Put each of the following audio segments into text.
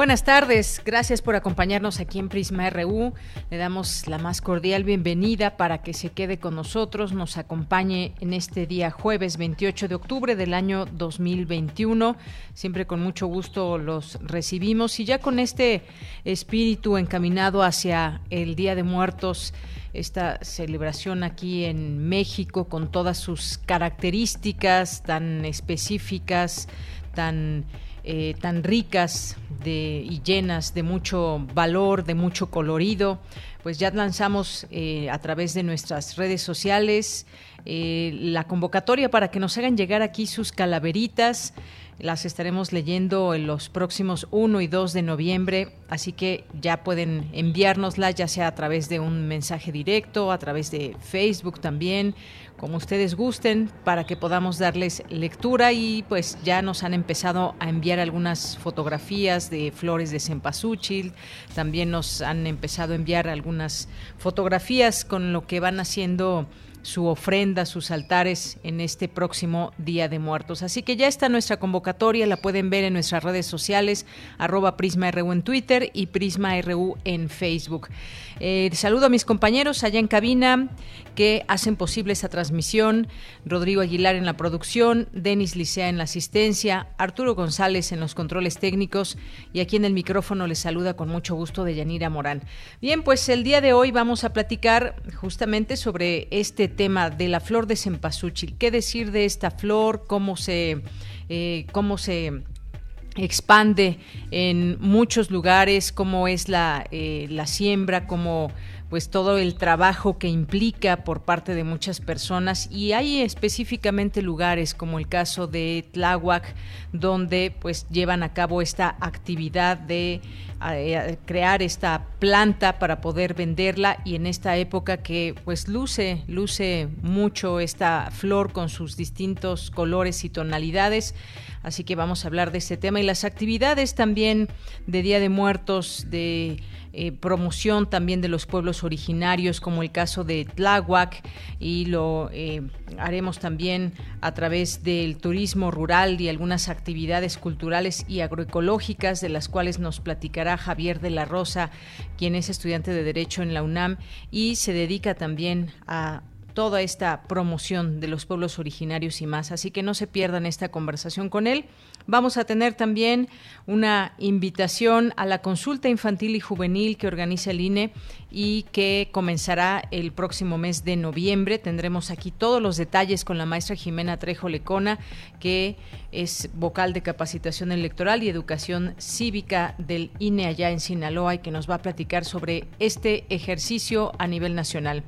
Buenas tardes, gracias por acompañarnos aquí en Prisma RU. Le damos la más cordial bienvenida para que se quede con nosotros, nos acompañe en este día jueves 28 de octubre del año 2021. Siempre con mucho gusto los recibimos y ya con este espíritu encaminado hacia el Día de Muertos esta celebración aquí en México con todas sus características tan específicas, tan eh, tan ricas de, y llenas de mucho valor, de mucho colorido. Pues ya lanzamos eh, a través de nuestras redes sociales eh, la convocatoria para que nos hagan llegar aquí sus calaveritas. Las estaremos leyendo en los próximos 1 y 2 de noviembre, así que ya pueden enviárnosla ya sea a través de un mensaje directo, a través de Facebook también, como ustedes gusten, para que podamos darles lectura y pues ya nos han empezado a enviar algunas fotografías de flores de cempasúchil, también nos han empezado a enviar algunas fotografías con lo que van haciendo su ofrenda, sus altares en este próximo Día de Muertos. Así que ya está nuestra convocatoria, la pueden ver en nuestras redes sociales, arroba PrismaRU en Twitter y PrismaRU en Facebook. Eh, saludo a mis compañeros allá en cabina que hacen posible esta transmisión. Rodrigo Aguilar en la producción, Denis Licea en la asistencia, Arturo González en los controles técnicos y aquí en el micrófono les saluda con mucho gusto de Yanira Morán. Bien, pues el día de hoy vamos a platicar justamente sobre este tema de la flor de cempasúchil. ¿Qué decir de esta flor? ¿Cómo se, eh, cómo se expande en muchos lugares? ¿Cómo es la, eh, la siembra? ¿Cómo pues todo el trabajo que implica por parte de muchas personas y hay específicamente lugares como el caso de Tláhuac donde pues llevan a cabo esta actividad de eh, crear esta planta para poder venderla y en esta época que pues luce luce mucho esta flor con sus distintos colores y tonalidades. Así que vamos a hablar de este tema y las actividades también de Día de Muertos de eh, promoción también de los pueblos originarios, como el caso de Tláhuac, y lo eh, haremos también a través del turismo rural y algunas actividades culturales y agroecológicas, de las cuales nos platicará Javier de la Rosa, quien es estudiante de Derecho en la UNAM y se dedica también a toda esta promoción de los pueblos originarios y más. Así que no se pierdan esta conversación con él. Vamos a tener también una invitación a la consulta infantil y juvenil que organiza el INE y que comenzará el próximo mes de noviembre. Tendremos aquí todos los detalles con la maestra Jimena Trejo Lecona, que es vocal de capacitación electoral y educación cívica del INE allá en Sinaloa y que nos va a platicar sobre este ejercicio a nivel nacional.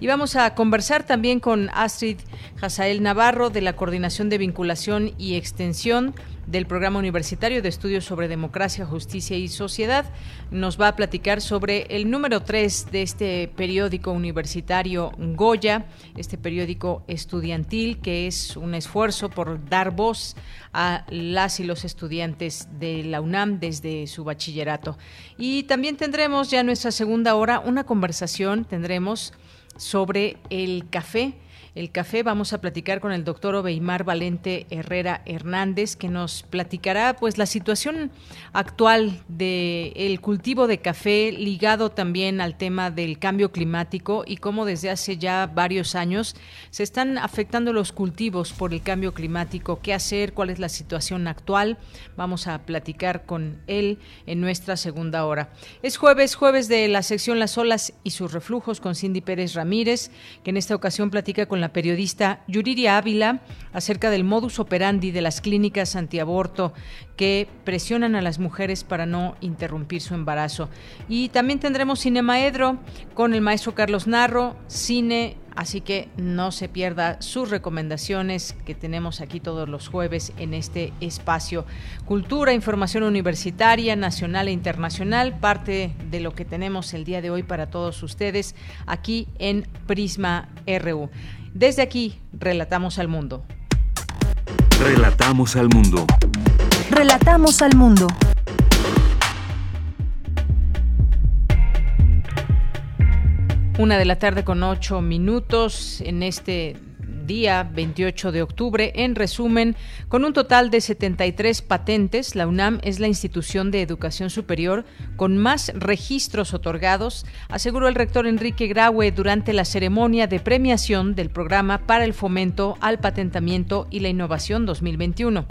Y vamos a conversar también con Astrid Hazael Navarro de la Coordinación de Vinculación y Extensión del Programa Universitario de Estudios sobre Democracia, Justicia y Sociedad. Nos va a platicar sobre el número 3 de este periódico universitario Goya, este periódico estudiantil que es un esfuerzo por dar voz a las y los estudiantes de la UNAM desde su bachillerato. Y también tendremos ya nuestra segunda hora una conversación, tendremos sobre el café el café. Vamos a platicar con el doctor Obeimar Valente Herrera Hernández, que nos platicará pues la situación actual del el cultivo de café ligado también al tema del cambio climático y cómo desde hace ya varios años se están afectando los cultivos por el cambio climático, qué hacer, cuál es la situación actual. Vamos a platicar con él en nuestra segunda hora. Es jueves, jueves de la sección Las olas y sus reflujos con Cindy Pérez Ramírez, que en esta ocasión platica con la periodista Yuriri Ávila acerca del modus operandi de las clínicas antiaborto que presionan a las mujeres para no interrumpir su embarazo. Y también tendremos Cinemaedro con el maestro Carlos Narro, cine Así que no se pierda sus recomendaciones que tenemos aquí todos los jueves en este espacio. Cultura, información universitaria, nacional e internacional, parte de lo que tenemos el día de hoy para todos ustedes aquí en Prisma RU. Desde aquí, relatamos al mundo. Relatamos al mundo. Relatamos al mundo. Una de la tarde con ocho minutos en este día 28 de octubre. En resumen, con un total de 73 patentes, la UNAM es la institución de educación superior con más registros otorgados, aseguró el rector Enrique Graue durante la ceremonia de premiación del programa para el fomento al patentamiento y la innovación 2021.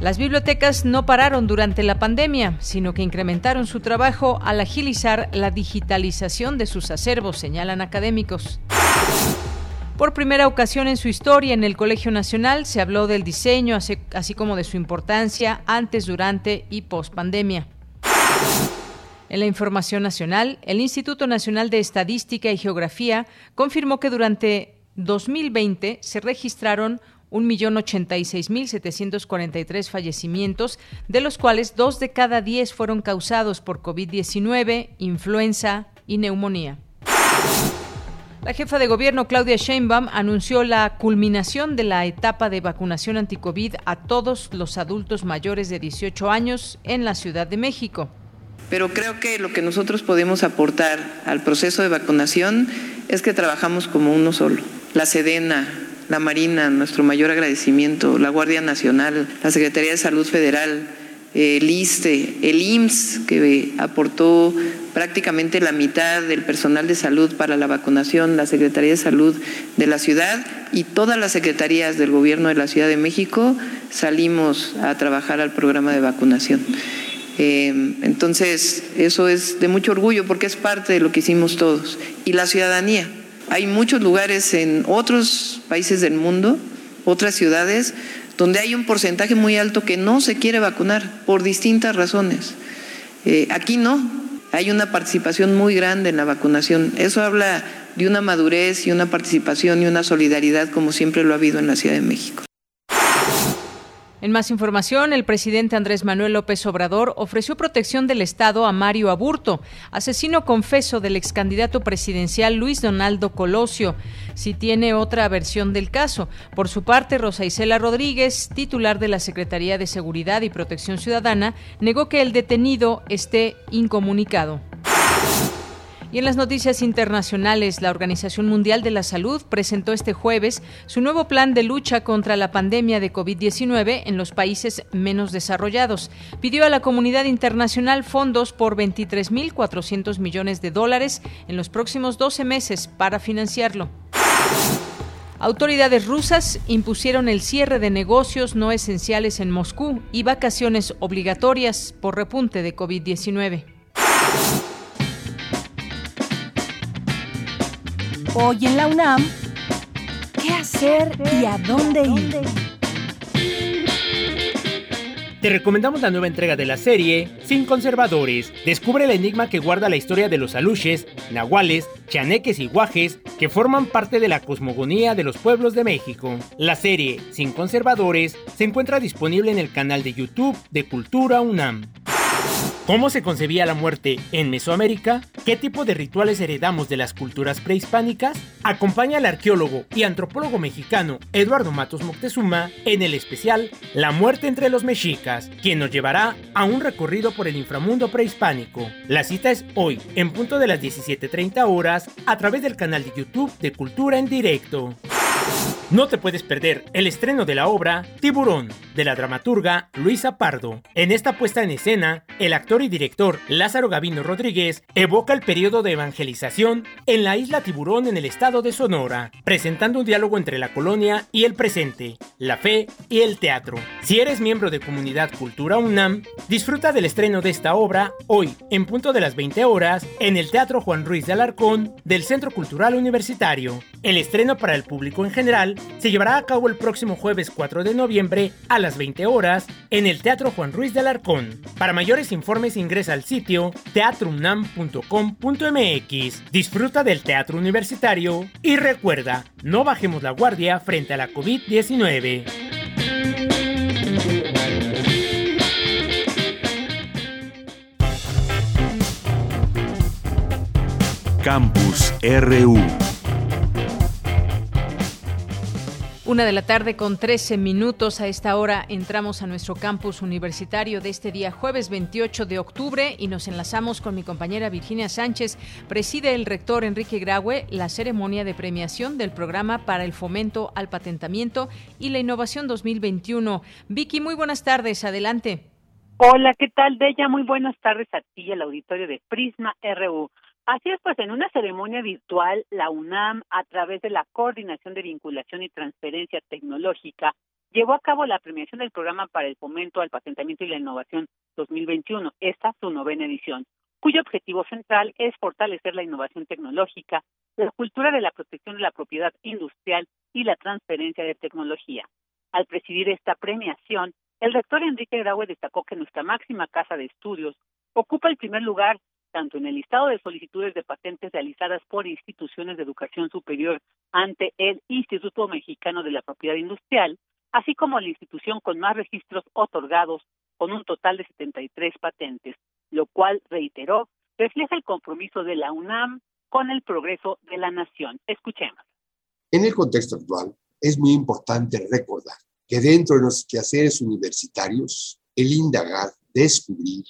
Las bibliotecas no pararon durante la pandemia, sino que incrementaron su trabajo al agilizar la digitalización de sus acervos, señalan académicos. Por primera ocasión en su historia en el Colegio Nacional se habló del diseño, así como de su importancia antes, durante y post pandemia. En la información nacional, el Instituto Nacional de Estadística y Geografía confirmó que durante 2020 se registraron 1.086.743 fallecimientos, de los cuales dos de cada diez fueron causados por COVID-19, influenza y neumonía. La jefa de gobierno Claudia Sheinbaum anunció la culminación de la etapa de vacunación anticovid a todos los adultos mayores de 18 años en la Ciudad de México. Pero creo que lo que nosotros podemos aportar al proceso de vacunación es que trabajamos como uno solo. La Sedena, la Marina, nuestro mayor agradecimiento, la Guardia Nacional, la Secretaría de Salud Federal, el ISTE, el IMSS, que aportó prácticamente la mitad del personal de salud para la vacunación, la Secretaría de Salud de la ciudad y todas las secretarías del Gobierno de la Ciudad de México salimos a trabajar al programa de vacunación. Eh, entonces, eso es de mucho orgullo porque es parte de lo que hicimos todos. Y la ciudadanía, hay muchos lugares en otros países del mundo, otras ciudades, donde hay un porcentaje muy alto que no se quiere vacunar por distintas razones. Eh, aquí no, hay una participación muy grande en la vacunación. Eso habla de una madurez y una participación y una solidaridad como siempre lo ha habido en la Ciudad de México. En más información, el presidente Andrés Manuel López Obrador ofreció protección del Estado a Mario Aburto, asesino confeso del ex candidato presidencial Luis Donaldo Colosio, si tiene otra versión del caso. Por su parte, Rosa Isela Rodríguez, titular de la Secretaría de Seguridad y Protección Ciudadana, negó que el detenido esté incomunicado. Y en las noticias internacionales, la Organización Mundial de la Salud presentó este jueves su nuevo plan de lucha contra la pandemia de COVID-19 en los países menos desarrollados. Pidió a la comunidad internacional fondos por 23.400 millones de dólares en los próximos 12 meses para financiarlo. Autoridades rusas impusieron el cierre de negocios no esenciales en Moscú y vacaciones obligatorias por repunte de COVID-19. Hoy en la UNAM, ¿qué hacer y a dónde ir? Te recomendamos la nueva entrega de la serie Sin Conservadores. Descubre el enigma que guarda la historia de los aluches, nahuales, chaneques y guajes que forman parte de la cosmogonía de los pueblos de México. La serie Sin Conservadores se encuentra disponible en el canal de YouTube de Cultura UNAM. ¿Cómo se concebía la muerte en Mesoamérica? ¿Qué tipo de rituales heredamos de las culturas prehispánicas? Acompaña al arqueólogo y antropólogo mexicano Eduardo Matos Moctezuma en el especial La muerte entre los mexicas, quien nos llevará a un recorrido por el inframundo prehispánico. La cita es hoy, en punto de las 17.30 horas, a través del canal de YouTube de Cultura en Directo. No te puedes perder el estreno de la obra Tiburón, de la dramaturga Luisa Pardo. En esta puesta en escena, el actor y director Lázaro Gavino Rodríguez evoca el periodo de evangelización en la isla Tiburón en el estado de Sonora, presentando un diálogo entre la colonia y el presente, la fe y el teatro. Si eres miembro de Comunidad Cultura UNAM, disfruta del estreno de esta obra hoy, en punto de las 20 horas, en el Teatro Juan Ruiz de Alarcón del Centro Cultural Universitario. El estreno para el público en general se llevará a cabo el próximo jueves 4 de noviembre a las 20 horas en el Teatro Juan Ruiz de Alarcón. Para mayores informes ingresa al sitio teatrounam.com.mx. Disfruta del teatro universitario y recuerda, no bajemos la guardia frente a la COVID-19. Campus RU Una de la tarde con 13 minutos. A esta hora entramos a nuestro campus universitario de este día, jueves 28 de octubre, y nos enlazamos con mi compañera Virginia Sánchez. Preside el rector Enrique Graue la ceremonia de premiación del programa para el fomento al patentamiento y la innovación 2021. Vicky, muy buenas tardes. Adelante. Hola, ¿qué tal, Bella? Muy buenas tardes a ti y al auditorio de Prisma RU. Así es, pues en una ceremonia virtual, la UNAM, a través de la Coordinación de Vinculación y Transferencia Tecnológica, llevó a cabo la premiación del Programa para el Fomento al Patentamiento y la Innovación 2021, esta su novena edición, cuyo objetivo central es fortalecer la innovación tecnológica, la cultura de la protección de la propiedad industrial y la transferencia de tecnología. Al presidir esta premiación, el rector Enrique Graue destacó que nuestra máxima casa de estudios ocupa el primer lugar tanto en el listado de solicitudes de patentes realizadas por instituciones de educación superior ante el Instituto Mexicano de la Propiedad Industrial, así como la institución con más registros otorgados, con un total de 73 patentes, lo cual, reiteró, refleja el compromiso de la UNAM con el progreso de la nación. Escuchemos. En el contexto actual, es muy importante recordar que dentro de los quehaceres universitarios, el indagar, descubrir,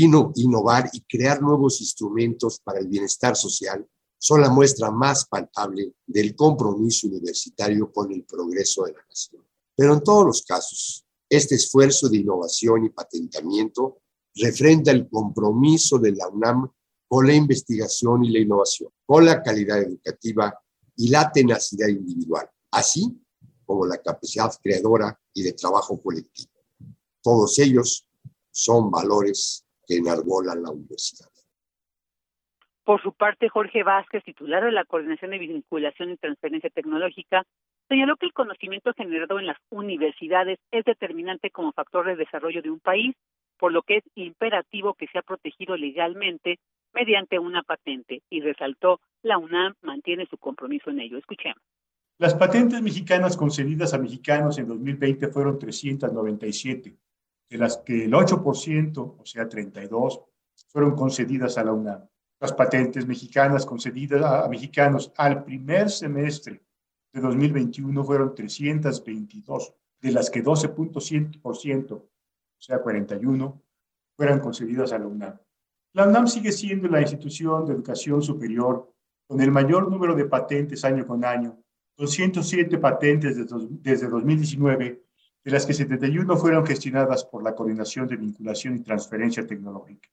innovar y crear nuevos instrumentos para el bienestar social son la muestra más palpable del compromiso universitario con el progreso de la nación. Pero en todos los casos, este esfuerzo de innovación y patentamiento refrenda el compromiso de la UNAM con la investigación y la innovación, con la calidad educativa y la tenacidad individual, así como la capacidad creadora y de trabajo colectivo. Todos ellos son valores que enarbolan la universidad. Por su parte, Jorge Vázquez, titular de la Coordinación de Vinculación y Transferencia Tecnológica, señaló que el conocimiento generado en las universidades es determinante como factor de desarrollo de un país, por lo que es imperativo que sea protegido legalmente mediante una patente, y resaltó la UNAM mantiene su compromiso en ello. Escuchemos. Las patentes mexicanas concedidas a mexicanos en 2020 fueron 397, de las que el 8%, o sea, 32, fueron concedidas a la UNAM. Las patentes mexicanas concedidas a, mexicanos al primer semestre de 2021 fueron 322, de las que 12.1%, o sea, 41, fueron concedidas a la UNAM. La UNAM sigue siendo la institución de educación superior con el mayor número de patentes año con año, 207 patentes desde 2019 de las que 71 fueron gestionadas por la Coordinación de Vinculación y Transferencia Tecnológica.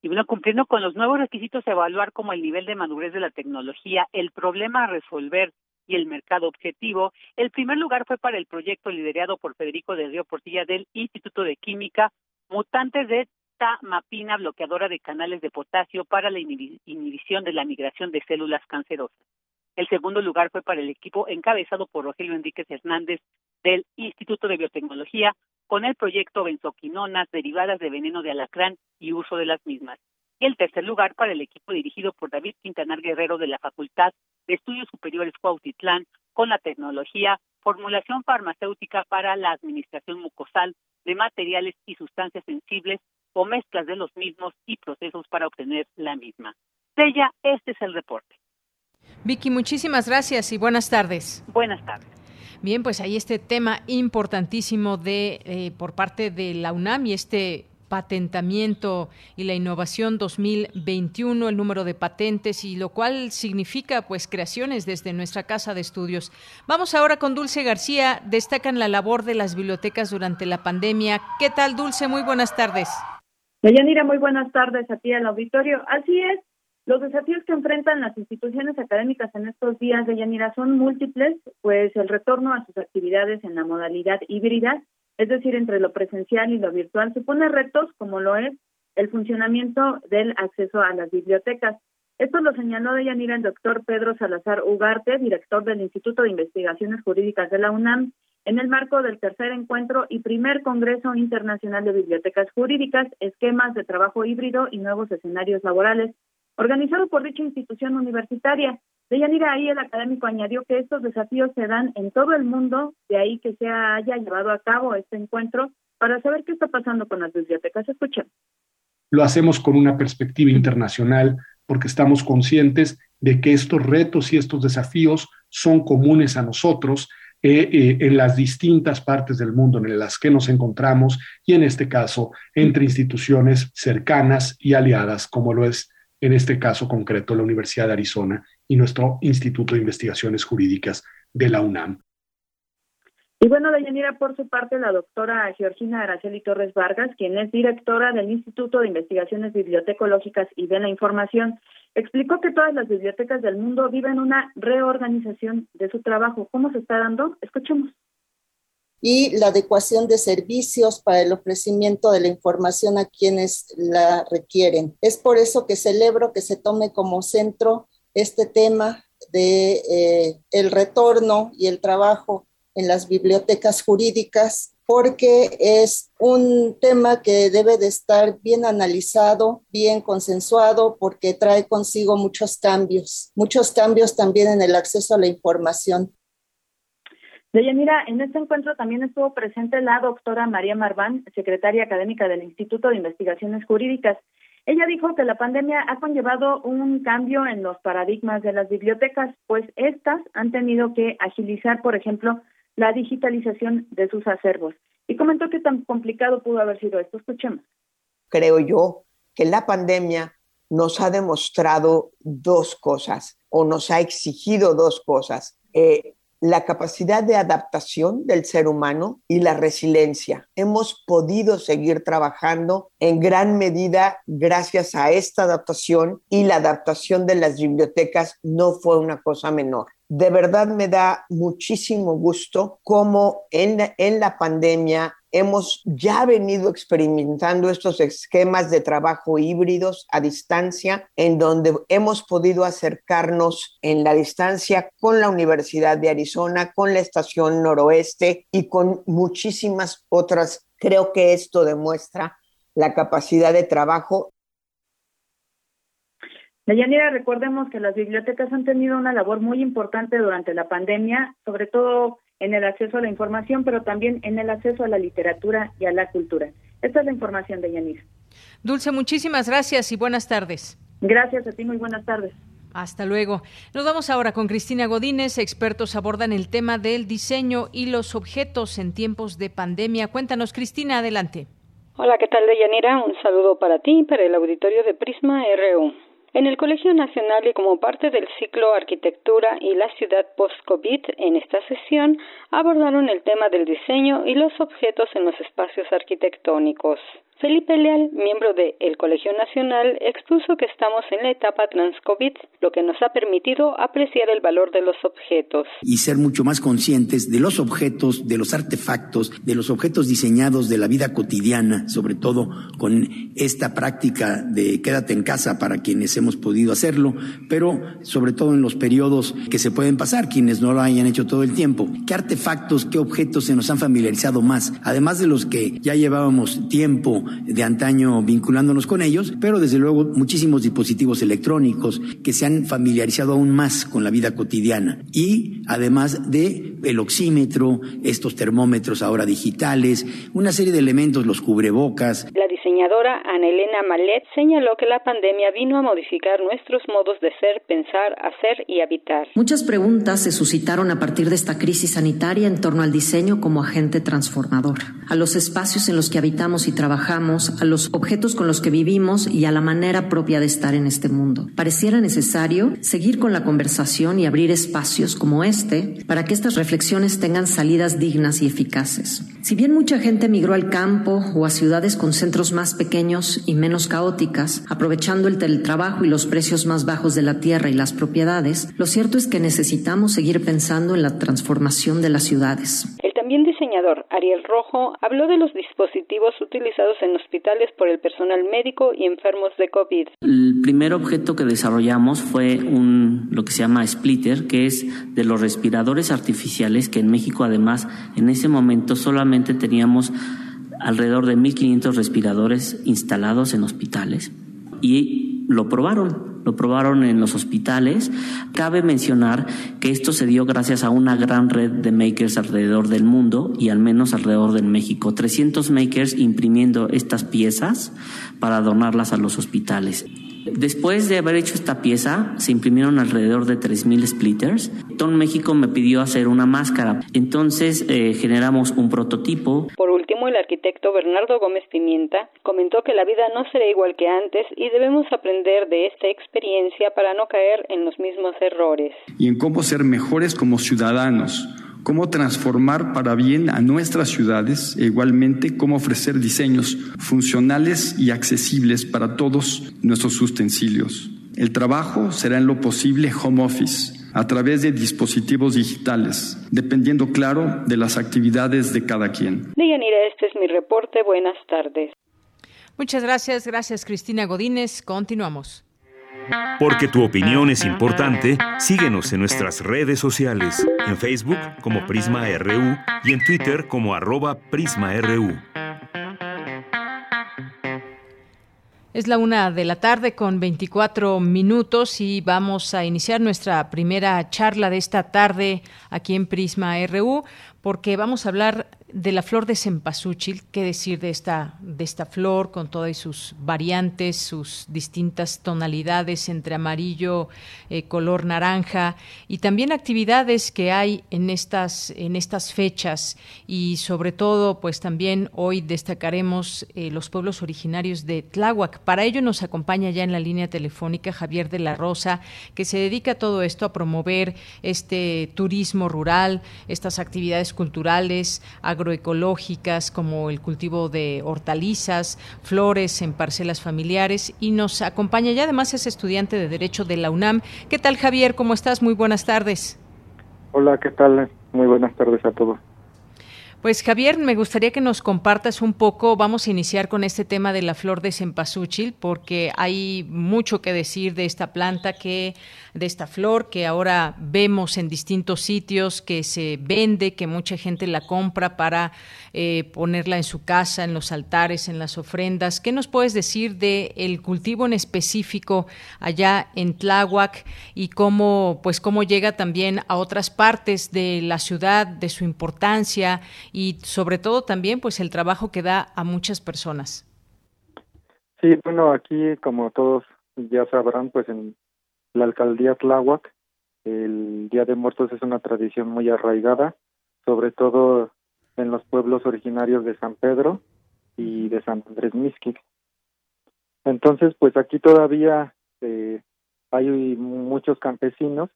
Y bueno, cumpliendo con los nuevos requisitos a evaluar como el nivel de madurez de la tecnología, el problema a resolver y el mercado objetivo, el primer lugar fue para el proyecto liderado por Federico de Río Portilla del Instituto de Química, mutantes de tamapina bloqueadora de canales de potasio para la inhibición de la migración de células cancerosas. El segundo lugar fue para el equipo encabezado por Rogelio Enríquez Hernández del Instituto de Biotecnología con el proyecto Benzoquinonas derivadas de veneno de alacrán y uso de las mismas. Y el tercer lugar para el equipo dirigido por David Quintanar Guerrero de la Facultad de Estudios Superiores Cuautitlán con la tecnología formulación farmacéutica para la administración mucosal de materiales y sustancias sensibles o mezclas de los mismos y procesos para obtener la misma. Sella, este es el reporte. Vicky, muchísimas gracias y buenas tardes. Buenas tardes. Bien, pues ahí este tema importantísimo de eh, por parte de la UNAM y este patentamiento y la innovación 2021, el número de patentes y lo cual significa pues creaciones desde nuestra casa de estudios. Vamos ahora con Dulce García, destacan la labor de las bibliotecas durante la pandemia. ¿Qué tal Dulce? Muy buenas tardes. Deyanira, muy buenas tardes a ti al auditorio. Así es, los desafíos que enfrentan las instituciones académicas en estos días de Yanira son múltiples, pues el retorno a sus actividades en la modalidad híbrida, es decir, entre lo presencial y lo virtual, supone retos como lo es el funcionamiento del acceso a las bibliotecas. Esto lo señaló de Yanira el doctor Pedro Salazar Ugarte, director del Instituto de Investigaciones Jurídicas de la UNAM, en el marco del tercer encuentro y primer Congreso Internacional de Bibliotecas Jurídicas, Esquemas de Trabajo Híbrido y Nuevos Escenarios Laborales, organizado por dicha institución universitaria. De Yanira ahí el académico añadió que estos desafíos se dan en todo el mundo, de ahí que se haya llevado a cabo este encuentro para saber qué está pasando con las bibliotecas. Escuchen. Lo hacemos con una perspectiva internacional porque estamos conscientes de que estos retos y estos desafíos son comunes a nosotros eh, eh, en las distintas partes del mundo en las que nos encontramos y en este caso entre instituciones cercanas y aliadas como lo es en este caso concreto la Universidad de Arizona y nuestro Instituto de Investigaciones Jurídicas de la UNAM. Y bueno, Dayanira, por su parte, la doctora Georgina Araceli Torres Vargas, quien es directora del Instituto de Investigaciones Bibliotecológicas y de la Información, explicó que todas las bibliotecas del mundo viven una reorganización de su trabajo. ¿Cómo se está dando? Escuchemos y la adecuación de servicios para el ofrecimiento de la información a quienes la requieren. Es por eso que celebro que se tome como centro este tema de eh, el retorno y el trabajo en las bibliotecas jurídicas porque es un tema que debe de estar bien analizado, bien consensuado, porque trae consigo muchos cambios, muchos cambios también en el acceso a la información. Deyanira, en este encuentro también estuvo presente la doctora María Marván, secretaria académica del Instituto de Investigaciones Jurídicas. Ella dijo que la pandemia ha conllevado un cambio en los paradigmas de las bibliotecas, pues estas han tenido que agilizar, por ejemplo, la digitalización de sus acervos. Y comentó que tan complicado pudo haber sido esto. Escuchemos. Creo yo que la pandemia nos ha demostrado dos cosas o nos ha exigido dos cosas. Eh, la capacidad de adaptación del ser humano y la resiliencia. Hemos podido seguir trabajando en gran medida gracias a esta adaptación y la adaptación de las bibliotecas no fue una cosa menor. De verdad me da muchísimo gusto cómo en en la pandemia hemos ya venido experimentando estos esquemas de trabajo híbridos a distancia, en donde hemos podido acercarnos en la distancia con la Universidad de Arizona, con la Estación Noroeste y con muchísimas otras. Creo que esto demuestra la capacidad de trabajo Deyanira, recordemos que las bibliotecas han tenido una labor muy importante durante la pandemia, sobre todo en el acceso a la información, pero también en el acceso a la literatura y a la cultura. Esta es la información de Yanir. Dulce, muchísimas gracias y buenas tardes. Gracias a ti, muy buenas tardes. Hasta luego. Nos vamos ahora con Cristina Godínez. Expertos abordan el tema del diseño y los objetos en tiempos de pandemia. Cuéntanos, Cristina, adelante. Hola, ¿qué tal, Deyanira? Un saludo para ti y para el auditorio de Prisma RU. En el Colegio Nacional y como parte del ciclo Arquitectura y la ciudad post-COVID, en esta sesión abordaron el tema del diseño y los objetos en los espacios arquitectónicos. Felipe Leal, miembro del el Colegio Nacional, expuso que estamos en la etapa trans-COVID, lo que nos ha permitido apreciar el valor de los objetos. Y ser mucho más conscientes de los objetos, de los artefactos, de los objetos diseñados de la vida cotidiana, sobre todo con esta práctica de quédate en casa para quienes hemos podido hacerlo, pero sobre todo en los periodos que se pueden pasar, quienes no lo hayan hecho todo el tiempo. ¿Qué artefactos, qué objetos se nos han familiarizado más? Además de los que ya llevábamos tiempo de antaño vinculándonos con ellos, pero desde luego muchísimos dispositivos electrónicos que se han familiarizado aún más con la vida cotidiana y además de el oxímetro, estos termómetros ahora digitales, una serie de elementos, los cubrebocas. Diseñadora Anelena Malet señaló que la pandemia vino a modificar nuestros modos de ser, pensar, hacer y habitar. Muchas preguntas se suscitaron a partir de esta crisis sanitaria en torno al diseño como agente transformador. a los espacios en los que habitamos y trabajamos, a los objetos con los que vivimos y a la manera propia de estar en este mundo. Pareciera necesario seguir con la conversación y abrir espacios como este para que estas reflexiones tengan salidas dignas y eficaces. Si bien mucha gente migró al campo o a ciudades con centros más pequeños y menos caóticas, aprovechando el teletrabajo y los precios más bajos de la tierra y las propiedades, lo cierto es que necesitamos seguir pensando en la transformación de las ciudades. El también diseñador Ariel Rojo habló de los dispositivos utilizados en hospitales por el personal médico y enfermos de COVID. El primer objeto que desarrollamos fue un lo que se llama splitter, que es de los respiradores artificiales que en México además en ese momento solamente teníamos alrededor de 1500 respiradores instalados en hospitales y lo probaron lo probaron en los hospitales. Cabe mencionar que esto se dio gracias a una gran red de makers alrededor del mundo y al menos alrededor de México. 300 makers imprimiendo estas piezas para donarlas a los hospitales. Después de haber hecho esta pieza, se imprimieron alrededor de 3.000 splitters. Ton México me pidió hacer una máscara. Entonces eh, generamos un prototipo. Último, el arquitecto Bernardo Gómez Pimienta comentó que la vida no será igual que antes y debemos aprender de esta experiencia para no caer en los mismos errores. Y en cómo ser mejores como ciudadanos cómo transformar para bien a nuestras ciudades e igualmente cómo ofrecer diseños funcionales y accesibles para todos nuestros utensilios. El trabajo será en lo posible home office a través de dispositivos digitales, dependiendo claro de las actividades de cada quien. Deyanira, este es mi reporte. Buenas tardes. Muchas gracias, gracias Cristina Godínez. Continuamos. Porque tu opinión es importante, síguenos en nuestras redes sociales, en Facebook como Prisma RU y en Twitter como arroba PrismaRU. Es la una de la tarde con 24 minutos y vamos a iniciar nuestra primera charla de esta tarde aquí en Prisma RU porque vamos a hablar de la flor de cempasúchil, qué decir de esta, de esta flor con todas sus variantes, sus distintas tonalidades entre amarillo, eh, color naranja y también actividades que hay en estas, en estas fechas y sobre todo pues también hoy destacaremos eh, los pueblos originarios de Tláhuac. Para ello nos acompaña ya en la línea telefónica Javier de la Rosa, que se dedica a todo esto a promover este turismo rural, estas actividades culturales, agroecológicas como el cultivo de hortalizas, flores en parcelas familiares y nos acompaña y además es estudiante de Derecho de la UNAM. ¿Qué tal Javier? ¿Cómo estás? Muy buenas tardes. Hola, ¿qué tal? Muy buenas tardes a todos. Pues Javier, me gustaría que nos compartas un poco, vamos a iniciar con este tema de la flor de cempasúchil, porque hay mucho que decir de esta planta, que, de esta flor que ahora vemos en distintos sitios, que se vende, que mucha gente la compra para eh, ponerla en su casa, en los altares, en las ofrendas. ¿Qué nos puedes decir del el cultivo en específico allá en Tláhuac y cómo, pues, cómo llega también a otras partes de la ciudad, de su importancia? Y sobre todo también pues el trabajo que da a muchas personas. Sí, bueno, aquí como todos ya sabrán, pues en la alcaldía Tláhuac el Día de Muertos es una tradición muy arraigada, sobre todo en los pueblos originarios de San Pedro y de San Andrés Mixquic. Entonces, pues aquí todavía eh, hay muchos campesinos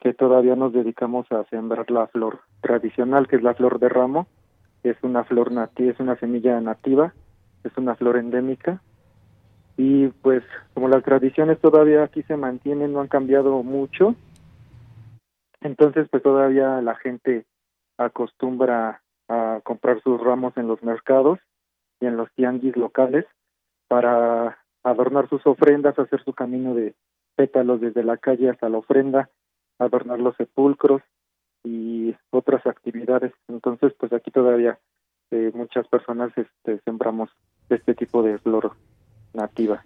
que todavía nos dedicamos a sembrar la flor tradicional, que es la flor de ramo. Es una flor nativa, es una semilla nativa, es una flor endémica. Y pues como las tradiciones todavía aquí se mantienen, no han cambiado mucho, entonces pues todavía la gente acostumbra a comprar sus ramos en los mercados y en los tianguis locales para adornar sus ofrendas, hacer su camino de pétalos desde la calle hasta la ofrenda adornar los sepulcros y otras actividades. Entonces, pues aquí todavía eh, muchas personas este, sembramos este tipo de flor nativa.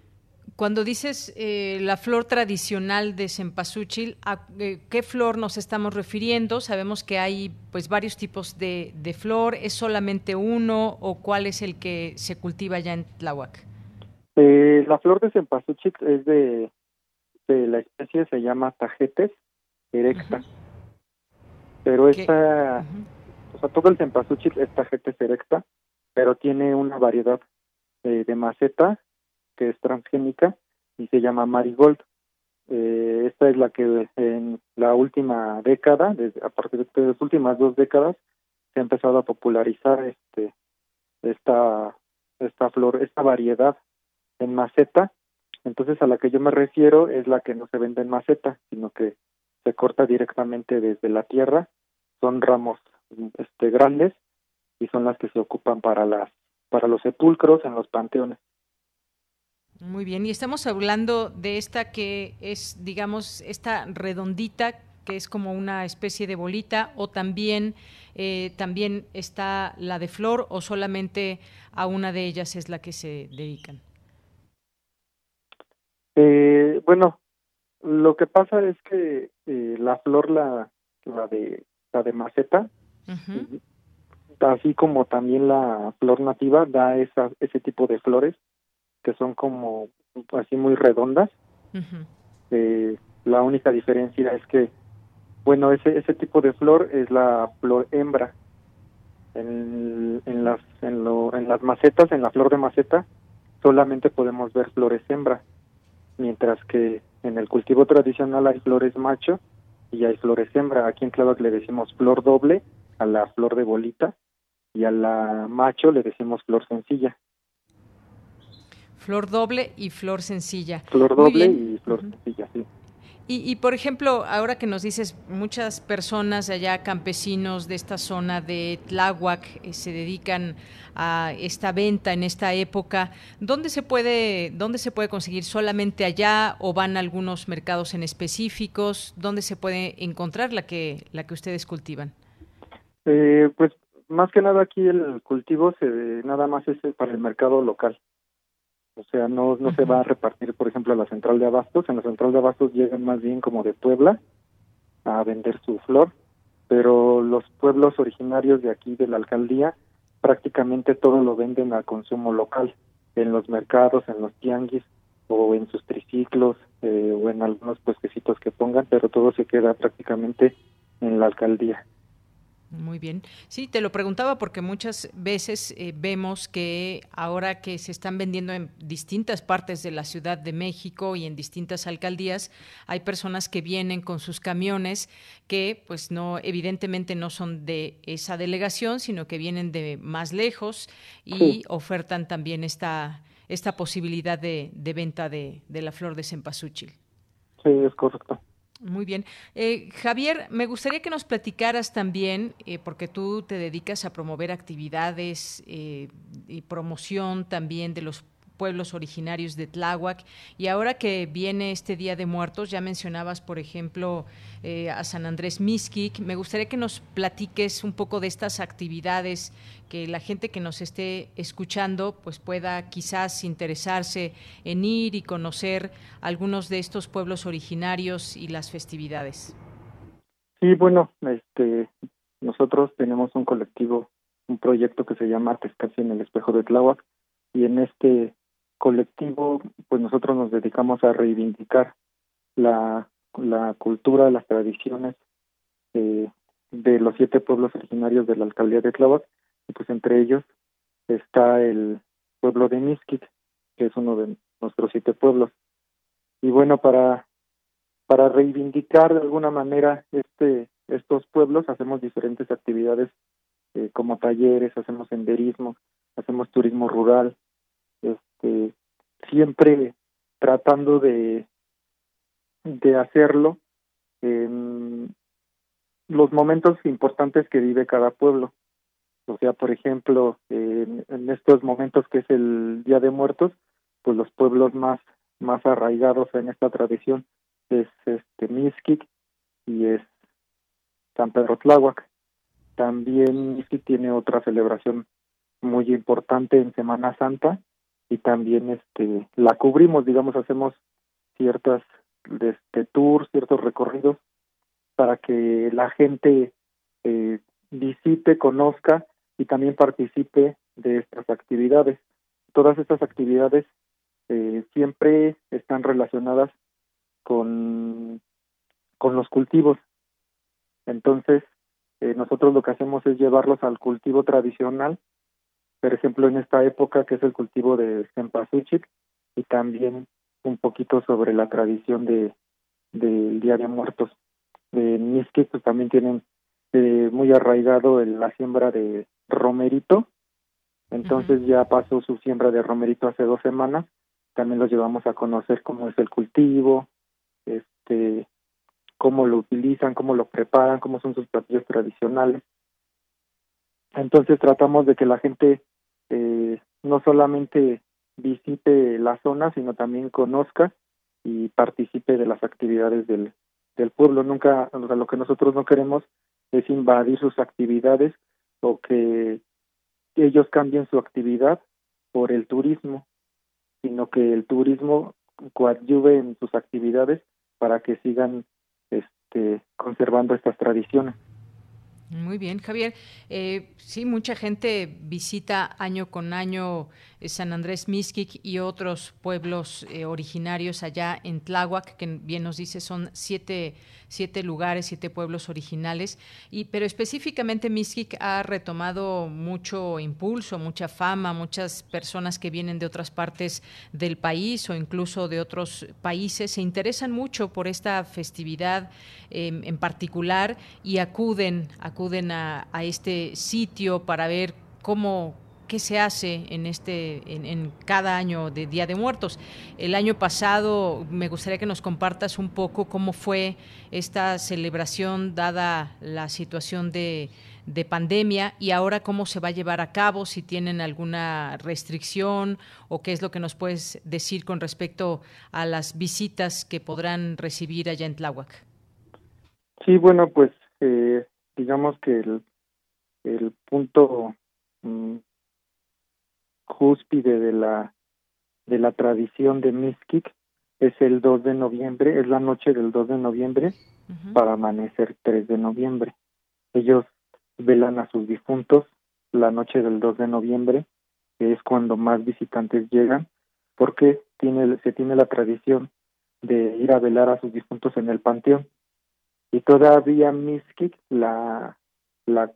Cuando dices eh, la flor tradicional de cempasúchil, ¿a eh, qué flor nos estamos refiriendo? Sabemos que hay pues varios tipos de, de, flor. ¿Es solamente uno o cuál es el que se cultiva ya en Tláhuac? la flor de cempasúchil es de, de la especie se llama tajetes erecta. Pero esta, o sea, todo el cempasúchil, esta gente es erecta, pero tiene una variedad eh, de maceta que es transgénica y se llama marigold. Eh, esta es la que en la última década, desde, a partir de las últimas dos décadas, se ha empezado a popularizar este esta esta flor, esta variedad en maceta. Entonces a la que yo me refiero es la que no se vende en maceta, sino que se corta directamente desde la tierra. Son ramos este grandes y son las que se ocupan para las para los sepulcros en los panteones. Muy bien, y estamos hablando de esta que es, digamos, esta redondita que es como una especie de bolita, o también, eh, también está la de flor, o solamente a una de ellas es la que se dedican. Eh, bueno, lo que pasa es que eh, la flor, la, la de la de maceta, así como también la flor nativa da esa, ese tipo de flores que son como así muy redondas. eh, la única diferencia es que, bueno, ese, ese tipo de flor es la flor hembra. En, en, las, en, lo, en las macetas, en la flor de maceta, solamente podemos ver flores hembra, mientras que en el cultivo tradicional hay flores macho y hay flores hembra. Aquí en Clavac le decimos flor doble a la flor de bolita y a la macho le decimos flor sencilla. Flor doble y flor sencilla. Flor doble y flor sencilla. Y, y, por ejemplo, ahora que nos dices, muchas personas allá, campesinos de esta zona de Tláhuac, eh, se dedican a esta venta en esta época. ¿Dónde se puede, dónde se puede conseguir? ¿Solamente allá o van a algunos mercados en específicos? ¿Dónde se puede encontrar la que, la que ustedes cultivan? Eh, pues más que nada aquí el cultivo se nada más es para el mercado local. O sea, no, no se va a repartir, por ejemplo, a la central de abastos. En la central de abastos llegan más bien como de Puebla a vender su flor, pero los pueblos originarios de aquí de la alcaldía prácticamente todo lo venden a consumo local, en los mercados, en los tianguis o en sus triciclos eh, o en algunos puestecitos que pongan, pero todo se queda prácticamente en la alcaldía. Muy bien. Sí, te lo preguntaba porque muchas veces eh, vemos que ahora que se están vendiendo en distintas partes de la Ciudad de México y en distintas alcaldías, hay personas que vienen con sus camiones que pues no evidentemente no son de esa delegación, sino que vienen de más lejos y sí. ofertan también esta esta posibilidad de, de venta de, de la flor de cempasúchil. Sí, es correcto. Muy bien. Eh, Javier, me gustaría que nos platicaras también, eh, porque tú te dedicas a promover actividades eh, y promoción también de los pueblos originarios de Tláhuac. Y ahora que viene este Día de Muertos, ya mencionabas, por ejemplo, eh, a San Andrés Mixquic. Me gustaría que nos platiques un poco de estas actividades, que la gente que nos esté escuchando pues pueda quizás interesarse en ir y conocer algunos de estos pueblos originarios y las festividades. Sí, bueno, este, nosotros tenemos un colectivo, un proyecto que se llama Tescasi en el Espejo de Tláhuac, y en este colectivo, pues nosotros nos dedicamos a reivindicar la, la cultura, las tradiciones eh, de los siete pueblos originarios de la alcaldía de Tláhuac, y pues entre ellos está el pueblo de Mixquic, que es uno de nuestros siete pueblos. Y bueno, para, para reivindicar de alguna manera este estos pueblos hacemos diferentes actividades eh, como talleres, hacemos senderismo, hacemos turismo rural, este, siempre tratando de, de hacerlo en los momentos importantes que vive cada pueblo. O sea, por ejemplo, en, en, estos momentos que es el Día de Muertos, pues los pueblos más más arraigados en esta tradición es este Mixquic y es San Pedro Tláhuac. También Mixquic tiene otra celebración muy importante en Semana Santa, y también este la cubrimos digamos hacemos ciertas este tours ciertos recorridos para que la gente eh, visite conozca y también participe de estas actividades. Todas estas actividades eh, siempre están relacionadas con con los cultivos. Entonces eh, nosotros lo que hacemos es llevarlos al cultivo tradicional por ejemplo, en esta época que es el cultivo de cempasúchil y también un poquito sobre la tradición de del Día de Muertos. De Mixquic pues también tienen eh, muy arraigado la siembra de romerito, entonces ya pasó su siembra de romerito hace dos semanas, también los llevamos a conocer cómo es el cultivo, este, cómo lo utilizan, cómo lo preparan, cómo son sus platillos tradicionales. Entonces tratamos de que la gente eh, no solamente visite la zona, sino también conozca y participe de las actividades del, del pueblo. Nunca, o sea, lo que nosotros no queremos es invadir sus actividades o que ellos cambien su actividad por el turismo, sino que el turismo coadyuve en sus actividades para que sigan este, conservando estas tradiciones. Muy bien, Javier. Eh, sí, mucha gente visita año con año eh, San Andrés Mixquic y otros pueblos eh, originarios allá en Tláhuac, que bien nos dice son siete, siete lugares, siete pueblos originales. Y, pero específicamente Mixquic ha retomado mucho impulso, mucha fama, muchas personas que vienen de otras partes del país o incluso de otros países se interesan mucho por esta festividad em, en particular y acuden, acuden a, a este sitio para ver cómo qué se hace en este en, cada año de Día de Muertos. El año pasado me gustaría que nos compartas un poco cómo fue esta celebración dada la situación de, de pandemia y ahora cómo se va a llevar a cabo, si tienen alguna restricción o qué es lo que nos puedes decir con respecto a las visitas que podrán recibir allá en Tláhuac. Sí, bueno, pues eh, digamos que el, el punto mm, cúspide de la de la tradición de Miskik es el 2 de noviembre, es la noche del 2 de noviembre para amanecer 3 de noviembre. Ellos velan a sus difuntos la noche del 2 de noviembre, que es cuando más visitantes llegan, porque tiene, se tiene la tradición de ir a velar a sus difuntos en el panteón. Y todavía Miskik, la, la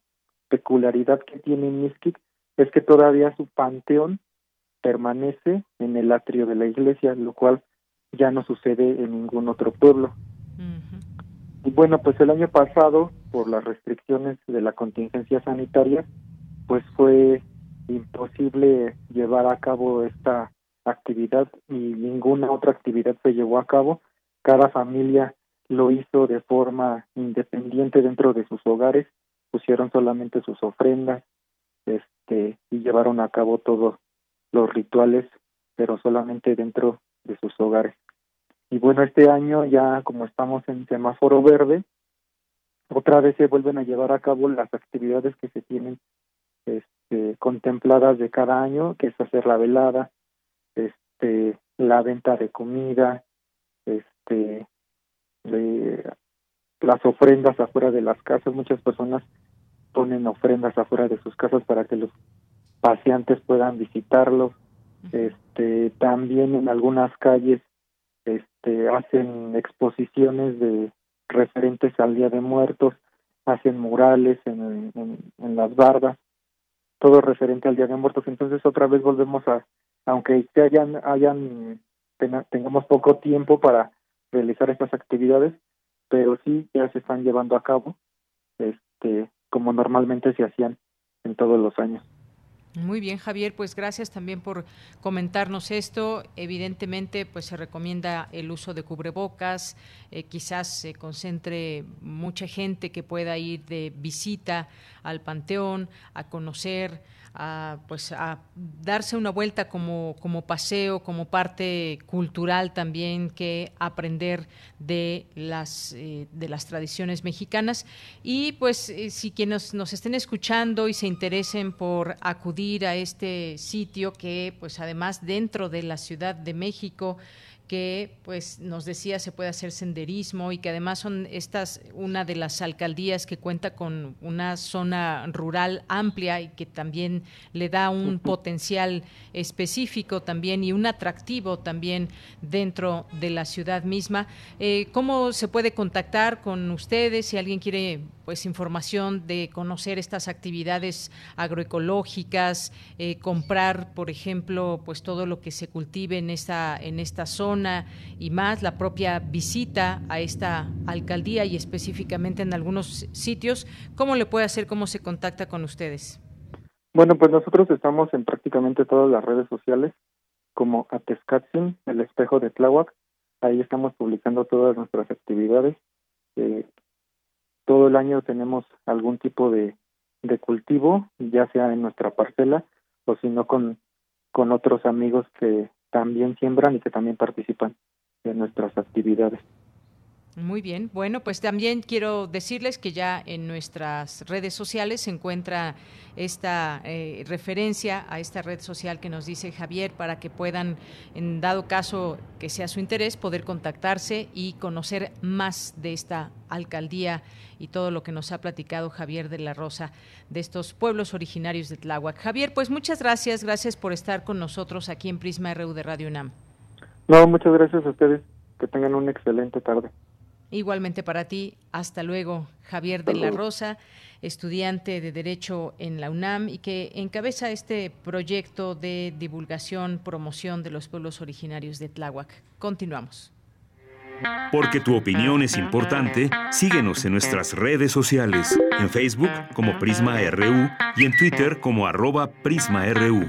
peculiaridad que tiene Miskik es que todavía su panteón permanece en el atrio de la iglesia, lo cual ya no sucede en ningún otro pueblo. Y bueno, pues el año pasado, por las restricciones de la contingencia sanitaria, pues fue imposible llevar a cabo esta actividad y ninguna otra actividad se llevó a cabo. Cada familia lo hizo de forma independiente dentro de sus hogares, pusieron solamente sus ofrendas, este, y llevaron a cabo todos los rituales, pero solamente dentro de sus hogares. Y bueno, este año ya como estamos en semáforo verde, otra vez se vuelven a llevar a cabo las actividades que se tienen este, contempladas de cada año, que es hacer la velada, este, la venta de comida, este, las ofrendas afuera de las casas. Muchas personas ponen ofrendas afuera de sus casas para que los paseantes puedan visitarlos. Este, también en algunas calles este, hacen exposiciones de referentes al Día de Muertos, hacen murales en, en, las bardas, todo referente al Día de Muertos. Entonces otra vez volvemos a, aunque se hayan, hayan tengamos poco tiempo para realizar estas actividades, pero sí ya se están llevando a cabo. Este, como normalmente se hacían en todos los años. Muy bien, Javier, pues gracias también por comentarnos esto. Evidentemente, pues se recomienda el uso de cubrebocas, eh, quizás se concentre mucha gente que pueda ir de visita al panteón, a conocer a, pues a darse una vuelta como, como paseo, como parte cultural también que aprender de las, eh, de las tradiciones mexicanas. Y pues eh, si quienes nos estén escuchando y se interesen por acudir a este sitio que pues además dentro de la Ciudad de México, que pues nos decía se puede hacer senderismo y que además son estas una de las alcaldías que cuenta con una zona rural amplia y que también le da un potencial específico también y un atractivo también dentro de la ciudad misma. Eh, ¿Cómo se puede contactar con ustedes si alguien quiere pues información de conocer estas actividades agroecológicas, eh, comprar, por ejemplo, pues todo lo que se cultive en esta en esta zona y más la propia visita a esta alcaldía y específicamente en algunos sitios, ¿cómo le puede hacer? ¿Cómo se contacta con ustedes? Bueno, pues nosotros estamos en prácticamente todas las redes sociales como Atescatzin, el espejo de Tláhuac. Ahí estamos publicando todas nuestras actividades. Eh, todo el año tenemos algún tipo de, de cultivo, ya sea en nuestra parcela o si no con, con otros amigos que también siembran y que también participan en nuestras actividades. Muy bien, bueno, pues también quiero decirles que ya en nuestras redes sociales se encuentra esta eh, referencia a esta red social que nos dice Javier para que puedan, en dado caso que sea su interés, poder contactarse y conocer más de esta alcaldía y todo lo que nos ha platicado Javier de la Rosa de estos pueblos originarios de Tláhuac. Javier, pues muchas gracias, gracias por estar con nosotros aquí en Prisma RU de Radio UNAM. No, muchas gracias a ustedes, que tengan una excelente tarde. Igualmente para ti, hasta luego, Javier de la Rosa, estudiante de Derecho en la UNAM y que encabeza este proyecto de divulgación, promoción de los pueblos originarios de Tláhuac. Continuamos. Porque tu opinión es importante, síguenos en nuestras redes sociales, en Facebook como Prisma RU y en Twitter como arroba PrismaRU.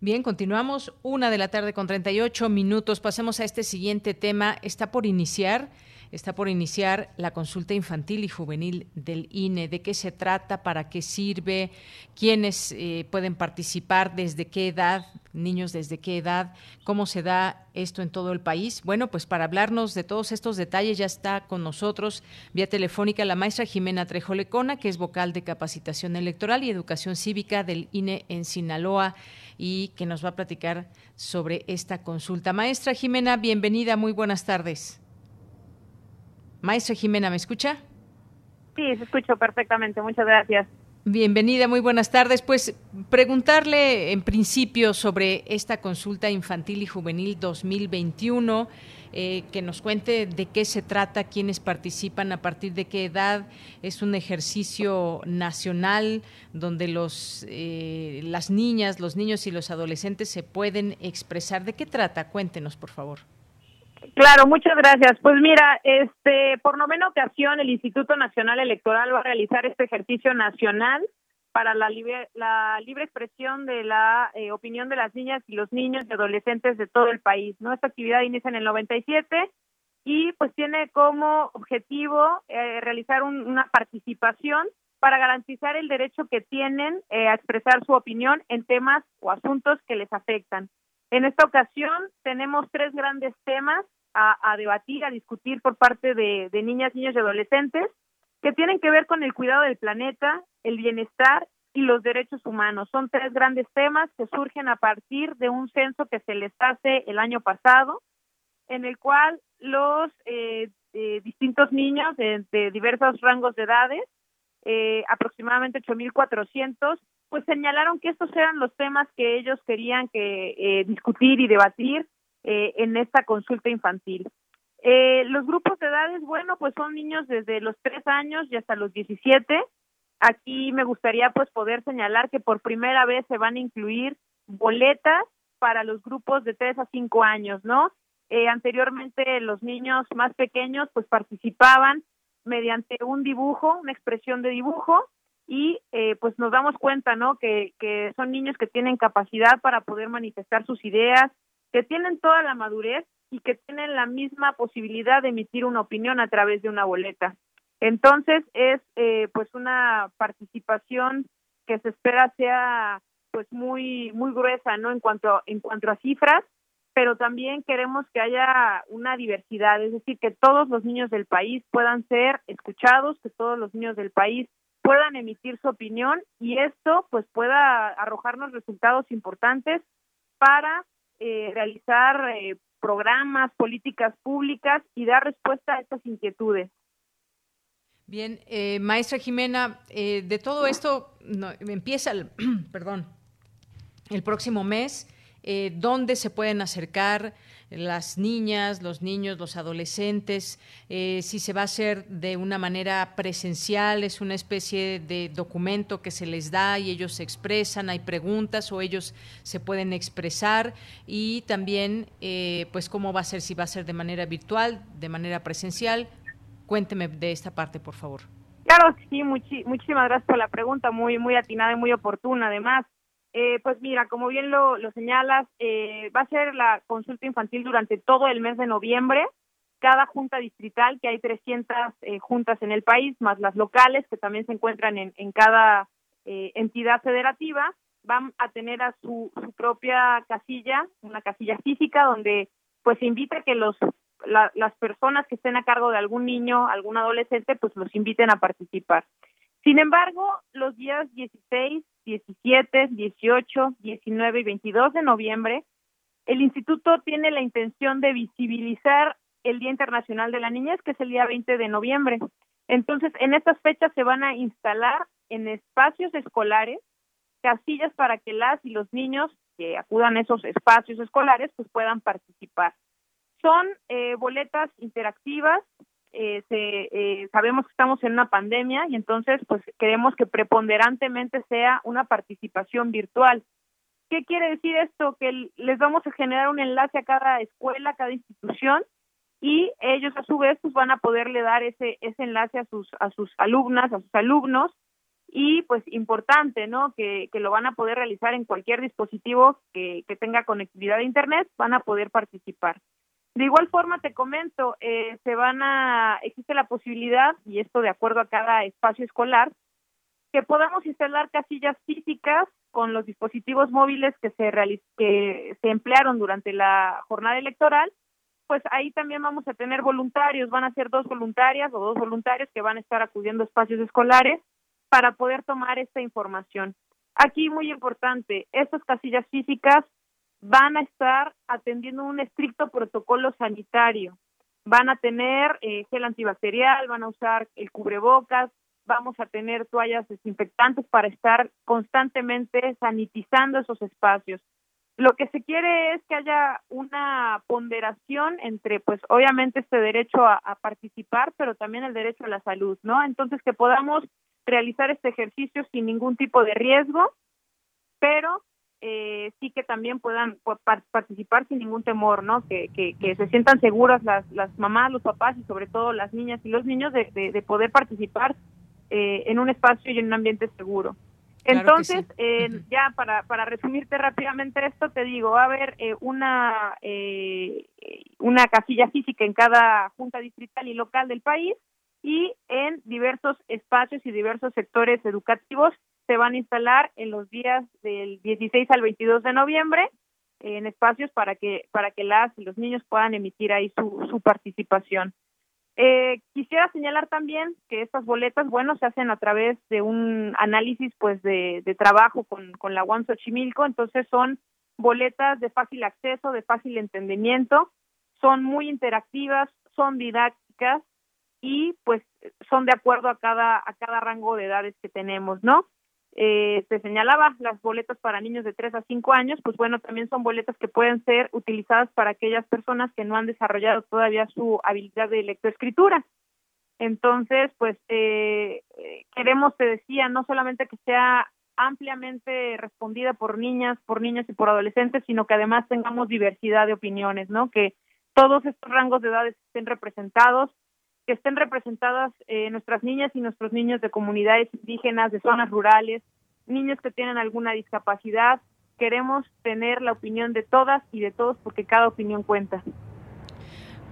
Bien, continuamos. Una de la tarde con 38 minutos. Pasemos a este siguiente tema. Está por iniciar. Está por iniciar la consulta infantil y juvenil del INE. ¿De qué se trata? ¿Para qué sirve? ¿Quiénes eh, pueden participar? ¿Desde qué edad? ¿Niños desde qué edad? ¿Cómo se da esto en todo el país? Bueno, pues para hablarnos de todos estos detalles ya está con nosotros vía telefónica la maestra Jimena Trejolecona, que es vocal de capacitación electoral y educación cívica del INE en Sinaloa y que nos va a platicar sobre esta consulta. Maestra Jimena, bienvenida, muy buenas tardes. Maestra Jimena, ¿me escucha? Sí, se escucho perfectamente, muchas gracias. Bienvenida, muy buenas tardes. Pues preguntarle en principio sobre esta consulta infantil y juvenil 2021. Eh, que nos cuente de qué se trata, quiénes participan, a partir de qué edad. Es un ejercicio nacional donde los, eh, las niñas, los niños y los adolescentes se pueden expresar. ¿De qué trata? Cuéntenos, por favor. Claro, muchas gracias. Pues mira, este, por novena ocasión el Instituto Nacional Electoral va a realizar este ejercicio nacional para la libre, la libre expresión de la eh, opinión de las niñas y los niños y adolescentes de todo el país. ¿no? Esta actividad inicia en el 97 y pues tiene como objetivo eh, realizar una participación para garantizar el derecho que tienen eh, a expresar su opinión en temas o asuntos que les afectan. En esta ocasión tenemos tres grandes temas a, debatir, a discutir por parte de niñas, niños y adolescentes que tienen que ver con el cuidado del planeta, el bienestar y los derechos humanos. Son tres grandes temas que surgen a partir de un censo que se les hace el año pasado, en el cual los eh, eh, distintos niños de, diversos rangos de edades, eh, aproximadamente 8.400, pues señalaron que estos eran los temas que ellos querían que discutir y debatir en esta consulta infantil. Eh, los grupos de edades, bueno, pues son niños desde los 3 años y hasta los 17. Aquí me gustaría pues poder señalar que por primera vez se van a incluir boletas para los grupos de 3 a 5 años, ¿no? Eh, anteriormente los niños más pequeños pues participaban mediante un dibujo, una expresión de dibujo y eh, pues nos damos cuenta, ¿no? Que, que son niños que tienen capacidad para poder manifestar sus ideas, que tienen toda la madurez y que tienen la misma posibilidad de emitir una opinión a través de una boleta. Entonces es eh, pues una participación que se espera sea pues muy muy gruesa, ¿no? En cuanto en cuanto a cifras, pero también queremos que haya una diversidad, es decir, que todos los niños del país puedan ser escuchados, que todos los niños del país puedan emitir su opinión y esto pues pueda arrojarnos resultados importantes para eh, realizar eh, programas, políticas públicas y dar respuesta a estas inquietudes. Bien, eh, maestra Jimena, eh, de todo esto empieza, el, perdón, el próximo mes. eh, dónde se pueden acercar las niñas, los niños, los adolescentes, eh, si se va a hacer de una manera presencial, es una especie de documento que se les da y ellos se expresan, hay preguntas o ellos se pueden expresar y también eh, pues cómo va a ser, si va a ser de manera virtual, de manera presencial. Cuénteme de esta parte, por favor. Claro, sí, muchísimas gracias por la pregunta, muy, muy atinada y muy oportuna además. Eh, pues mira, como bien lo, señalas, eh, va a ser la consulta infantil durante todo el mes de noviembre. Cada junta distrital, que hay 300 eh, juntas en el país, más las locales, que también se encuentran en, en cada entidad federativa, van a tener a su, su propia casilla, una casilla física, donde pues se invita a que los las personas que estén a cargo de algún niño, algún adolescente, pues los inviten a participar. Sin embargo, los días 16, 17, 18, 19 y 22 de noviembre, el instituto tiene la intención de visibilizar el Día Internacional de la Niñez, que es el día 20 de noviembre. Entonces, en estas fechas se van a instalar en espacios escolares casillas para que las y los niños que acudan a esos espacios escolares pues puedan participar. Son eh, boletas interactivas eh, eh, sabemos que estamos en una pandemia y entonces pues queremos que preponderantemente sea una participación virtual. ¿Qué quiere decir esto? Que les vamos a generar un enlace a cada escuela, a cada institución y ellos a su vez pues van a poderle dar ese ese enlace a sus a sus alumnas, a sus alumnos y pues importante, ¿no? Que, que lo van a poder realizar en cualquier dispositivo que, que tenga conectividad a internet, van a poder participar. De igual forma, te comento, eh, se van a, existe la posibilidad, y esto de acuerdo a cada espacio escolar, que podamos instalar casillas físicas con los dispositivos móviles que se, que se emplearon durante la jornada electoral, pues ahí también vamos a tener voluntarios, van a ser dos voluntarias o dos voluntarios que van a estar acudiendo a espacios escolares para poder tomar esta información. Aquí muy importante, estas casillas físicas van a estar atendiendo un estricto protocolo sanitario. Van a tener eh, gel antibacterial, van a usar el cubrebocas, vamos a tener toallas desinfectantes para estar constantemente sanitizando esos espacios. Lo que se quiere es que haya una ponderación entre, pues, obviamente este derecho a, a participar, pero también el derecho a la salud, ¿no? Entonces, que podamos realizar este ejercicio sin ningún tipo de riesgo, pero eh, sí que también puedan participar sin ningún temor, ¿no? Que, que, se sientan seguras las, las mamás, los papás y sobre todo las niñas y los niños de, de, poder participar eh, en un espacio y en un ambiente seguro. Entonces, eh, ya para, para resumirte rápidamente esto, te digo, va a haber eh, una, eh, una casilla física en cada junta distrital y local del país y en diversos espacios y diversos sectores educativos se van a instalar en los días del 16 al 22 de noviembre en espacios para que para que las los niños puedan emitir ahí su, su participación. Eh, quisiera señalar también que estas boletas, bueno, se hacen a través de un análisis, pues, de, de trabajo con, con la UAM Xochimilco, entonces son boletas de fácil acceso, de fácil entendimiento, son muy interactivas, son didácticas y, pues, son de acuerdo a cada a cada rango de edades que tenemos, ¿no? Eh, se señalaba las boletas para niños de 3 a 5 años, pues bueno, también son boletas que pueden ser utilizadas para aquellas personas que no han desarrollado todavía su habilidad de lectoescritura. Entonces, pues eh, queremos, te decía, no solamente que sea ampliamente respondida por niñas, por niños y por adolescentes, sino que además tengamos diversidad de opiniones, ¿no? Que todos estos rangos de edades estén representados, que estén representadas eh, nuestras niñas y nuestros niños de comunidades indígenas, de zonas rurales, niños que tienen alguna discapacidad. Queremos tener la opinión de todas y de todos porque cada opinión cuenta.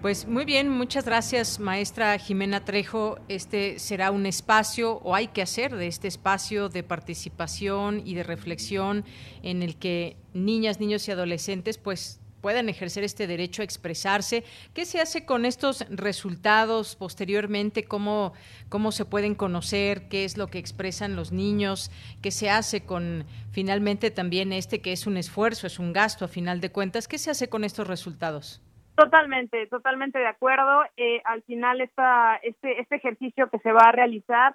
Pues muy bien, muchas gracias, maestra Jimena Trejo. Este será un espacio, o hay que hacer de este espacio de participación y de reflexión en el que niñas, niños y adolescentes, pues puedan ejercer este derecho a expresarse. ¿Qué se hace con estos resultados posteriormente? ¿Cómo, cómo se pueden conocer? ¿Qué es lo que expresan los niños? ¿Qué se hace con finalmente también este que es un esfuerzo, es un gasto a final de cuentas? ¿Qué se hace con estos resultados? Totalmente, totalmente de acuerdo. Eh, al final esta, este, este ejercicio que se va a realizar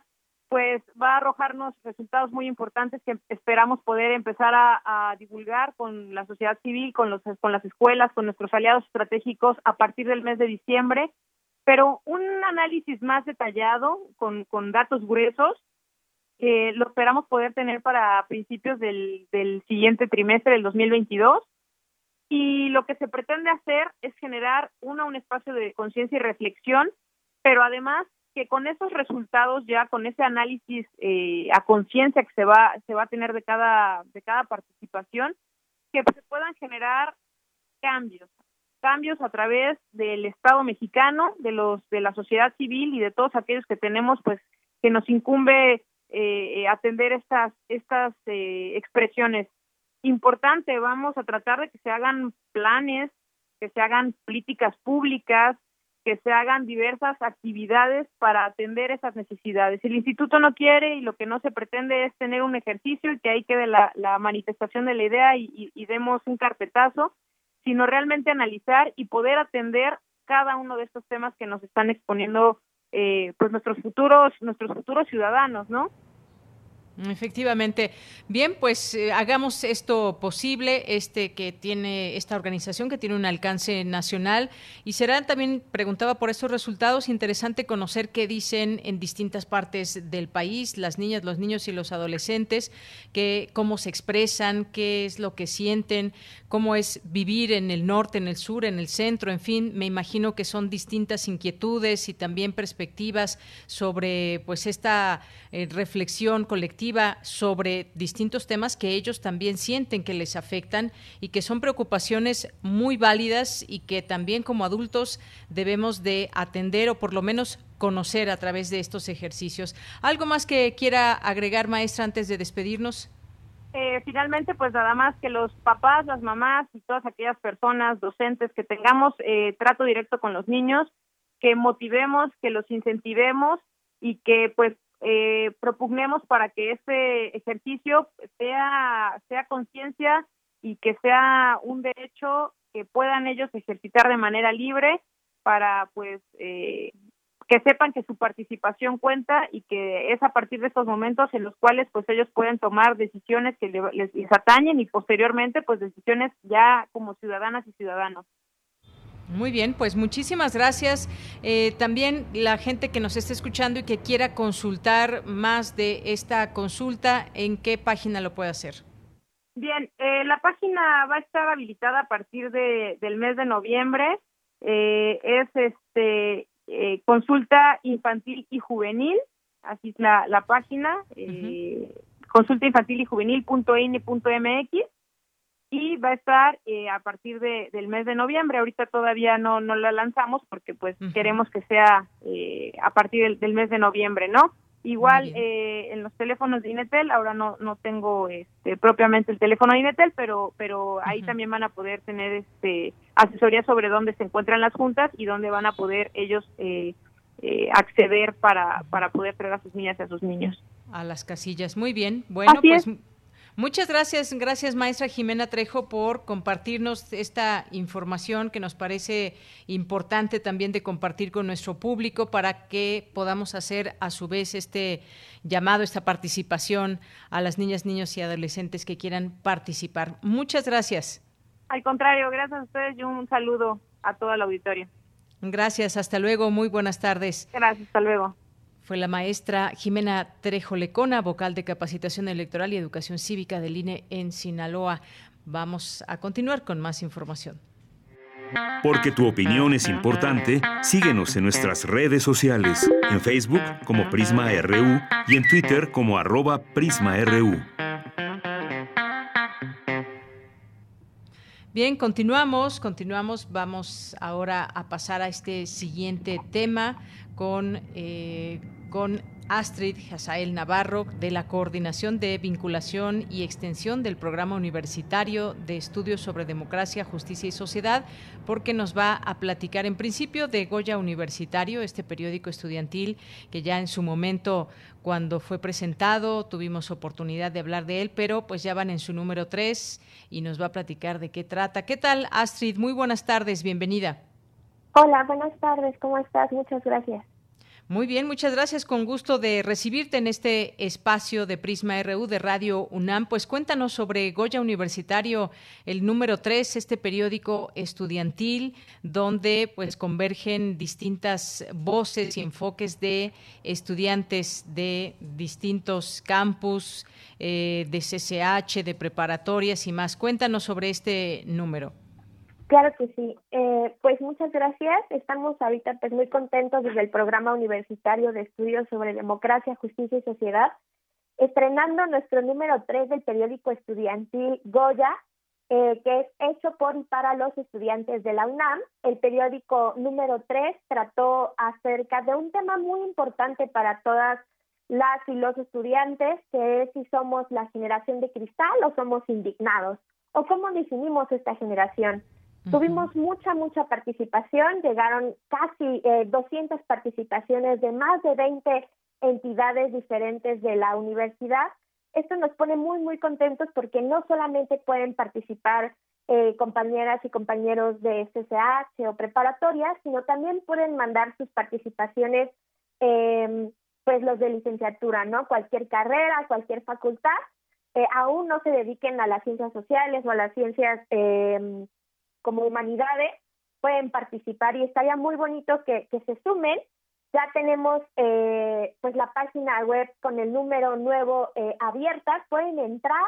pues va a arrojarnos resultados muy importantes que esperamos poder empezar a, divulgar con la sociedad civil, con, los, con las escuelas, con nuestros aliados estratégicos a partir del mes de diciembre, pero un análisis más detallado con, con datos gruesos eh, lo esperamos poder tener para principios del, del siguiente trimestre del 2022 y lo que se pretende hacer es generar una un espacio de conciencia y reflexión, pero además que con esos resultados ya con ese análisis eh, a conciencia que se va se va a tener de cada de cada participación que se puedan generar cambios cambios a través del Estado mexicano de los de la sociedad civil y de todos aquellos que tenemos pues que nos incumbe eh, atender estas estas eh, expresiones. Importante vamos a tratar de que se hagan planes que se hagan políticas públicas que se hagan diversas actividades para atender esas necesidades. El instituto no quiere y lo que no se pretende es tener un ejercicio y que ahí quede la, manifestación de la idea y, demos un carpetazo, sino realmente analizar y poder atender cada uno de estos temas que nos están exponiendo eh, pues nuestros futuros nuestros futuros ciudadanos, ¿no? Efectivamente. Bien, pues eh, hagamos esto posible, este que tiene esta organización que tiene un alcance nacional y será también preguntaba por esos resultados interesante conocer qué dicen en distintas partes del país las niñas, los niños y los adolescentes, que cómo se expresan, qué es lo que sienten, cómo es vivir en el norte, en el sur, en el centro, en fin, me imagino que son distintas inquietudes y también perspectivas sobre pues esta eh, reflexión colectiva sobre distintos temas que ellos también sienten que les afectan y que son preocupaciones muy válidas y que también como adultos debemos de atender o por lo menos conocer a través de estos ejercicios. ¿Algo más que quiera agregar, maestra, antes de despedirnos? Eh, finalmente, pues nada más que los papás, las mamás y todas aquellas personas, docentes, que tengamos eh, trato directo con los niños, que motivemos, que los incentivemos y que pues eh, propugnemos para que este ejercicio sea, sea conciencia y que sea un derecho que puedan ellos ejercitar de manera libre para pues eh, que sepan que su participación cuenta y que es a partir de estos momentos en los cuales pues ellos pueden tomar decisiones que les, les atañen y posteriormente pues decisiones ya como ciudadanas y ciudadanos. Muy bien, pues muchísimas gracias. Eh, también la gente que nos esté escuchando y que quiera consultar más de esta consulta, ¿en qué página lo puede hacer? Bien, eh, la página va a estar habilitada a partir de, del mes de noviembre. Eh, es este consulta infantil y juvenil, así es la, la página, consulta infantil y juvenil.ini.mx y va a estar eh, a partir de, del mes de noviembre. Ahorita todavía no, no la lanzamos porque pues queremos que sea eh, a partir del, mes de noviembre, ¿no? Igual eh, en los teléfonos de Inetel, ahora no, no tengo este, propiamente el teléfono de Inetel, pero, pero ahí también van a poder tener este, asesoría sobre dónde se encuentran las juntas y dónde van a poder ellos acceder para, para poder traer a sus niñas y a sus niños. A las casillas. Muy bien. Bueno, pues Muchas gracias, gracias maestra Jimena Trejo por compartirnos esta información que nos parece importante también de compartir con nuestro público para que podamos hacer a su vez este llamado, esta participación a las niñas, niños y adolescentes que quieran participar. Muchas gracias. Al contrario, gracias a ustedes y un saludo a toda la auditorio. Gracias, hasta luego, muy buenas tardes. Gracias, hasta luego. Fue la maestra Jimena Trejo Lecona, vocal de capacitación electoral y educación cívica del INE en Sinaloa. Vamos a continuar con más información. Porque tu opinión es importante, síguenos en nuestras redes sociales, en Facebook como Prisma RU y en Twitter como arroba PrismaRU. Bien, continuamos, continuamos. Vamos ahora a pasar a este siguiente tema con, eh, con Astrid Hazael Navarro de la Coordinación de Vinculación y Extensión del Programa Universitario de Estudios sobre Democracia, Justicia y Sociedad, porque nos va a platicar en principio de Goya Universitario, este periódico estudiantil que ya en su momento cuando fue presentado tuvimos oportunidad de hablar de él, pero pues ya van en su número 3 y nos va a platicar de qué trata. ¿Qué tal Astrid? Muy buenas tardes, bienvenida. Hola, buenas tardes, ¿cómo estás? Muchas gracias. Muy bien, muchas gracias. Con gusto de recibirte en este espacio de Prisma RU de Radio UNAM. Pues cuéntanos sobre Goya Universitario, el número 3, este periódico estudiantil donde pues convergen distintas voces y enfoques de estudiantes de distintos campus, eh, de CCH, de preparatorias y más. Cuéntanos sobre este número. Claro que sí. Eh, pues muchas gracias. Estamos ahorita pues muy contentos desde el programa universitario de estudios sobre democracia, justicia y sociedad, estrenando nuestro número 3 del periódico estudiantil Goya, eh, que es hecho por y para los estudiantes de la UNAM. El periódico número 3 trató acerca de un tema muy importante para todas las y los estudiantes, que es si somos la generación de cristal o somos indignados, o cómo definimos esta generación. Tuvimos mucha, mucha participación, llegaron casi 200 eh, participaciones de más de 20 entidades diferentes de la universidad. Esto nos pone muy, muy contentos porque no solamente pueden participar eh, compañeras y compañeros de SSH o preparatorias, sino también pueden mandar sus participaciones, em, pues los de licenciatura, ¿no? Cualquier carrera, cualquier facultad, eh, aún no se dediquen a las ciencias sociales o a las ciencias eh, como humanidades pueden participar y estaría muy bonito que, se sumen. Ya tenemos eh, pues la página web con el número nuevo eh, abierta, pueden entrar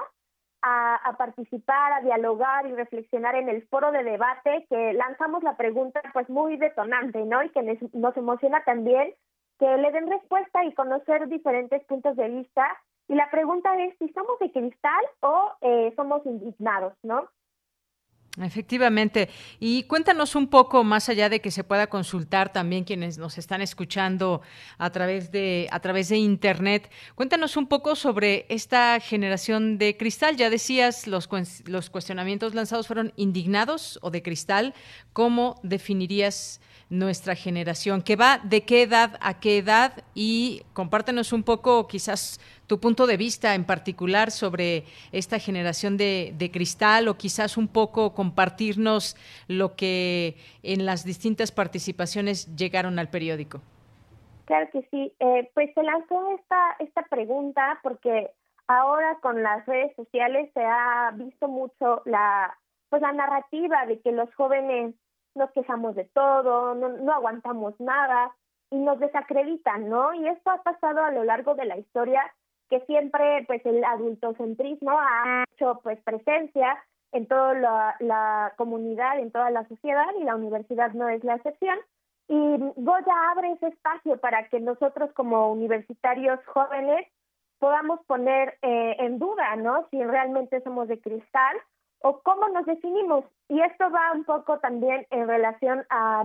a, participar, a dialogar y reflexionar en el foro de debate que lanzamos la pregunta pues muy detonante, ¿no? Y que nos emociona también que le den respuesta y conocer diferentes puntos de vista. Y la pregunta es si somos de cristal o eh, somos indignados, ¿no? Efectivamente. Y cuéntanos un poco más allá de que se pueda consultar también quienes nos están escuchando a través de a través de internet. Cuéntanos un poco sobre esta generación de cristal. Ya decías los los cuestionamientos lanzados fueron indignados o de cristal. ¿Cómo definirías nuestra generación? ¿Qué va de qué edad a qué edad? Y compártenos un poco quizás tu punto de vista en particular sobre esta generación de, cristal o quizás un poco compartirnos lo que en las distintas participaciones llegaron al periódico. Claro que sí. Eh, pues se lanzó esta, esta pregunta porque ahora con las redes sociales se ha visto mucho la, pues la narrativa de que los jóvenes nos quejamos de todo, no, no aguantamos nada y nos desacreditan, ¿no? Y esto ha pasado a lo largo de la historia que siempre pues el adultocentrismo ha hecho pues presencia en toda la, comunidad, en toda la sociedad y la universidad no es la excepción. Y Goya abre ese espacio para que nosotros como universitarios jóvenes podamos poner eh, en duda, ¿no? Si realmente somos de cristal o cómo nos definimos. Y esto va un poco también en relación a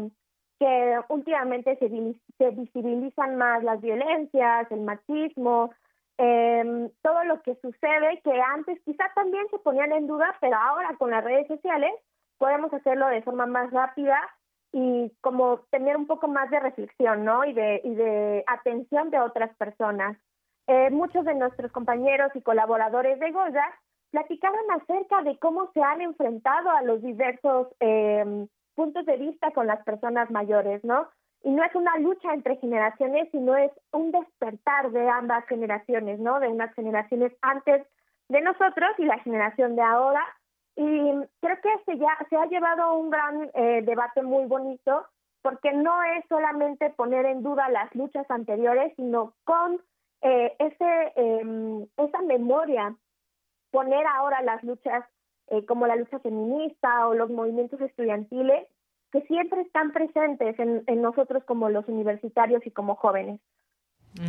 que últimamente se, se visibilizan más las violencias, el machismo, eh, todo lo que sucede que antes quizá también se ponían en duda, pero ahora con las redes sociales podemos hacerlo de forma más rápida y como tener un poco más de reflexión, ¿no? Y de, y de atención de otras personas. Eh, muchos de nuestros compañeros y colaboradores de Goya platicaron acerca de cómo se han enfrentado a los diversos eh, puntos de vista con las personas mayores, ¿no? Y no es una lucha entre generaciones, sino es un despertar de ambas generaciones, ¿no? De unas generaciones antes de nosotros y la generación de ahora. Y creo que se, ya, se ha llevado un gran eh, debate muy bonito, porque no es solamente poner en duda las luchas anteriores, sino con eh, ese, eh, esa memoria, poner ahora las luchas eh, como la lucha feminista o los movimientos estudiantiles que siempre están presentes en, en nosotros como los universitarios y como jóvenes.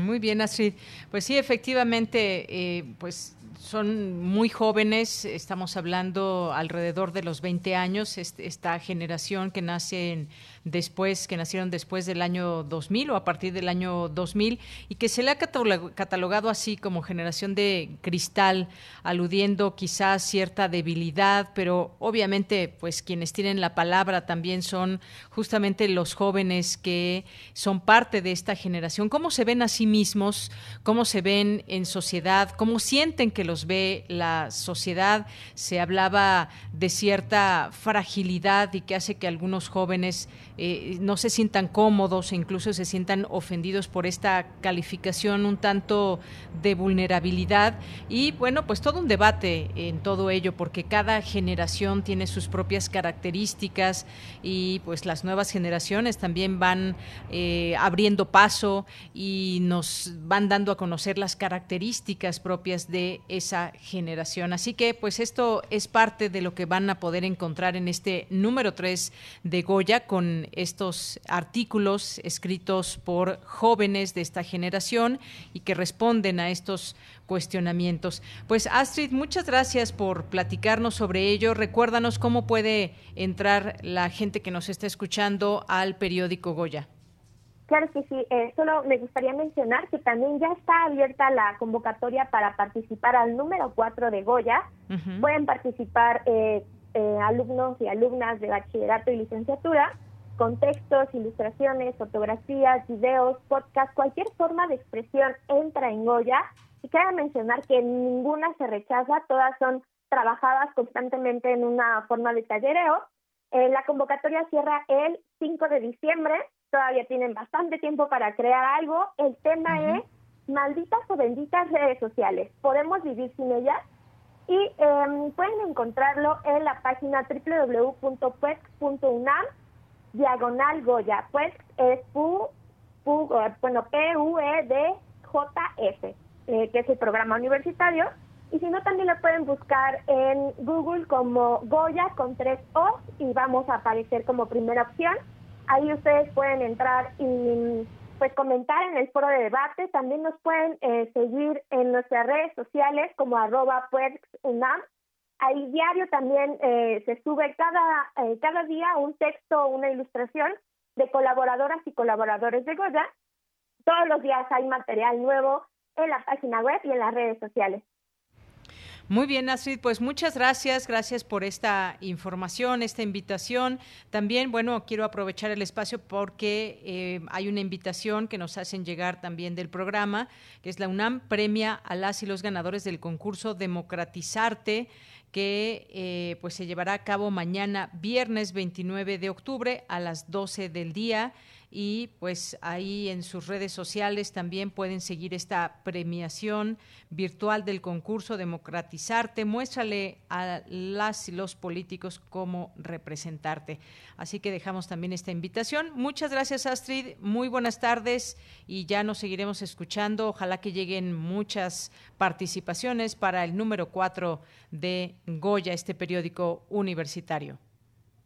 Muy bien, Astrid. Pues sí, efectivamente, eh, pues son muy jóvenes, estamos hablando alrededor de los 20 años, esta generación que nace después, que nacieron después del año 2000 o a partir del año 2000 y que se le ha catalogado así como generación de cristal, aludiendo quizás cierta debilidad, pero obviamente pues quienes tienen la palabra también son justamente los jóvenes que son parte de esta generación. ¿Cómo se ven a sí mismos? ¿Cómo se ven en sociedad? ¿Cómo sienten que los ve la sociedad. Se hablaba de cierta fragilidad y que hace que algunos jóvenes eh, no se sientan cómodos e incluso se sientan ofendidos por esta calificación un tanto de vulnerabilidad. Y bueno, pues todo un debate en todo ello, porque cada generación tiene sus propias características y pues las nuevas generaciones también van eh, abriendo paso y nos van dando a conocer las características propias de esa generación. Así que pues esto es parte de lo que van a poder encontrar en este número 3 de Goya con estos artículos escritos por jóvenes de esta generación y que responden a estos cuestionamientos. Pues Astrid, muchas gracias por platicarnos sobre ello. Recuérdanos cómo puede entrar la gente que nos está escuchando al periódico Goya. Claro que sí, eh, solo me gustaría mencionar que también ya está abierta la convocatoria para participar al número 4 de Goya. Pueden participar eh, eh, alumnos y alumnas de bachillerato y licenciatura con textos, ilustraciones, fotografías, videos, podcast, cualquier forma de expresión entra en Goya. Y cabe mencionar que ninguna se rechaza, todas son trabajadas constantemente en una forma de tallereo. Eh, la convocatoria cierra el 5 de diciembre, todavía tienen bastante tiempo para crear algo. El tema es malditas o benditas redes sociales. ¿Podemos vivir sin ellas? Y em, pueden encontrarlo en la página www.puex.unam diagonal Goya. Pues es bueno, P-U-E-D-J-F, eh, que es el programa universitario. Y si no, también lo pueden buscar en Google como Goya con tres O y vamos a aparecer como primera opción. Ahí ustedes pueden entrar y pues comentar en el foro de debate. También nos pueden eh, seguir en nuestras redes sociales como arroba UNAM Ahí diario también eh, se sube cada, eh, cada día un texto, una ilustración de colaboradoras y colaboradores de Goya. Todos los días hay material nuevo en la página web y en las redes sociales. Muy bien, Astrid, pues muchas gracias, gracias por esta información, esta invitación. También, bueno, quiero aprovechar el espacio porque eh, hay una invitación que nos hacen llegar también del programa, que es la UNAM premia a las y los ganadores del concurso Democratizarte que eh, pues se llevará a cabo mañana viernes 29 de octubre a las 12 del día y pues ahí en sus redes sociales también pueden seguir esta premiación virtual del concurso Democratizarte. Muéstrale a las y los políticos cómo representarte. Así que dejamos también esta invitación. Muchas gracias Astrid, muy buenas tardes y ya nos seguiremos escuchando. Ojalá que lleguen muchas participaciones para el número 4 de Goya, este periódico universitario.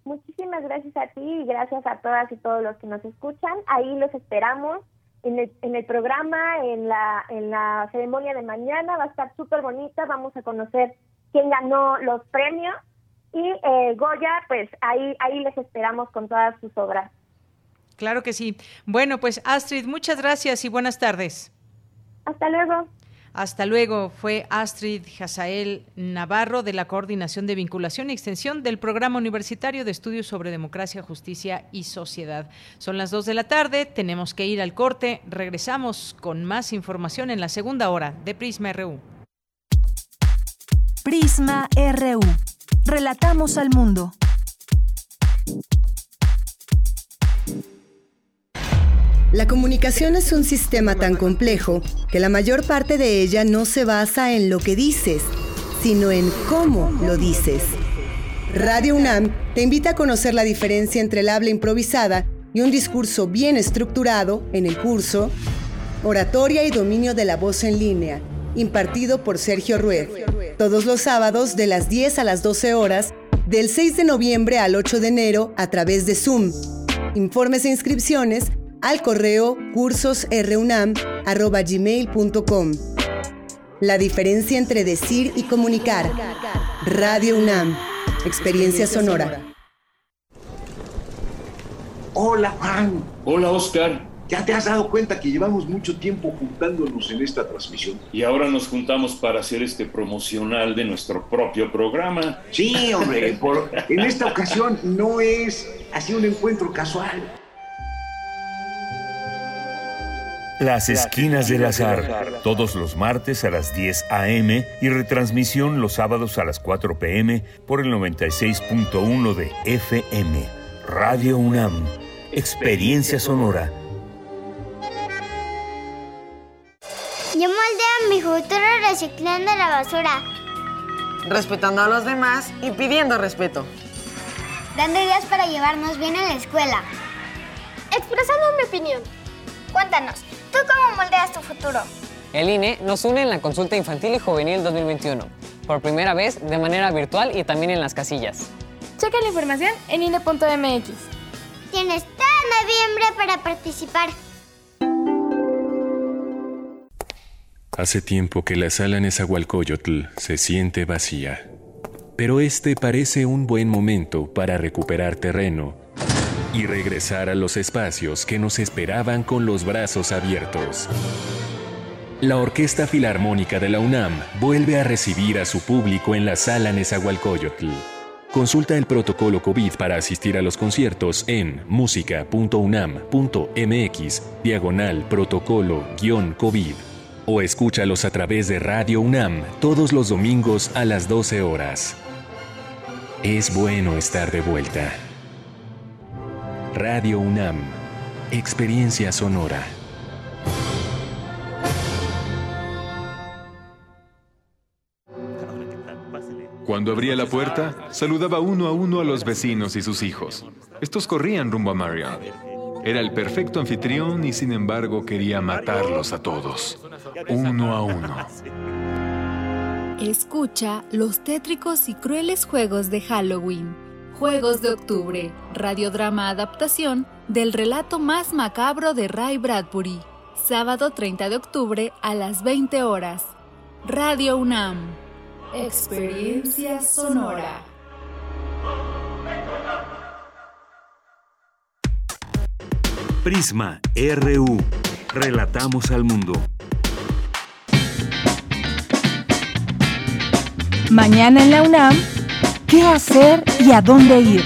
Muchísimas gracias a ti y gracias a todas y todos los que nos escuchan. Ahí los esperamos en el, en el programa, en la, en la ceremonia de mañana. Va a estar súper bonita. Vamos a conocer quién ganó los premios. Y eh, Goya, pues ahí, ahí les esperamos con todas sus obras. Claro que sí. Bueno, pues Astrid, muchas gracias y buenas tardes. Hasta luego. Hasta luego. Fue Astrid Hazael Navarro de la Coordinación de Vinculación y Extensión del Programa Universitario de Estudios sobre Democracia, Justicia y Sociedad. Son las dos de la tarde, tenemos que ir al corte. Regresamos con más información en la segunda hora de Prisma RU. Prisma RU. Relatamos al mundo. La comunicación es un sistema tan complejo que la mayor parte de ella no se basa en lo que dices, sino en cómo lo dices. Radio UNAM te invita a conocer la diferencia entre el habla improvisada y un discurso bien estructurado en el curso Oratoria y Dominio de la Voz en Línea, impartido por Sergio Rued, todos los sábados de las 10 a las 12 horas, del 6 de noviembre al 8 de enero a través de Zoom. Informes e inscripciones al correo cursosrunam.gmail.com. La diferencia entre decir y comunicar. Radio UNAM. Experiencia sonora. Hola Juan. Hola Oscar. ¿Ya te has dado cuenta que llevamos mucho tiempo juntándonos en esta transmisión? Y ahora nos juntamos para hacer este promocional de nuestro propio programa. Sí, hombre, en esta ocasión no es así un encuentro casual. Las Esquinas del Azar, todos los martes a las 10 a.m. y retransmisión los sábados a las 4 p.m. por el 96.1 de FM. Radio UNAM, Experiencia Sonora. Yo moldeo mi futuro reciclando la basura. Respetando a los demás y pidiendo respeto. Dando ideas para llevarnos bien en la escuela. Expresando mi opinión. Cuéntanos, ¿tú cómo moldeas tu futuro? El INE nos une en la consulta infantil y juvenil 2021, por primera vez de manera virtual y también en las casillas. Checa la información en INE.mx. Tienes todo noviembre para participar. Hace tiempo que la sala Nezahualcóyotl se siente vacía, pero este parece un buen momento para recuperar terreno y regresar a los espacios que nos esperaban con los brazos abiertos. La Orquesta Filarmónica de la UNAM vuelve a recibir a su público en la sala Nezahualcóyotl. Consulta el protocolo COVID para asistir a los conciertos en música.unam.mx, diagonal protocolo-COVID, o escúchalos a través de Radio UNAM todos los domingos a las 12 horas. Es bueno estar de vuelta. Radio UNAM, Experiencia Sonora. Cuando abría la puerta, saludaba uno a uno a los vecinos y sus hijos. Estos corrían rumbo a Marion. Era el perfecto anfitrión y sin embargo quería matarlos a todos, uno a uno. Escucha los tétricos y crueles juegos de Halloween. Juegos de Octubre, radiodrama adaptación del relato más macabro de Ray Bradbury. Sábado 30 de octubre a las 20 horas. Radio UNAM. Experiencia sonora. Prisma RU. Relatamos al mundo. Mañana en la UNAM, ¿qué hacer y a dónde ir?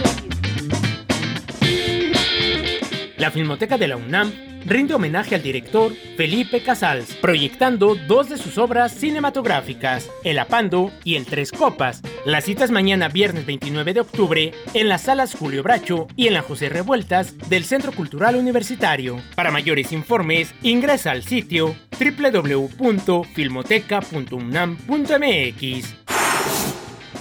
La Filmoteca de la UNAM rinde homenaje al director Felipe Casals, proyectando dos de sus obras cinematográficas, El Apando y El Tres Copas. Las citas mañana viernes 29 de octubre en las salas Julio Bracho y en la José Revueltas del Centro Cultural Universitario. Para mayores informes, ingresa al sitio www.filmoteca.unam.mx.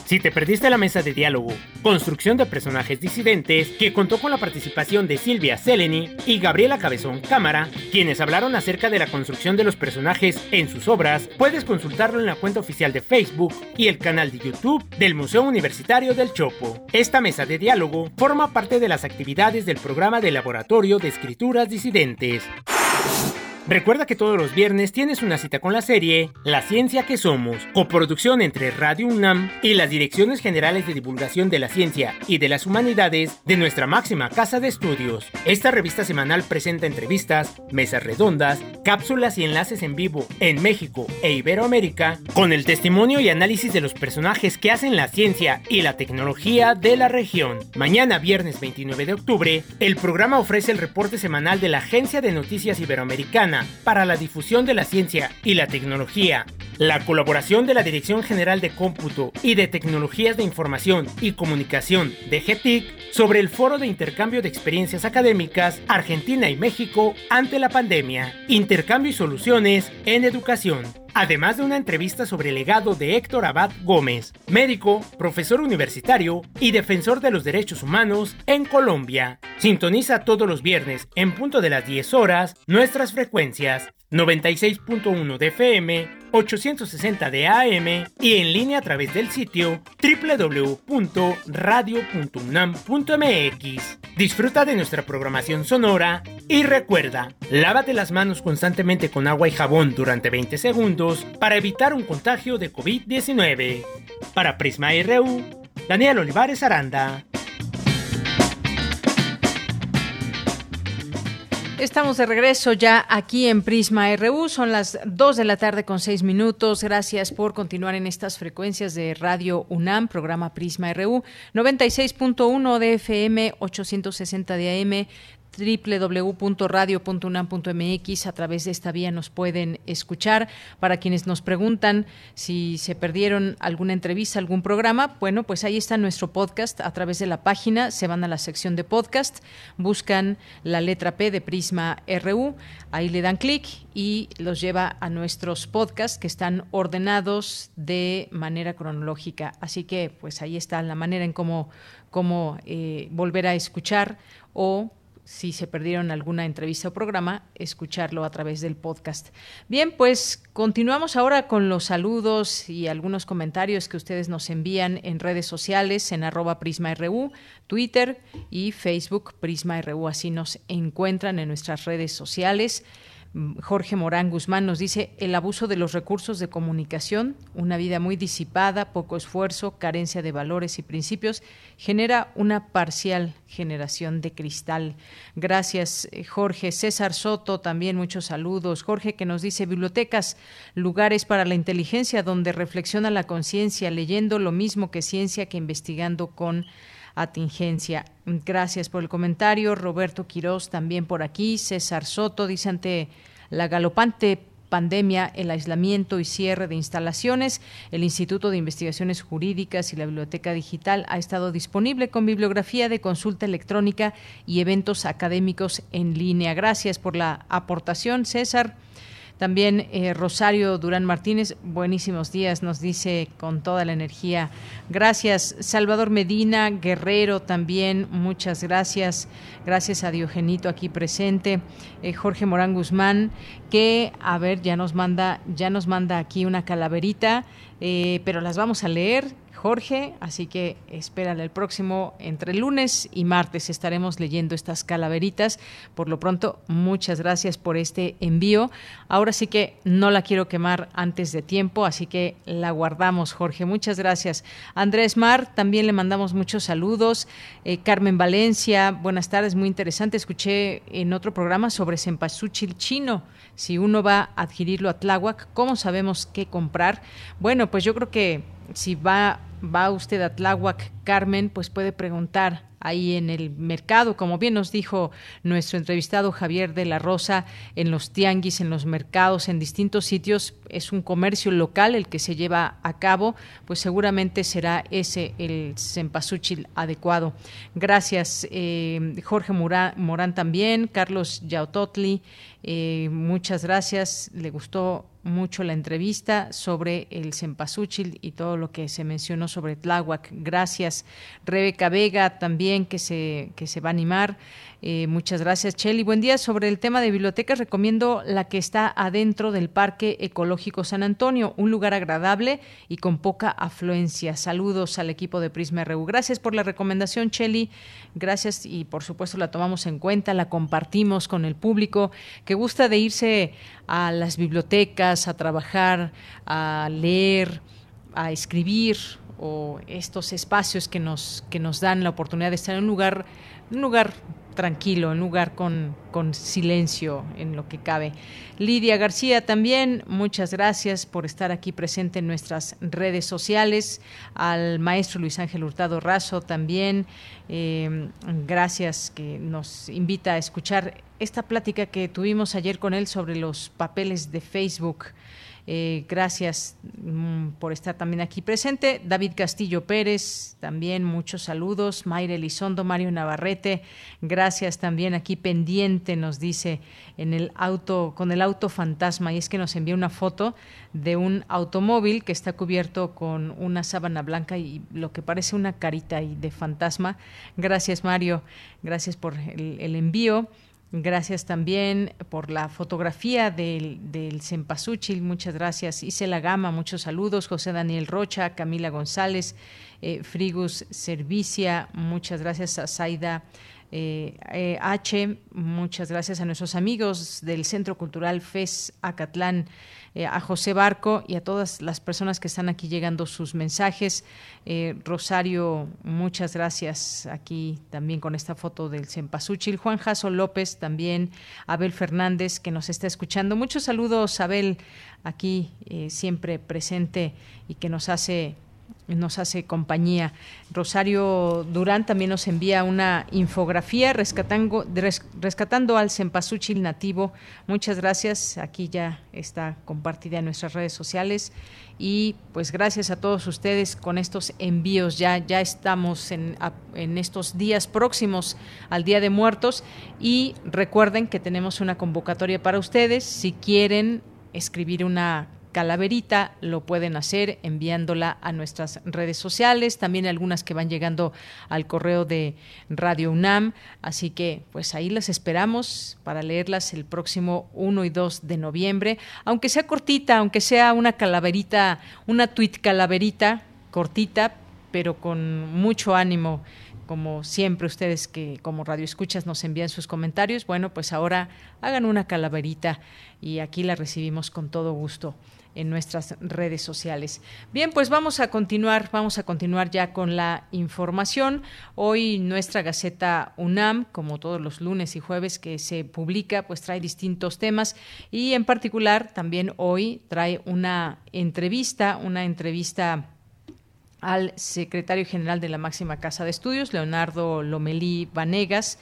Si te perdiste la mesa de diálogo, construcción de personajes disidentes, que contó con la participación de Silvia Seleni y Gabriela Cabezón Cámara, quienes hablaron acerca de la construcción de los personajes en sus obras, puedes consultarlo en la cuenta oficial de Facebook y el canal de YouTube del Museo Universitario del Chopo. Esta mesa de diálogo forma parte de las actividades del programa de Laboratorio de Escrituras Disidentes. Recuerda que todos los viernes tienes una cita con la serie La Ciencia que Somos, coproducción entre Radio UNAM y las Direcciones Generales de Divulgación de la Ciencia y de las Humanidades de nuestra máxima casa de estudios. Esta revista semanal presenta entrevistas, mesas redondas, cápsulas y enlaces en vivo en México e Iberoamérica con el testimonio y análisis de los personajes que hacen la ciencia y la tecnología de la región. Mañana, viernes 29 de octubre, el programa ofrece el reporte semanal de la Agencia de Noticias Iberoamericana para la difusión de la ciencia y la tecnología, la colaboración de la Dirección General de Cómputo y de Tecnologías de Información y Comunicación de GETIC sobre el Foro de Intercambio de Experiencias Académicas Argentina y México ante la pandemia, intercambio y soluciones en educación además de una entrevista sobre el legado de Héctor Abad Gómez, médico, profesor universitario y defensor de los derechos humanos en Colombia. Sintoniza todos los viernes en punto de las 10 horas nuestras frecuencias 96.1 de FM, 860 de AM y en línea a través del sitio www.radio.unam.mx. Disfruta de nuestra programación sonora y recuerda, lávate las manos constantemente con agua y jabón durante 20 segundos para evitar un contagio de COVID-19. Para Prisma RU, Daniel Olivares Aranda. Estamos de regreso ya aquí en Prisma RU. Son las 2 de la tarde con 6 minutos. Gracias por continuar en estas frecuencias de Radio UNAM, programa Prisma RU, 96.1 de FM, 860 de AM, www.radio.unam.mx. A través de esta vía nos pueden escuchar. Para quienes nos preguntan si se perdieron alguna entrevista, algún programa, bueno, pues ahí está nuestro podcast a través de la página. Se van a la sección de podcast, buscan la letra P de Prisma RU, ahí le dan clic y los lleva a nuestros podcasts que están ordenados de manera cronológica. Así que, pues ahí está la manera en cómo, cómo eh, volver a escuchar o si se perdieron alguna entrevista o programa, escucharlo a través del podcast. Bien, pues continuamos ahora con los saludos y algunos comentarios que ustedes nos envían en redes sociales, en arroba PrismaRU, Twitter y Facebook PrismaRU. Así nos encuentran en nuestras redes sociales. Jorge Morán Guzmán nos dice el abuso de los recursos de comunicación, una vida muy disipada, poco esfuerzo, carencia de valores y principios, genera una parcial generación de cristal. Gracias, eh, Jorge. César Soto, también muchos saludos. Jorge que nos dice bibliotecas, lugares para la inteligencia donde reflexiona la conciencia, leyendo lo mismo que ciencia que investigando con atingencia. Gracias por el comentario. Roberto Quirós también por aquí. César Soto dice ante la galopante pandemia, el aislamiento y cierre de instalaciones, el Instituto de Investigaciones Jurídicas y la Biblioteca Digital ha estado disponible con bibliografía de consulta electrónica y eventos académicos en línea. Gracias por la aportación, César. También eh, Rosario Durán Martínez, buenísimos días, nos dice con toda la energía. Gracias. Salvador Medina, Guerrero también, muchas gracias. Gracias a Diogenito aquí presente. Eh, Jorge Morán Guzmán, que, a ver, ya nos manda, ya nos manda aquí una calaverita, eh, pero las vamos a leer Jorge, así que espérale el próximo entre lunes y martes estaremos leyendo estas calaveritas. Por lo pronto, muchas gracias por este envío. Ahora sí que no la quiero quemar antes de tiempo, así que la guardamos, Jorge. Muchas gracias. Andrés Mar, también le mandamos muchos saludos. Eh, Carmen Valencia, buenas tardes, muy interesante. Escuché en otro programa sobre cempasúchil chino. Si uno va a adquirirlo a Tláhuac, ¿cómo sabemos qué comprar? Bueno, pues yo creo que si va, va usted a Tláhuac, Carmen, pues puede preguntar ahí en el mercado, como bien nos dijo nuestro entrevistado Javier de la Rosa, en los tianguis, en los mercados, en distintos sitios, es un comercio local el que se lleva a cabo, pues seguramente será ese el cempasúchil adecuado. Gracias, eh, Jorge Morán, también, Carlos Yautotli, eh, muchas gracias, le gustó mucho la entrevista sobre el cempasúchil y todo lo que se mencionó sobre Tláhuac. Gracias. Rebeca Vega también que se, que se va a animar. Eh, muchas gracias, Cheli. Buen día. Sobre el tema de bibliotecas, recomiendo la que está adentro del Parque Ecológico San Antonio, un lugar agradable y con poca afluencia. Saludos al equipo de Prisma RU. Gracias por la recomendación, Cheli. Gracias y por supuesto la tomamos en cuenta, la compartimos con el público que gusta de irse a las bibliotecas, a trabajar, a leer, a escribir o estos espacios que nos, que nos dan la oportunidad de estar en un lugar, un lugar tranquilo, en lugar con, con silencio en lo que cabe. Lidia García también, muchas gracias por estar aquí presente en nuestras redes sociales. Al maestro Luis Ángel Hurtado Razo también, eh, gracias que nos invita a escuchar esta plática que tuvimos ayer con él sobre los papeles de Facebook. Eh, gracias mm, por estar también aquí presente. David Castillo Pérez, también muchos saludos. Mayra Elizondo, Mario Navarrete, gracias también aquí pendiente, nos dice en el auto, con el auto fantasma. Y es que nos envía una foto de un automóvil que está cubierto con una sábana blanca y lo que parece una carita de fantasma. Gracias, Mario. Gracias por el envío. Gracias también por la fotografía del, del Cempasúchil, muchas gracias. la Gama, muchos saludos. José Daniel Rocha, Camila González, eh, Frigus Servicia, muchas gracias a Zaida eh, eh, H, muchas gracias a nuestros amigos del Centro Cultural FES Acatlán. Eh, a José Barco y a todas las personas que están aquí llegando sus mensajes. Eh, Rosario, muchas gracias aquí también con esta foto del Cempasúchil. Juan Jaso López también, Abel Fernández que nos está escuchando. Muchos saludos, Abel, aquí eh, siempre presente y que nos hace nos hace compañía. Rosario Durán también nos envía una infografía rescatando, rescatando al cempasúchil nativo. Muchas gracias. Aquí ya está compartida en nuestras redes sociales. Y pues gracias a todos ustedes con estos envíos. Ya, ya estamos en, en estos días próximos al Día de Muertos. Y recuerden que tenemos una convocatoria para ustedes. Si quieren escribir una calaverita, lo pueden hacer enviándola a nuestras redes sociales, también algunas que van llegando al correo de Radio UNAM, así que pues ahí las esperamos para leerlas el próximo 1 y 2 de noviembre, aunque sea cortita, aunque sea una calaverita, una tweet calaverita cortita, pero con mucho ánimo como siempre ustedes que como radio escuchas nos envían sus comentarios, bueno, pues ahora hagan una calaverita y aquí la recibimos con todo gusto en nuestras redes sociales. Bien, pues vamos a continuar, vamos a continuar ya con la información. Hoy nuestra Gaceta UNAM, como todos los lunes y jueves que se publica, pues trae distintos temas y en particular también hoy trae una entrevista, una entrevista al secretario general de la máxima casa de estudios, Leonardo Lomelí Vanegas.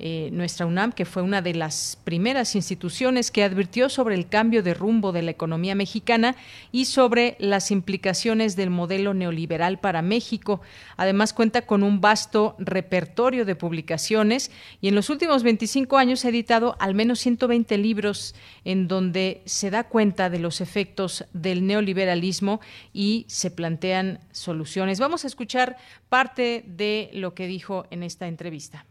Eh, nuestra UNAM, que fue una de las primeras instituciones que advirtió sobre el cambio de rumbo de la economía mexicana y sobre las implicaciones del modelo neoliberal para México. Además, cuenta con un vasto repertorio de publicaciones y en los últimos 25 años ha editado al menos 120 libros en donde se da cuenta de los efectos del neoliberalismo y se plantean soluciones. Vamos a escuchar parte de lo que dijo en esta entrevista.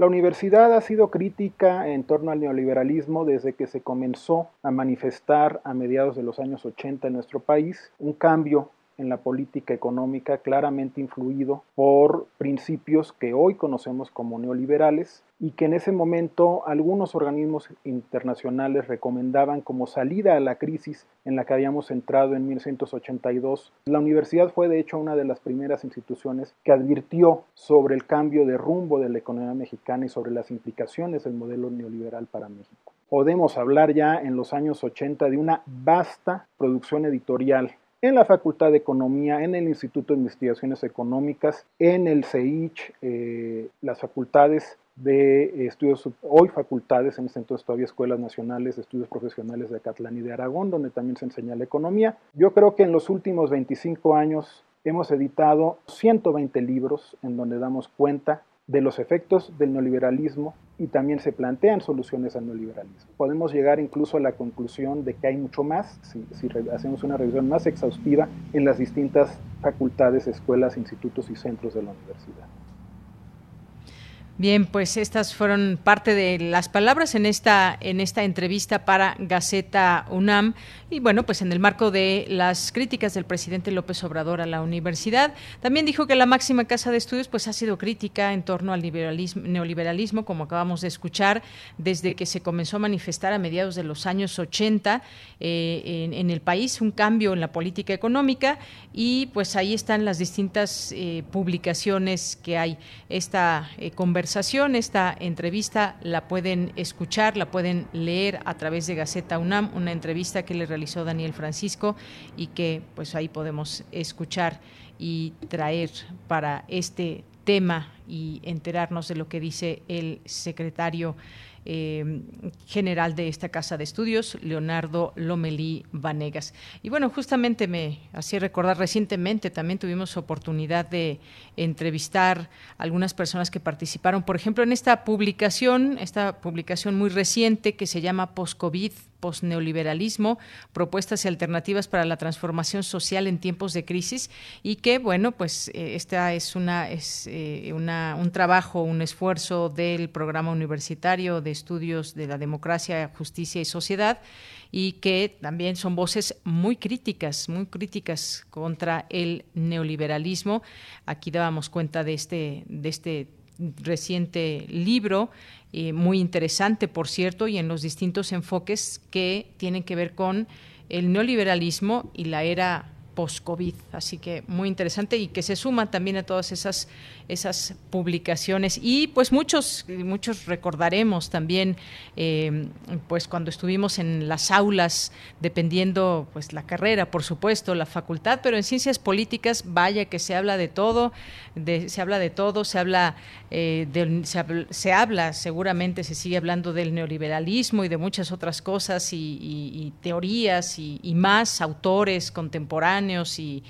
La universidad ha sido crítica en torno al neoliberalismo desde que se comenzó a manifestar a mediados de los años 80 en nuestro país un cambio en la política económica claramente influido por principios que hoy conocemos como neoliberales y que en ese momento algunos organismos internacionales recomendaban como salida a la crisis en la que habíamos entrado en 1982. La universidad fue de hecho una de las primeras instituciones que advirtió sobre el cambio de rumbo de la economía mexicana y sobre las implicaciones del modelo neoliberal para México. Podemos hablar ya en los años 80 de una vasta producción editorial en la Facultad de Economía, en el Instituto de Investigaciones Económicas, en el CEICH, eh, las facultades de estudios, hoy facultades, en este entonces todavía escuelas nacionales de estudios profesionales de Acatlán y de Aragón, donde también se enseña la economía. Yo creo que en los últimos 25 años hemos editado 120 libros en donde damos cuenta de los efectos del neoliberalismo y también se plantean soluciones al neoliberalismo. Podemos llegar incluso a la conclusión de que hay mucho más si, si hacemos una revisión más exhaustiva en las distintas facultades, escuelas, institutos y centros de la universidad. Bien, pues estas fueron parte de las palabras en esta en esta entrevista para Gaceta UNAM y bueno, pues en el marco de las críticas del presidente López Obrador a la universidad, también dijo que la máxima casa de estudios pues ha sido crítica en torno al liberalismo, neoliberalismo, como acabamos de escuchar, desde que se comenzó a manifestar a mediados de los años 80 eh, en, el país un cambio en la política económica y pues ahí están las distintas eh, publicaciones que hay. Esta eh, conversación esta entrevista la pueden escuchar, la pueden leer a través de Gaceta UNAM, una entrevista que le realizó Daniel Francisco y que pues ahí podemos escuchar y traer para este tema y enterarnos de lo que dice el secretario eh, general de esta casa de estudios, Leonardo Lomelí Vanegas. Y bueno, justamente me hacía recordar, recientemente también tuvimos oportunidad de entrevistar a algunas personas que participaron, por ejemplo, en esta publicación, esta publicación muy reciente que se llama Post-COVID posneoliberalismo, propuestas y alternativas para la transformación social en tiempos de crisis y que bueno, pues eh, esta es una es eh, una, un trabajo, un esfuerzo del programa universitario de estudios de la democracia, justicia y sociedad y que también son voces muy críticas, muy críticas contra el neoliberalismo. Aquí dábamos cuenta de este de este reciente libro eh, muy interesante, por cierto, y en los distintos enfoques que tienen que ver con el neoliberalismo y la era post-COVID. Así que muy interesante y que se suman también a todas esas, esas publicaciones. Y pues muchos, muchos recordaremos también, eh, pues cuando estuvimos en las aulas, dependiendo pues la carrera, por supuesto, la facultad, pero en ciencias políticas, vaya que se habla de todo, se habla de todo, se habla, eh, se, habla, seguramente se sigue hablando del neoliberalismo y de muchas otras cosas y, teorías y más autores contemporáneos y,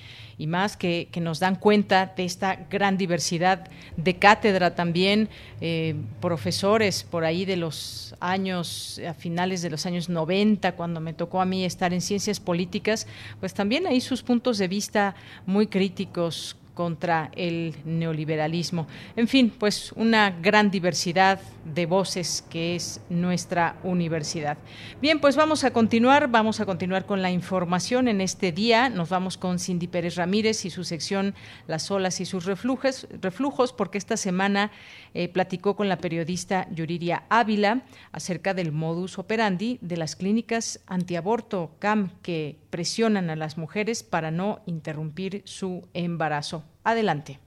más que, nos dan cuenta de esta gran diversidad de cátedra también, eh, profesores por ahí de los años, a finales de los años 90, cuando me tocó a mí estar en ciencias políticas, pues también hay sus puntos de vista muy críticos contra el neoliberalismo. En fin, pues una gran diversidad de voces que es nuestra universidad. Bien, pues vamos a continuar, vamos a continuar con la información en este día. Nos vamos con Cindy Pérez Ramírez y su sección Las olas y sus reflujos, reflujos porque esta semana eh, platicó con la periodista Yuriria Ávila acerca del modus operandi de las clínicas antiaborto CAM que presionan a las mujeres para no interrumpir su embarazo. Adelante.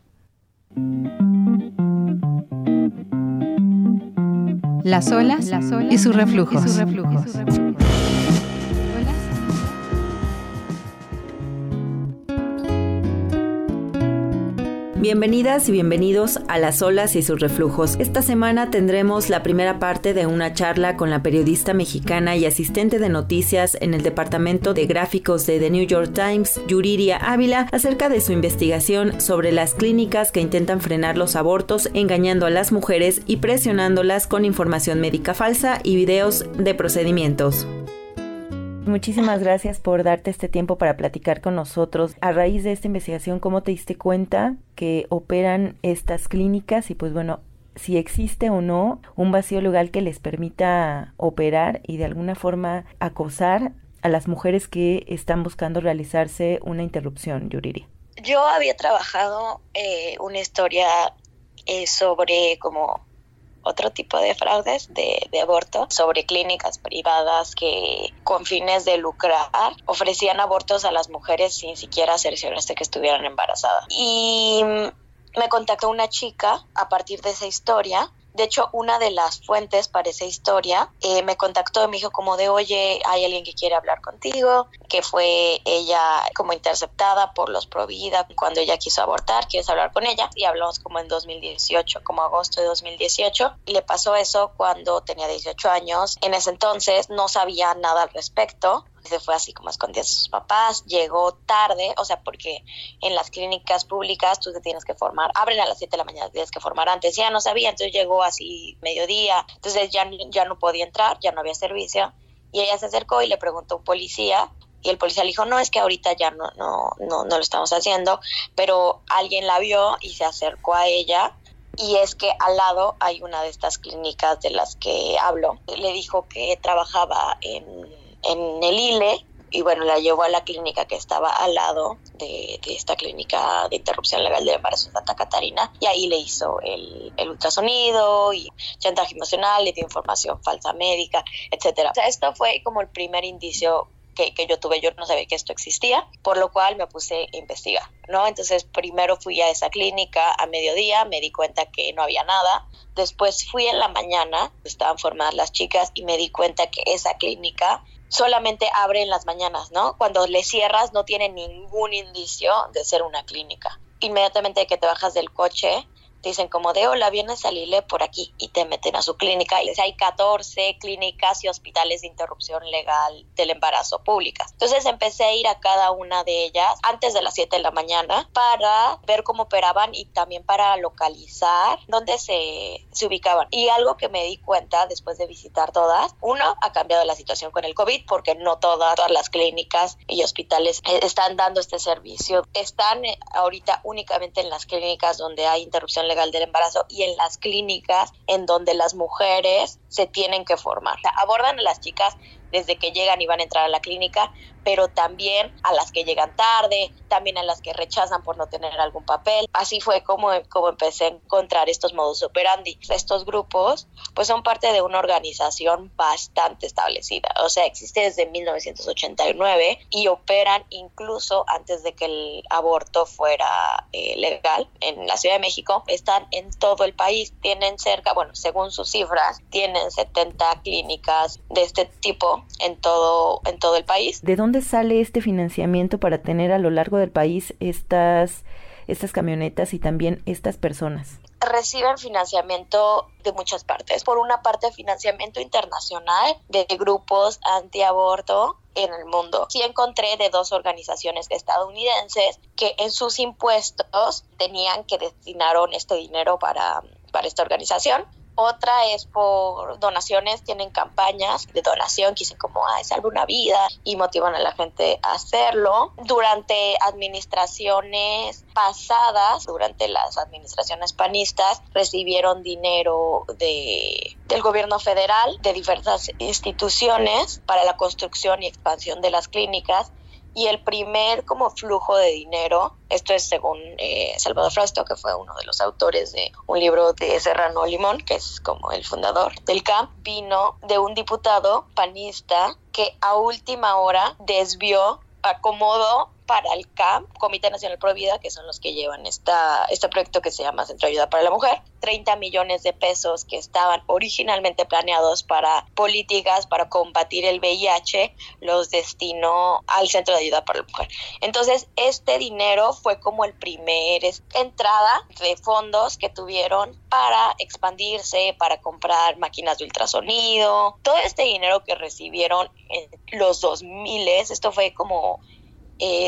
Las olas, y sus reflujos. Bienvenidas y bienvenidos a Las olas y sus reflujos. Esta semana tendremos la primera parte de una charla con la periodista mexicana y asistente de noticias en el departamento de gráficos de The New York Times, Yuriria Ávila, acerca de su investigación sobre las clínicas que intentan frenar los abortos engañando a las mujeres y presionándolas con información médica falsa y videos de procedimientos. Muchísimas gracias por darte este tiempo para platicar con nosotros. A raíz de esta investigación, ¿cómo te diste cuenta que operan estas clínicas? Y pues bueno, si existe o no un vacío legal que les permita operar y de alguna forma acosar a las mujeres que están buscando realizarse una interrupción, Yuriri. Yo había trabajado eh, una historia eh, sobre como otro tipo de fraudes de, de, aborto sobre clínicas privadas que con fines de lucrar ofrecían abortos a las mujeres sin siquiera cerciorarse que estuvieran embarazadas. Y me contactó una chica a partir de esa historia de hecho, una de las fuentes para esa historia eh, me contactó y me dijo como de, oye, hay alguien que quiere hablar contigo, que fue ella como interceptada por los Provida cuando ella quiso abortar, quieres hablar con ella. Y hablamos como en 2018, como agosto de 2018. Y le pasó eso cuando tenía 18 años. En ese entonces no sabía nada al respecto se fue así como escondida de sus papás, llegó tarde, o sea, porque en las clínicas públicas tú te tienes que formar, abren a las 7 de la mañana, tienes que formar antes, ya no sabía, entonces llegó así mediodía, entonces ya, ya no podía entrar, ya no había servicio, y ella se acercó y le preguntó a un policía, y el policía le dijo, no, es que ahorita ya no, no, no, no lo estamos haciendo, pero alguien la vio y se acercó a ella y es que al lado hay una de estas clínicas de las que hablo. Le dijo que trabajaba en en el ILE y bueno, la llevó a la clínica que estaba al lado de, esta clínica de interrupción legal del embarazo de Santa Catarina y ahí le hizo el, ultrasonido y chantaje emocional, le dio información falsa médica, etcétera. O sea, esto fue como el primer indicio que, que, yo tuve, yo no sabía que esto existía, por lo cual me puse a investigar, ¿no? Entonces primero fui a esa clínica a mediodía, me di cuenta que no había nada, después fui en la mañana, estaban formadas las chicas y me di cuenta que esa clínica solamente abre en las mañanas, ¿no? Cuando le cierras no tiene ningún indicio de ser una clínica. Inmediatamente que te bajas del coche, te dicen como de hola, vienes a Lile por aquí y te meten a su clínica. Y hay 14 clínicas y hospitales de interrupción legal del embarazo públicas. Entonces empecé a ir a cada una de ellas antes de las 7 de la mañana para ver cómo operaban y también para localizar dónde se, se ubicaban. Y algo que me di cuenta después de visitar todas, uno, ha cambiado la situación con el COVID porque no todas, todas las clínicas y hospitales eh, están dando este servicio. Están eh, ahorita únicamente en las clínicas donde hay interrupción legal legal del embarazo y en las clínicas en donde las mujeres se tienen que formar. abordan a las chicas desde que llegan y van a entrar a la clínica, pero también a las que llegan tarde, también a las que rechazan por no tener algún papel. Así fue como, como empecé a encontrar estos modus operandi. Estos grupos pues son parte de una organización bastante establecida, o sea, existe desde 1989 y operan incluso antes de que el aborto fuera eh, legal en la Ciudad de México. Están en todo el país, tienen cerca, bueno, según sus cifras, tienen 70 clínicas de este tipo en todo, en todo el país. ¿De dónde sale este financiamiento para tener a lo largo del país estas, estas camionetas y también estas personas? reciben financiamiento de muchas partes. Por una parte, financiamiento internacional de grupos antiaborto en el mundo. Sí encontré de dos organizaciones estadounidenses que en sus impuestos tenían que destinaron este dinero para, para esta organización. Otra es por donaciones, tienen campañas de donación que dicen como, ay, salva una vida y motivan a la gente a hacerlo. Durante administraciones pasadas, durante las administraciones panistas, recibieron dinero de, del gobierno federal, de diversas instituciones para la construcción y expansión de las clínicas y el primer como flujo de dinero, esto es según eh, Salvador Frausto, que fue uno de los autores de un libro de Serrano Limón, que es como el fundador del CAM, vino de un diputado panista que a última hora desvió, acomodó para el CAM, Comité Nacional Pro Vida, que son los que llevan esta, este proyecto que se llama Centro de Ayuda para la Mujer, 30 millones de pesos que estaban originalmente planeados para políticas para combatir el VIH, los destinó al Centro de Ayuda para la Mujer. Entonces, este dinero fue como el primer entrada de fondos que tuvieron para expandirse, para comprar máquinas de ultrasonido, todo este dinero que recibieron en los 2000, esto fue como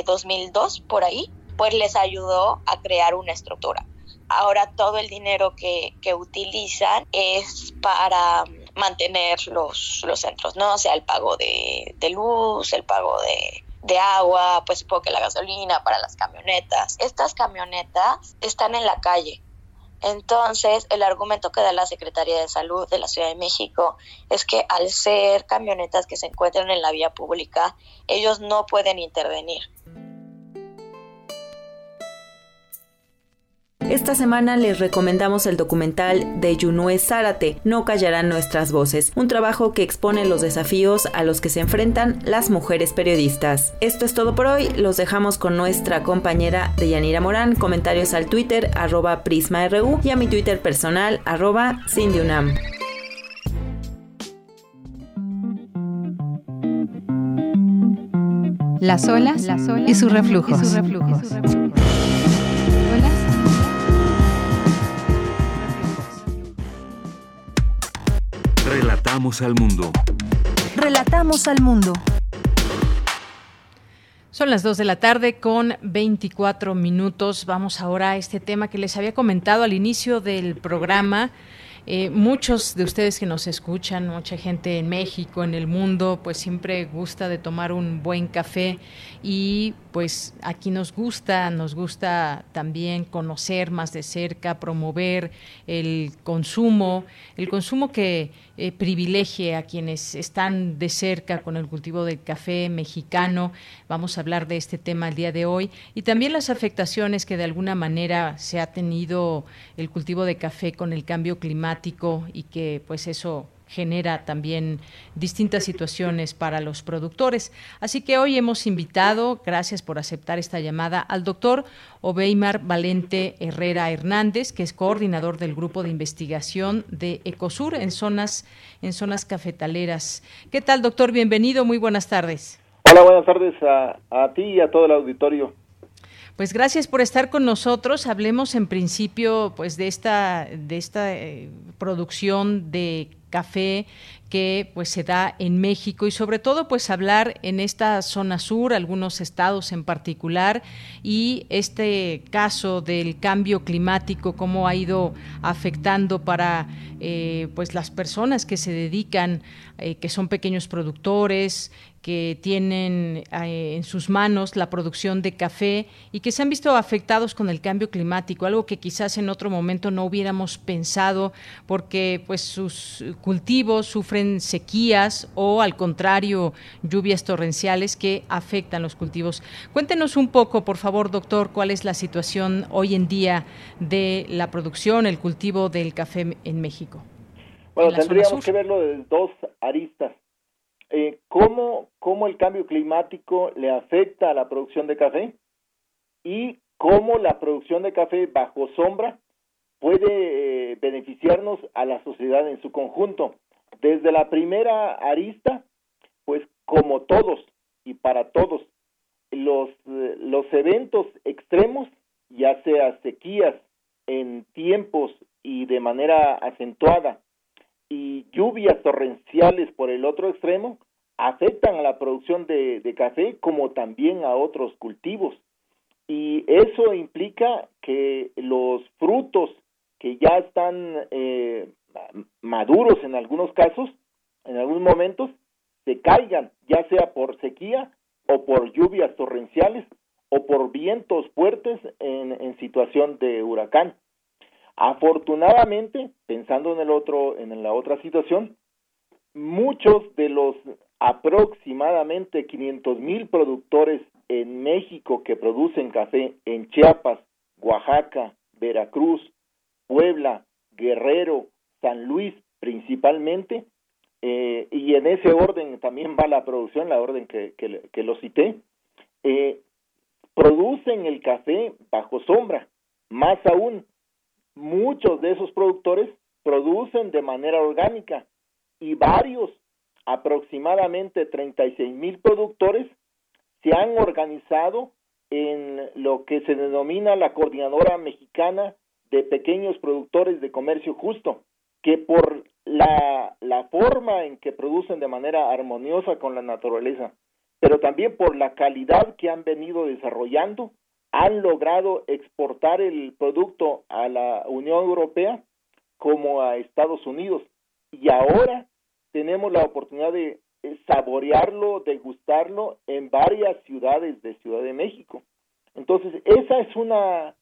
2002 eh, por ahí, pues les ayudó a crear una estructura. Ahora todo el dinero que, que utilizan es para mantener los, los centros, ¿no? O sea, el pago de, de luz, el pago de, de agua, pues supongo que la gasolina para las camionetas. Estas camionetas están en la calle, entonces, el argumento que da la Secretaría de Salud de la Ciudad de México es que al ser camionetas que se encuentran en la vía pública, ellos no pueden intervenir. Esta semana les recomendamos el documental de Yunue Zárate, No callarán nuestras voces, un trabajo que expone los desafíos a los que se enfrentan las mujeres periodistas. Esto es todo por hoy, los dejamos con nuestra compañera Deyanira Morán, comentarios al Twitter arroba PrismaRU y a mi Twitter personal arroba Cindyunam. Las olas, y sus reflujos. Y sus reflujos. Relatamos al mundo. Relatamos al mundo. Son las 2 de la tarde con 24 minutos. Vamos ahora a este tema que les había comentado al inicio del programa. Eh, muchos de ustedes que nos escuchan, mucha gente en México, en el mundo, pues siempre gusta de tomar un buen café y pues aquí nos gusta, nos gusta también conocer más de cerca, promover el consumo, el consumo que eh, a quienes están de cerca con el cultivo del café mexicano. Vamos a hablar de este tema el día de hoy y también las afectaciones que de alguna manera se ha tenido el cultivo de café con el cambio climático y que pues eso genera también distintas situaciones para los productores. Así que hoy hemos invitado, gracias por aceptar esta llamada, al doctor Obeimar Valente Herrera Hernández, que es coordinador del grupo de investigación de Ecosur en zonas, en zonas cafetaleras. ¿Qué tal, doctor? Bienvenido, muy buenas tardes. Hola, buenas tardes a, a ti y a todo el auditorio. Pues gracias por estar con nosotros. Hablemos en principio pues de esta de esta eh, producción de café que pues se da en México y sobre todo pues hablar en esta zona sur, algunos estados en particular y este caso del cambio climático cómo ha ido afectando para eh, pues las personas que se dedican eh, que son pequeños productores que tienen eh, en sus manos la producción de café y que se han visto afectados con el cambio climático, algo que quizás en otro momento no hubiéramos pensado porque pues sus cultivos sufren sequías o al contrario lluvias torrenciales que afectan los cultivos. Cuéntenos un poco, por favor, doctor, cuál es la situación hoy en día de la producción, el cultivo del café en México. Bueno, tendríamos que verlo de dos aristas. Eh, ¿cómo, ¿Cómo el cambio climático le afecta a la producción de café? Y cómo la producción de café bajo sombra puede eh, beneficiarnos a la sociedad en su conjunto. Desde la primera arista, pues como todos y para todos, los, eh, los eventos extremos, ya sea sequías en tiempos y de manera acentuada, y lluvias torrenciales por el otro extremo, afectan a la producción de café como también a otros cultivos. Y eso implica que los frutos que ya están eh, maduros en algunos casos, en algunos momentos, se caigan, ya sea por sequía o por lluvias torrenciales o por vientos fuertes en, en situación de huracán. Afortunadamente, pensando en el otro, en la otra situación, muchos de los aproximadamente 500 mil productores en México que producen café en Chiapas, Oaxaca, Veracruz, Puebla, Guerrero, San Luis principalmente, eh, y en ese orden también va la producción, la orden que, que, lo cité, eh, producen el café bajo sombra. Más aún, muchos de esos productores producen de manera orgánica y varios, aproximadamente 36 mil productores, se han organizado en lo que se denomina la Coordinadora Mexicana de pequeños productores de comercio justo, que por la, forma en que producen de manera armoniosa con la naturaleza, pero también por la calidad que han venido desarrollando, han logrado exportar el producto a la Unión Europea como a Estados Unidos. Y ahora tenemos la oportunidad de saborearlo, degustarlo en varias ciudades de Ciudad de México. Entonces, esa es una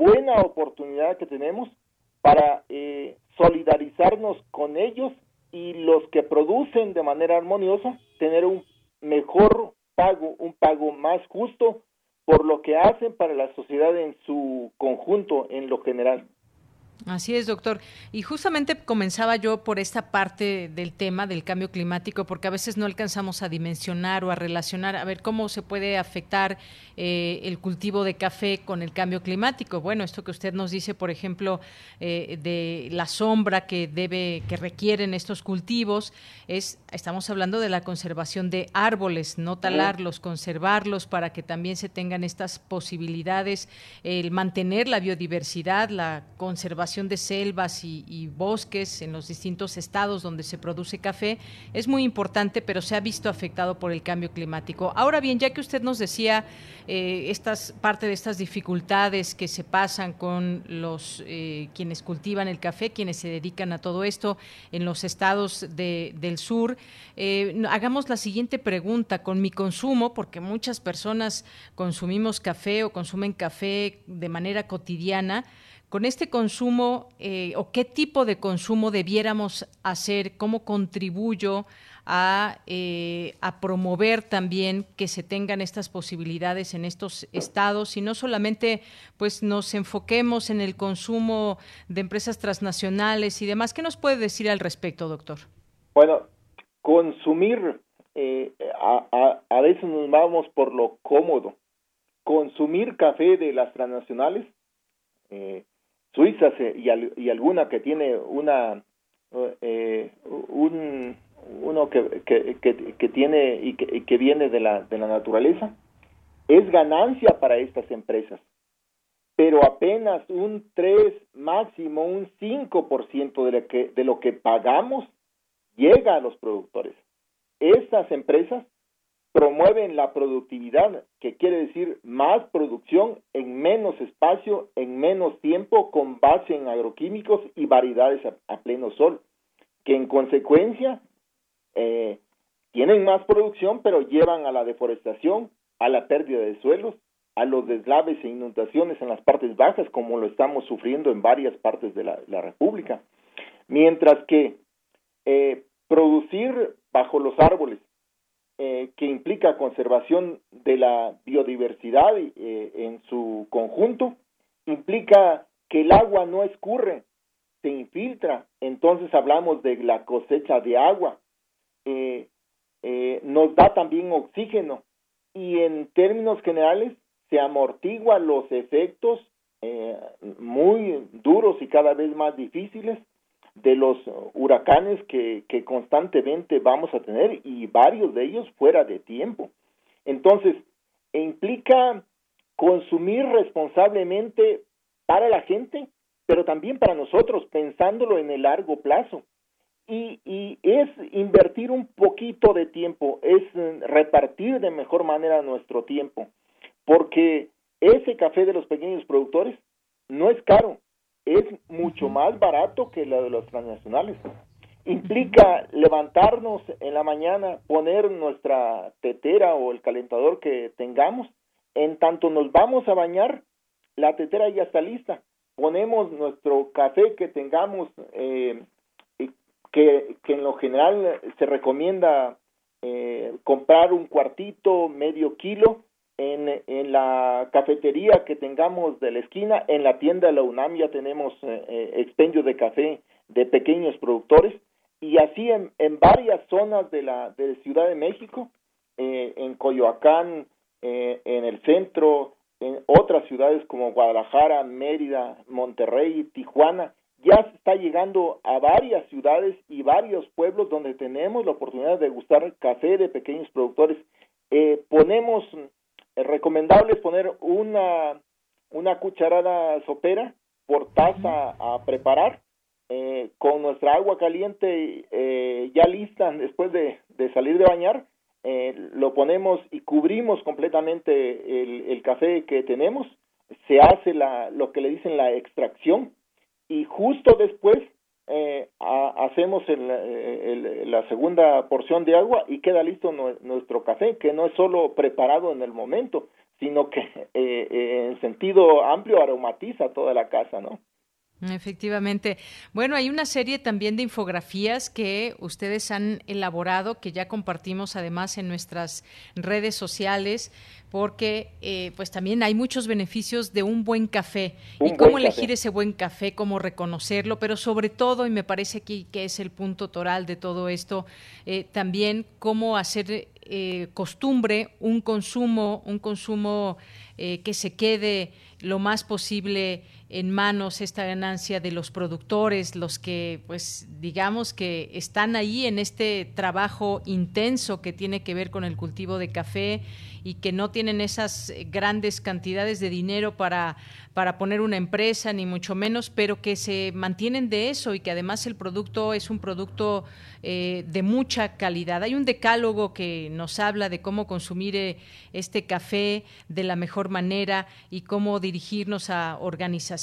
buena oportunidad que tenemos para eh, solidarizarnos con ellos y los que producen de manera armoniosa, tener un mejor pago, un pago más justo por lo que hacen para la sociedad en su conjunto, en lo general. Así es, doctor. Y justamente comenzaba yo por esta parte del tema del cambio climático, porque a veces no alcanzamos a dimensionar o a relacionar, a ver cómo se puede afectar eh, el cultivo de café con el cambio climático. Bueno, esto que usted nos dice, por ejemplo, eh, de la sombra que debe, que requieren estos cultivos, es, estamos hablando de la conservación de árboles, no talarlos, conservarlos para que también se tengan estas posibilidades, el mantener la biodiversidad, la conservación de selvas y, bosques en los distintos estados donde se produce café es muy importante, pero se ha visto afectado por el cambio climático. Ahora bien, ya que usted nos decía eh, estas parte de estas dificultades que se pasan con los eh, quienes cultivan el café, quienes se dedican a todo esto en los estados del sur, eh, hagamos la siguiente pregunta con mi consumo, porque muchas personas consumimos café o consumen café de manera cotidiana con este consumo eh, o qué tipo de consumo debiéramos hacer, cómo contribuyo a, eh, a, promover también que se tengan estas posibilidades en estos estados y no solamente pues nos enfoquemos en el consumo de empresas transnacionales y demás. ¿Qué nos puede decir al respecto, doctor? Bueno, consumir, eh, a, a veces nos vamos por lo cómodo. Consumir café de las transnacionales eh, Suiza y, y, alguna que tiene una eh, un uno que, que, que, tiene y que, que, viene de la, de la naturaleza es ganancia para estas empresas. Pero apenas un 3 máximo un 5% de lo que de lo que pagamos llega a los productores. Estas empresas promueven la productividad, que quiere decir más producción en menos espacio, en menos tiempo, con base en agroquímicos y variedades a, pleno sol, que en consecuencia eh, tienen más producción, pero llevan a la deforestación, a la pérdida de suelos, a los deslaves e inundaciones en las partes bajas, como lo estamos sufriendo en varias partes de la, República. Mientras que Eh, producir bajo los árboles, eh, que implica conservación de la biodiversidad eh, en su conjunto, implica que el agua no escurre, se infiltra, entonces hablamos de la cosecha de agua, nos da también oxígeno. Y en términos generales se amortigua los efectos muy duros y cada vez más difíciles de los huracanes que, constantemente vamos a tener y varios de ellos fuera de tiempo. Entonces, implica consumir responsablemente para la gente, pero también para nosotros, pensándolo en el largo plazo. Y, y, es invertir un poquito de tiempo, es repartir de mejor manera nuestro tiempo, porque ese café de los pequeños productores no es caro, es mucho más barato que la de los transnacionales. Implica levantarnos en la mañana, poner nuestra tetera o el calentador que tengamos, en tanto nos vamos a bañar, la tetera ya está lista. Ponemos nuestro café que tengamos, eh, que, que en lo general se recomienda eh, comprar un cuartito, medio kilo, en, la cafetería que tengamos de la esquina, en la tienda de la UNAM ya tenemos eh, eh, expendio de café de pequeños productores y así en, varias zonas de la de Ciudad de México, eh, en Coyoacán, en el centro, en otras ciudades como Guadalajara, Mérida, Monterrey, Tijuana, ya se está llegando a varias ciudades y varios pueblos donde tenemos la oportunidad de gustar café de pequeños productores. ponemos recomendable es poner una, una cucharada sopera por taza a preparar eh, con nuestra agua caliente eh, ya lista después de, de salir de bañar eh, lo ponemos y cubrimos completamente el, el, café que tenemos. Se hace la, lo que le dicen la extracción. Y justo después eh, hacemos el, la segunda porción de agua y queda listo nuestro café, que no es solo preparado en el momento, sino que eh, eh, en sentido amplio aromatiza toda la casa, ¿no? Efectivamente. Bueno, hay una serie también de infografías que ustedes han elaborado, que ya compartimos además en nuestras redes sociales, porque eh, pues también hay muchos beneficios de un buen café y cómo elegir ese buen café, cómo reconocerlo, pero sobre todo, y me parece aquí que es el punto toral de todo esto, eh, también cómo hacer eh, costumbre un consumo, un consumo que se quede lo más posible en manos esta ganancia de los productores, los que, pues, digamos que están ahí en este trabajo intenso que tiene que ver con el cultivo de café y que no tienen esas grandes cantidades de dinero para, para poner una empresa, ni mucho menos, pero que se mantienen de eso y que además el producto es un producto eh, de mucha calidad. Hay un decálogo que nos habla de cómo consumir eh, este café de la mejor manera y cómo dirigirnos a organizaciones,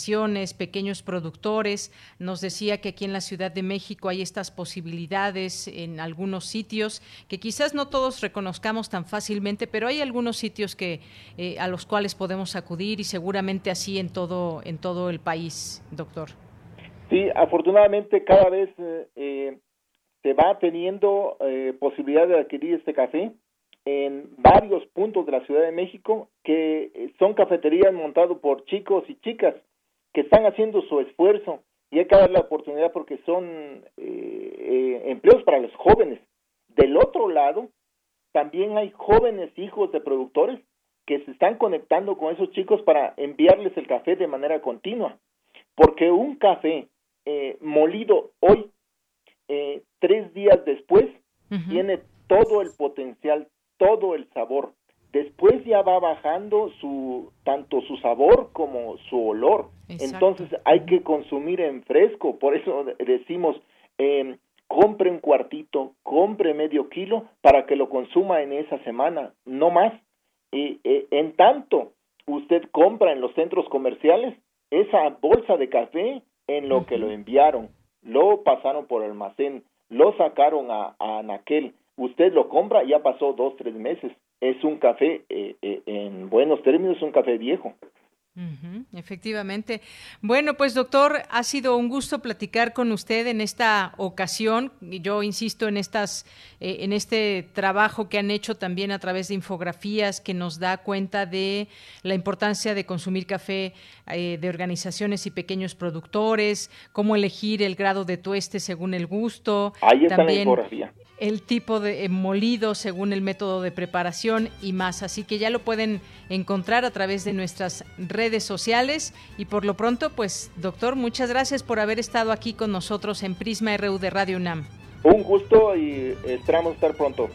pequeños productores. Nos decía que aquí en la Ciudad de México hay estas posibilidades en algunos sitios que quizás no todos reconozcamos tan fácilmente, pero hay algunos sitios que eh, a los cuales podemos acudir y seguramente así en todo en todo el país, doctor. Sí, afortunadamente cada vez eh, se va teniendo eh, posibilidad de adquirir este café en varios puntos de la Ciudad de México que son cafeterías montadas por chicos y chicas que están haciendo su esfuerzo y hay que darle la oportunidad porque son empleos para los jóvenes. Del otro lado, también hay jóvenes hijos de productores que se están conectando con esos chicos para enviarles el café de manera continua. Porque un café eh, molido hoy, eh, tres días después, tiene todo el potencial, todo el sabor. Después ya va bajando su tanto su sabor como su olor. Entonces hay que consumir en fresco. Por eso decimos, eh, compre un cuartito, compre medio kilo para que lo consuma en esa semana, no más. Y eh, en tanto usted compra en los centros comerciales esa bolsa de café en lo que lo enviaron, lo pasaron por almacén, lo sacaron a, a Anaquel, usted lo compra, ya pasó dos, tres meses, es un café, eh, eh, en buenos términos, un café viejo. Efectivamente. Bueno, pues doctor, ha sido un gusto platicar con usted en esta ocasión. Yo insisto en estas, eh, en este trabajo que han hecho también a través de infografías que nos da cuenta de la importancia de consumir café eh, de organizaciones y pequeños productores, cómo elegir el grado de tueste según el gusto. Ahí está la infografía el tipo de eh, molido según el método de preparación y más. Así que ya lo pueden encontrar a través de nuestras redes sociales. Y por lo pronto, pues, doctor, muchas gracias por haber estado aquí con nosotros en Prisma RU de Radio UNAM. Un gusto y esperamos estar pronto.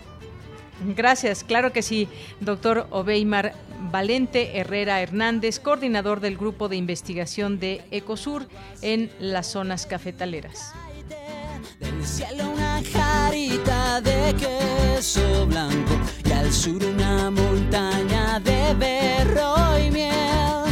Gracias, claro que sí, doctor Obeimar Valente Herrera Hernández, coordinador del Grupo de Investigación de Ecosur en las zonas cafetaleras. Del cielo una jarita de queso blanco y al sur una montaña de berro y miel.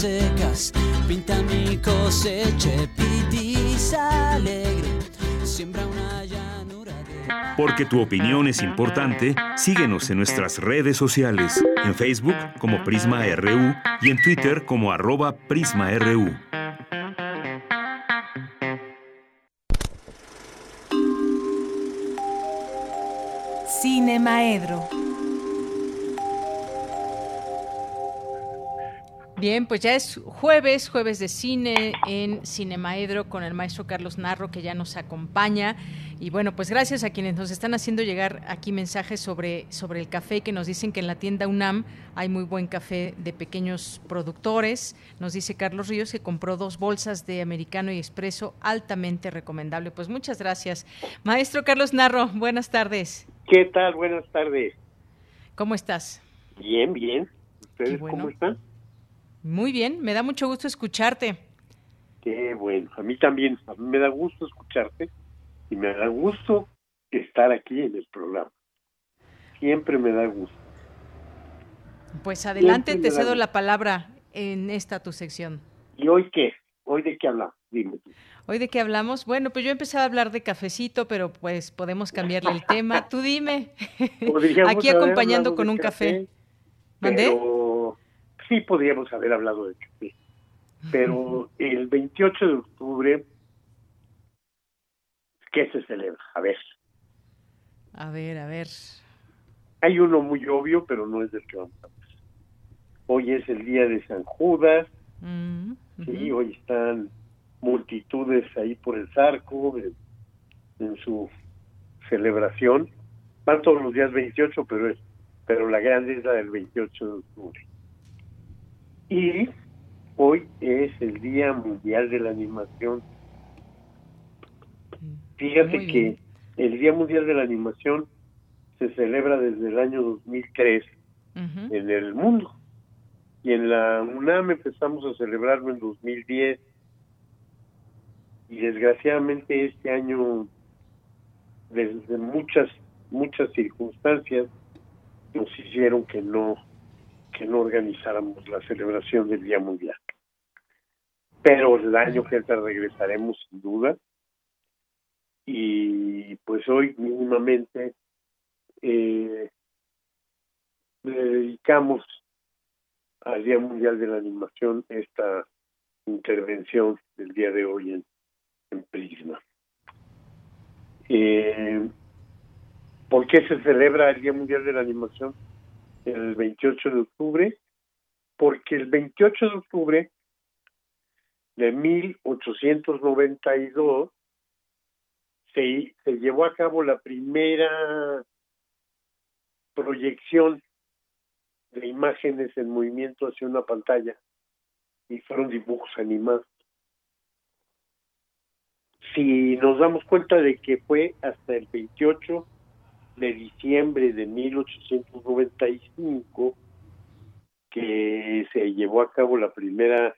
Secas, pinta mi cosecha, alegre, siembra una llanura Porque tu opinión es importante, síguenos en nuestras redes sociales, en Facebook como Prisma RU y en Twitter como arroba PrismaRU. Cine Maedro. Bien, pues ya es jueves, jueves de cine en Cinemaedro con el maestro Carlos Narro que ya nos acompaña. Y bueno, pues gracias a quienes nos están haciendo llegar aquí mensajes sobre, sobre el café que nos dicen que en la tienda UNAM hay muy buen café de pequeños productores. Nos dice Carlos Ríos que compró dos bolsas de americano y expreso altamente recomendable. Pues muchas gracias. Maestro Carlos Narro, buenas tardes. ¿Qué tal? Buenas tardes. ¿Cómo estás? Bien, bien. ¿Ustedes cómo están? Muy bien, me da mucho gusto escucharte. Qué bueno, a mí también, a mí me da gusto escucharte y me da gusto estar aquí en el programa. Siempre me da gusto. Pues adelante, te cedo la palabra en esta tu sección. ¿Y hoy qué? ¿Hoy de qué hablamos? Dime. ¿Hoy de qué hablamos? Bueno, pues yo empecé a hablar de cafecito, pero pues podemos cambiarle el tema. Tú dime. Aquí acompañando con un café. café sí podríamos haber hablado de café. Pero el 28 de octubre, ¿qué se celebra? A ver. A ver, a ver. Hay uno muy obvio, pero no es del que vamos a hablar. Hoy es el día de San Judas. Mm, sí, hoy están multitudes ahí por el Zarco en, su celebración. Van todos los días 28, pero es pero la grande es la del 28 de octubre. Y hoy es el Día Mundial de la Animación. Fíjate que el Día Mundial de la Animación se celebra desde el año 2003 en el mundo. Y en la UNAM empezamos a celebrarlo en 2010. Y desgraciadamente este año, desde muchas, muchas circunstancias, nos hicieron que no que no organizáramos la celebración del Día Mundial. Pero el año que entra regresaremos sin duda. Y pues hoy mínimamente eh, dedicamos al Día Mundial de la Animación esta intervención del día de hoy en, Prisma. Eh, ¿Por qué se celebra el Día Mundial de la Animación? El 28 de octubre, porque el 28 de octubre de 1892 se, se llevó a cabo la primera proyección de imágenes en movimiento hacia una pantalla y fueron dibujos animados. Si nos damos cuenta de que fue hasta el 28 de diciembre de 1895 que se llevó a cabo la primera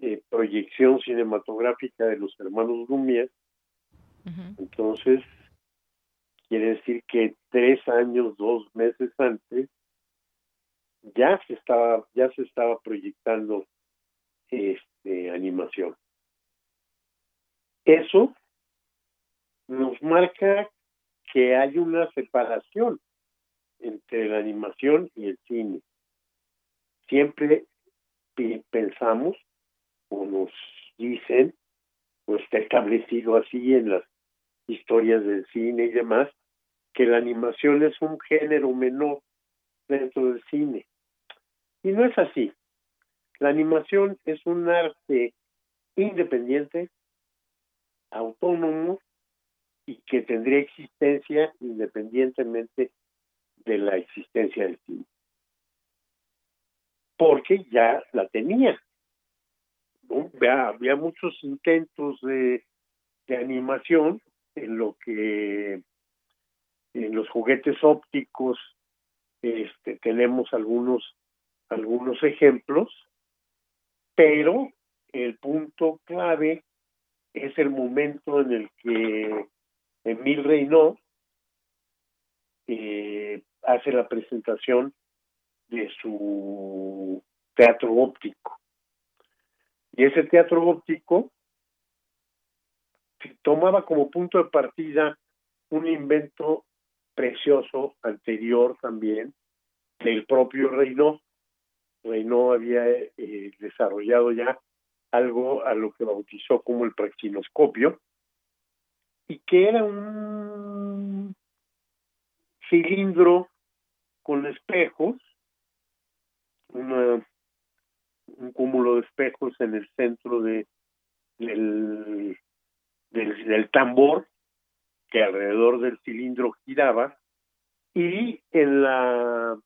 eh, proyección cinematográfica de los hermanos Lumière, entonces quiere decir que tres años, dos meses antes, ya se estaba, ya se estaba proyectando este animación. Eso nos marca que hay una separación entre la animación y el cine. Siempre pensamos o nos dicen, o está establecido así en las historias del cine y demás, que la animación es un género menor dentro del cine. Y no es así. La animación es un arte independiente, autónomo y que tendría existencia independientemente de la existencia del cine. Porque ya la tenía. Había, muchos intentos de, de animación en lo que en los juguetes ópticos este, tenemos algunos algunos ejemplos, pero el punto clave es el momento en el que Emil Reynaud hace la presentación de su teatro óptico. Y ese teatro óptico tomaba como punto de partida un invento precioso anterior también del propio Reynaud. Reynaud había eh, desarrollado ya algo a lo que bautizó como el praxinoscopio y que era un cilindro con espejos, un cúmulo de espejos en el centro de, del, del tambor que alrededor del cilindro giraba y en la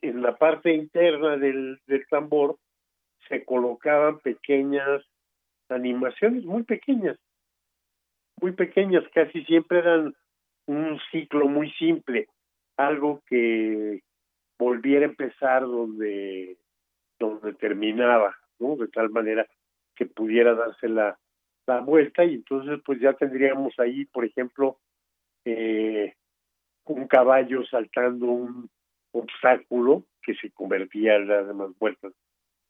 en la parte interna del, del tambor se colocaban pequeñas animaciones muy pequeñas muy pequeñas casi siempre eran un ciclo muy simple algo que volviera a empezar donde donde terminaba no de tal manera que pudiera darse la la vuelta y entonces pues ya tendríamos ahí, por ejemplo, eh, un caballo saltando un obstáculo que se convertía en las demás vueltas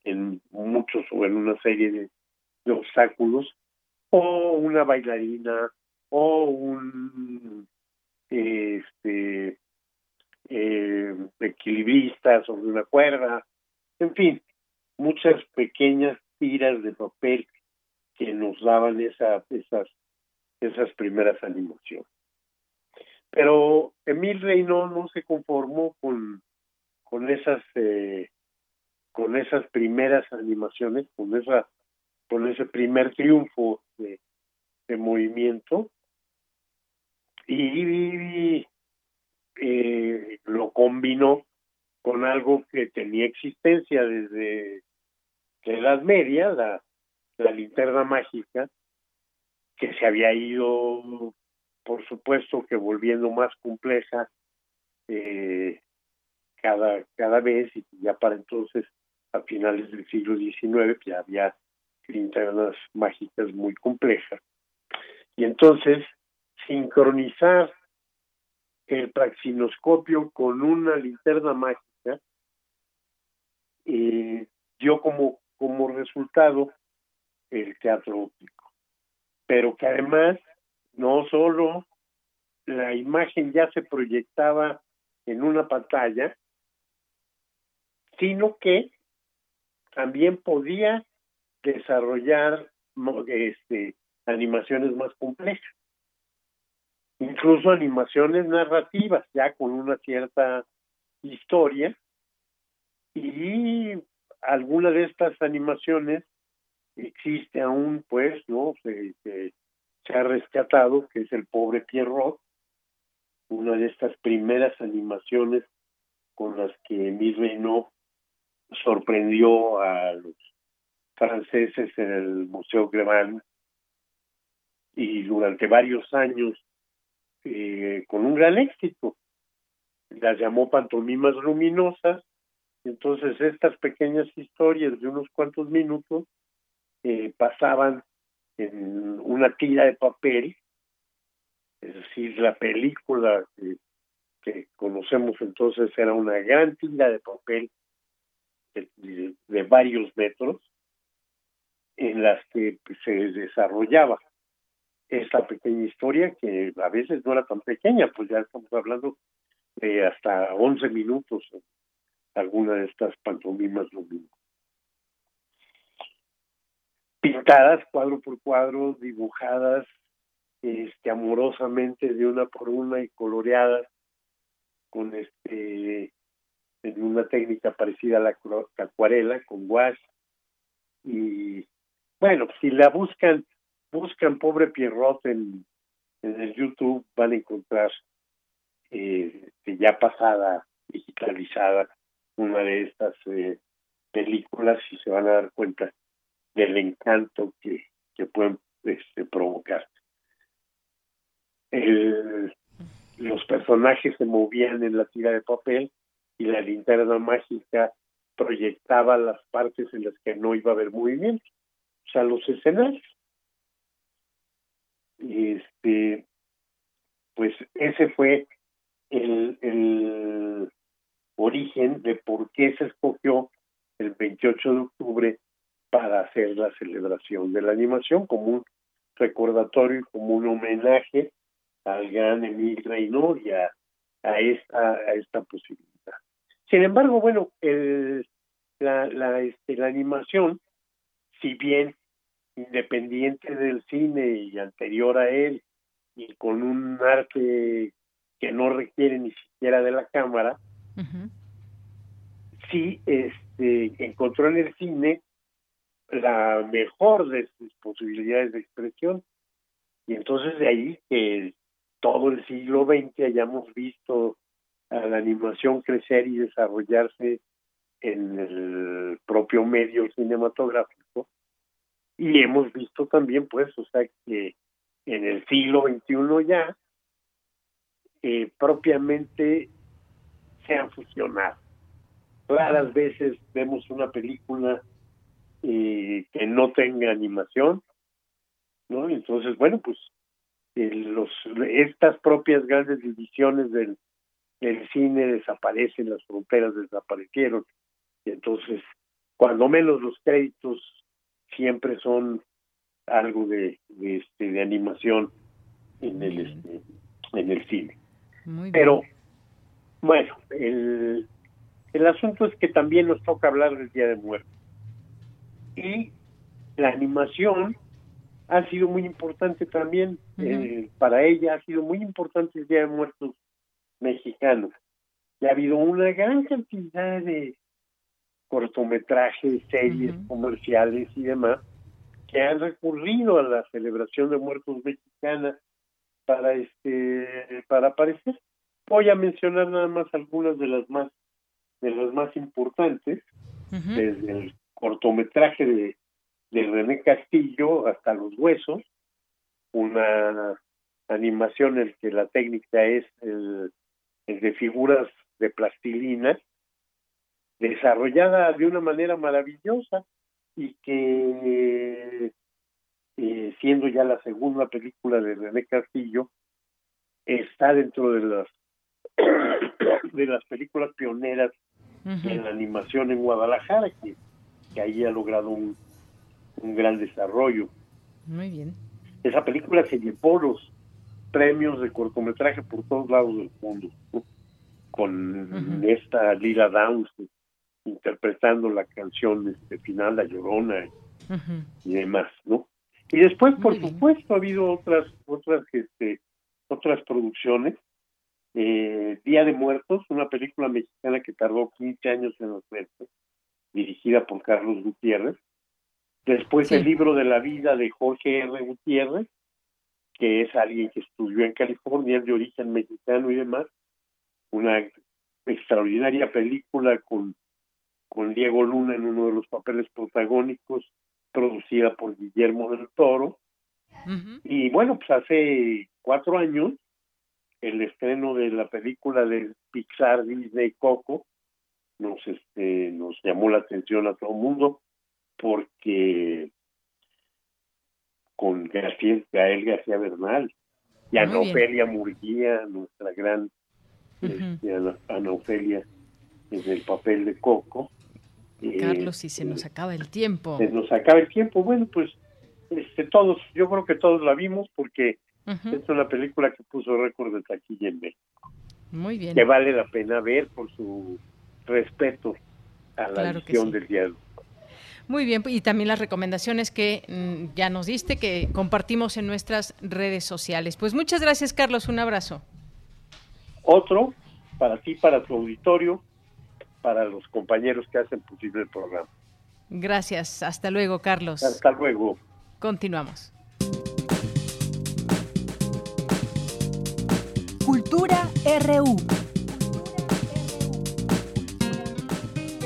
en muchos o en una serie de, obstáculos o una bailarina o un este eh, equilibrista sobre una cuerda en fin muchas pequeñas tiras de papel que nos daban esa, esas, esas primeras animaciones. Pero Emil Reino no se conformó con, con esas eh, con esas primeras animaciones, con esa con ese primer triunfo de, movimiento. Y eh, lo combinó con algo que tenía existencia desde la Edad Media, la, la linterna mágica, que se había ido, por supuesto, que volviendo más compleja eh, cada, cada vez, y ya para entonces, a finales del siglo XIX, ya había linternas mágicas muy complejas. Y entonces, sincronizar el praxinoscopio con una linterna mágica eh, dio como, como resultado el teatro óptico. Pero que además no solo la imagen ya se proyectaba en una pantalla, sino que también podía desarrollar este, animaciones más complejas, incluso animaciones narrativas ya con una cierta historia y alguna de estas animaciones existe aún, pues, ¿no? Se, ha rescatado, que es el pobre Pierrot, una de estas primeras animaciones con las que Emile Reynaud sorprendió a los franceses en el Museo Grévin y durante varios años eh, con un gran éxito. Las llamó pantomimas luminosas. Entonces estas pequeñas historias de unos cuantos minutos eh, pasaban en una tira de papel, es decir, la película que, conocemos entonces era una gran tira de papel de varios metros en las que se desarrollaba esta pequeña historia que a veces no era tan pequeña, pues ya estamos hablando de hasta 11 minutos alguna de estas pantomimas luminosas. Pintadas cuadro por cuadro, dibujadas este amorosamente de una por una y coloreadas con este en una técnica parecida a la acuarela con wash y bueno, si la buscan buscan pobre Pierrot en, el YouTube, van a encontrar eh, ya pasada, digitalizada, una de estas eh, películas y se van a dar cuenta del encanto que, que pueden este, provocar. los personajes se movían en la tira de papel y la linterna mágica proyectaba las partes en las que no iba a haber movimiento, o sea, los escenarios este pues ese fue el, el origen de por qué se escogió el 28 de octubre para hacer la celebración de la animación como un recordatorio y como un homenaje al gran Emil Reynaud y a, esta a esta posibilidad. Sin embargo, bueno, el, la, la, este, la animación, si bien independiente del cine y anterior a él y con un arte que no requiere ni siquiera de la cámara, sí este, encontró en el cine la mejor de sus posibilidades de expresión. Y entonces de ahí que todo el siglo XX hayamos visto a la animación crecer y desarrollarse en el propio medio cinematográfico y hemos visto también, pues, o sea, que en el siglo XXI ya eh, propiamente se han fusionado. Raras veces vemos una película eh, que no tenga animación, ¿no? Entonces, bueno, pues eh, los estas propias grandes divisiones del, cine desaparecen, las fronteras desaparecieron, y entonces, cuando menos los créditos siempre son algo de, este de animación en el este, en el cine. Pero bueno el el asunto es que también nos toca hablar del Día de Muertos. Y la animación ha sido muy importante también eh, para ella ha sido muy importante el Día de Muertos mexicano y ha habido una gran cantidad de cortometrajes, series comerciales y demás, que han recurrido a la celebración de muertos mexicana para este para aparecer. Voy a mencionar nada más algunas de las más de las más importantes, desde el cortometraje de, de René Castillo hasta Los Huesos, una animación en que la técnica es el, el de figuras de plastilina desarrollada de una manera maravillosa y que eh, siendo ya la segunda película de René Castillo está dentro de las de las películas pioneras en la animación en Guadalajara que, que ahí ha logrado un, un gran desarrollo. Muy bien. Esa película se llevó los premios de cortometraje por todos lados del mundo con esta Lila Downs interpretando la canción este final La Llorona y demás, ¿no? Y después, por supuesto, ha habido otras otras este otras producciones. Eh, Día de Muertos, una película mexicana que tardó 15 años en hacerse, dirigida por Carlos Gutiérrez. Después el libro de la vida de Jorge R. Gutiérrez, que es alguien que estudió en California, de origen mexicano y demás, una extraordinaria película con, con Diego Luna en uno de los papeles protagónicos, producida por Guillermo del Toro. Y bueno, pues hace cuatro años, el estreno de la película de Pixar Disney Coco nos, este, nos llamó la atención a todo el mundo porque con García, Gael García Bernal y Ana Ofelia Murguía, nuestra gran este, Ana, Ofelia en el papel de Coco. Eh, Carlos, si se nos acaba el tiempo. Se nos acaba el tiempo. Bueno, pues este, todos, yo creo que todos la vimos porque es una película que puso récord de taquilla en México. Muy bien. Que vale la pena ver por su respeto a la visión del diálogo. Muy bien, y también las recomendaciones que mm, ya nos diste, que compartimos en nuestras redes sociales. Pues muchas gracias, Carlos, un abrazo. Otro, para ti, para tu auditorio, para los compañeros que hacen posible el programa. Gracias, hasta luego, Carlos. Hasta luego. Continuamos. Cultura RU.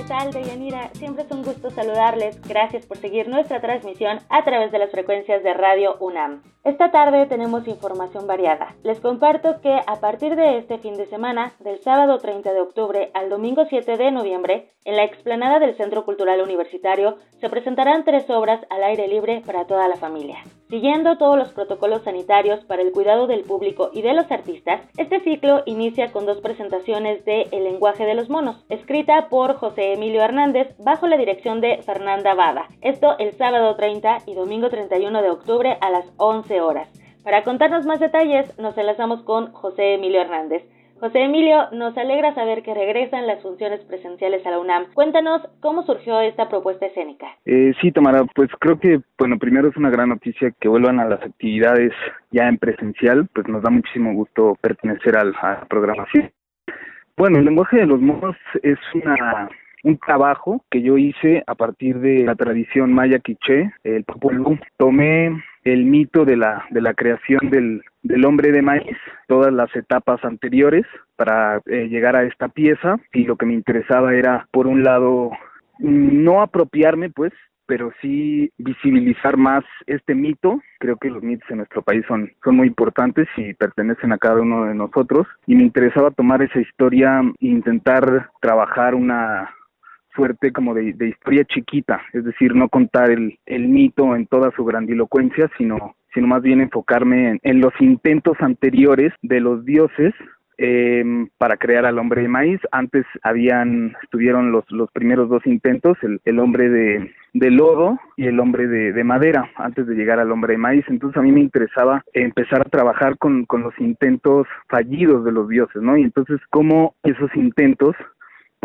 tal, Deyanira? Siempre es un gusto saludarles. Gracias por seguir nuestra transmisión a través de las frecuencias de Radio UNAM. Esta tarde tenemos información variada. Les comparto que a partir de este fin de semana, del sábado 30 de octubre al domingo 7 de noviembre, en la explanada del Centro Cultural Universitario se presentarán tres obras al aire libre para toda la familia. Siguiendo todos los protocolos sanitarios para el cuidado del público y de los artistas, este ciclo inicia con dos presentaciones de El lenguaje de los monos, escrita por José Emilio Hernández bajo la dirección de Fernanda Bada. Esto el sábado 30 y domingo 31 de octubre a las 11 horas. Para contarnos más detalles, nos enlazamos con José Emilio Hernández. José Emilio, nos alegra saber que regresan las funciones presenciales a la UNAM. Cuéntanos cómo surgió esta propuesta escénica. Eh, sí, Tamara, pues creo que, bueno, primero es una gran noticia que vuelvan a las actividades ya en presencial, pues nos da muchísimo gusto pertenecer al, a la programación. Bueno, el lenguaje de los monos es una un trabajo que yo hice a partir de la tradición maya quiché, el Popolú. Tomé el mito de la, de la creación del, del hombre de maíz, todas las etapas anteriores para eh, llegar a esta pieza y lo que me interesaba era, por un lado, no apropiarme, pues, pero sí visibilizar más este mito. Creo que los mitos en nuestro país son, son muy importantes y pertenecen a cada uno de nosotros. Y me interesaba tomar esa historia e intentar trabajar una, fuerte como de, historia chiquita, es decir, no contar el, el, mito en toda su grandilocuencia, sino, más bien enfocarme en, los intentos anteriores de los dioses em, para crear al hombre de maíz. Antes habían, estuvieron los, los primeros dos intentos, el, el hombre de, lodo y el hombre de, de, madera, antes de llegar al hombre de maíz. Entonces a mí me interesaba empezar a trabajar con, con los intentos fallidos de los dioses, ¿no? Y entonces cómo esos intentos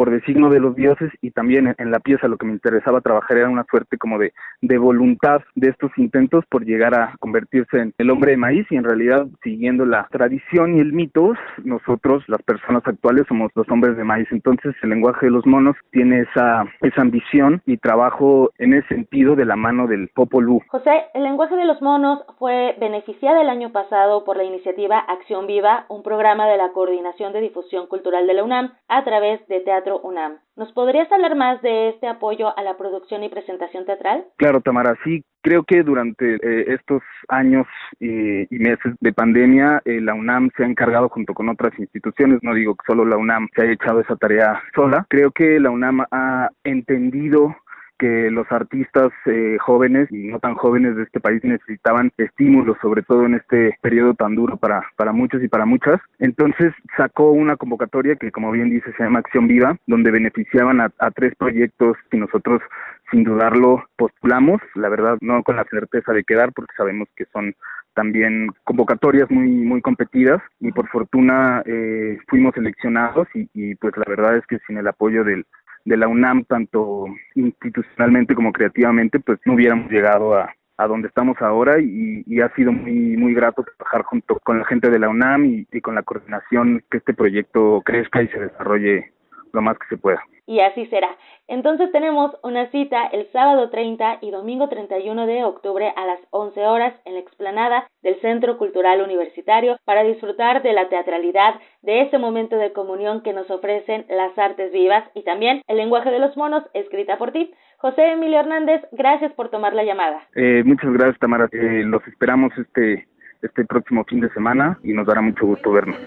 por designo de los dioses y también en, la pieza lo que me interesaba trabajar era una suerte como de, de voluntad de estos intentos por llegar a convertirse en el hombre de maíz y en realidad siguiendo la tradición y el mito, nosotros las personas actuales somos los hombres de maíz. Entonces el lenguaje de los monos tiene esa, esa ambición y trabajo en ese sentido de la mano del Popol Vuh. José, el lenguaje de los monos fue beneficiada el año pasado por la iniciativa Acción Viva, un programa de la Coordinación de Difusión Cultural de la UNAM a través de Teatro UNAM. ¿Nos podrías hablar más de este apoyo a la producción y presentación teatral? Claro, Tamara, sí. Creo que durante eh, estos años y meses de pandemia, eh, la UNAM se ha encargado junto con otras instituciones, no digo que solo la UNAM se haya echado esa tarea sola, creo que la UNAM ha entendido que los artistas eh, jóvenes y no tan jóvenes de este país necesitaban estímulos, sobre todo en este periodo tan duro para, para muchos y para muchas. Entonces sacó una convocatoria que, como bien dice, se llama Acción Viva, donde beneficiaban a, tres proyectos y nosotros, sin dudarlo, postulamos, la verdad, no con la certeza de quedar, porque sabemos que son también convocatorias muy muy competidas y por fortuna eh, fuimos seleccionados y, y, pues la verdad es que sin el apoyo del de la UNAM, tanto institucionalmente como creativamente, pues no hubiéramos llegado a, a donde estamos ahora y, y, ha sido muy muy grato trabajar junto con la gente de la UNAM y, y, con la coordinación que este proyecto crezca y se desarrolle lo más que se pueda. Y así será. Entonces tenemos una cita el sábado 30 y domingo 31 de octubre a las 11 horas en la explanada del Centro Cultural Universitario para disfrutar de la teatralidad, de ese momento de comunión que nos ofrecen las artes vivas y también el lenguaje de los monos escrita por ti. José Emilio Hernández, gracias por tomar la llamada. Eh, muchas gracias, Tamara. Eh, los esperamos este este próximo fin de semana y nos dará mucho gusto vernos.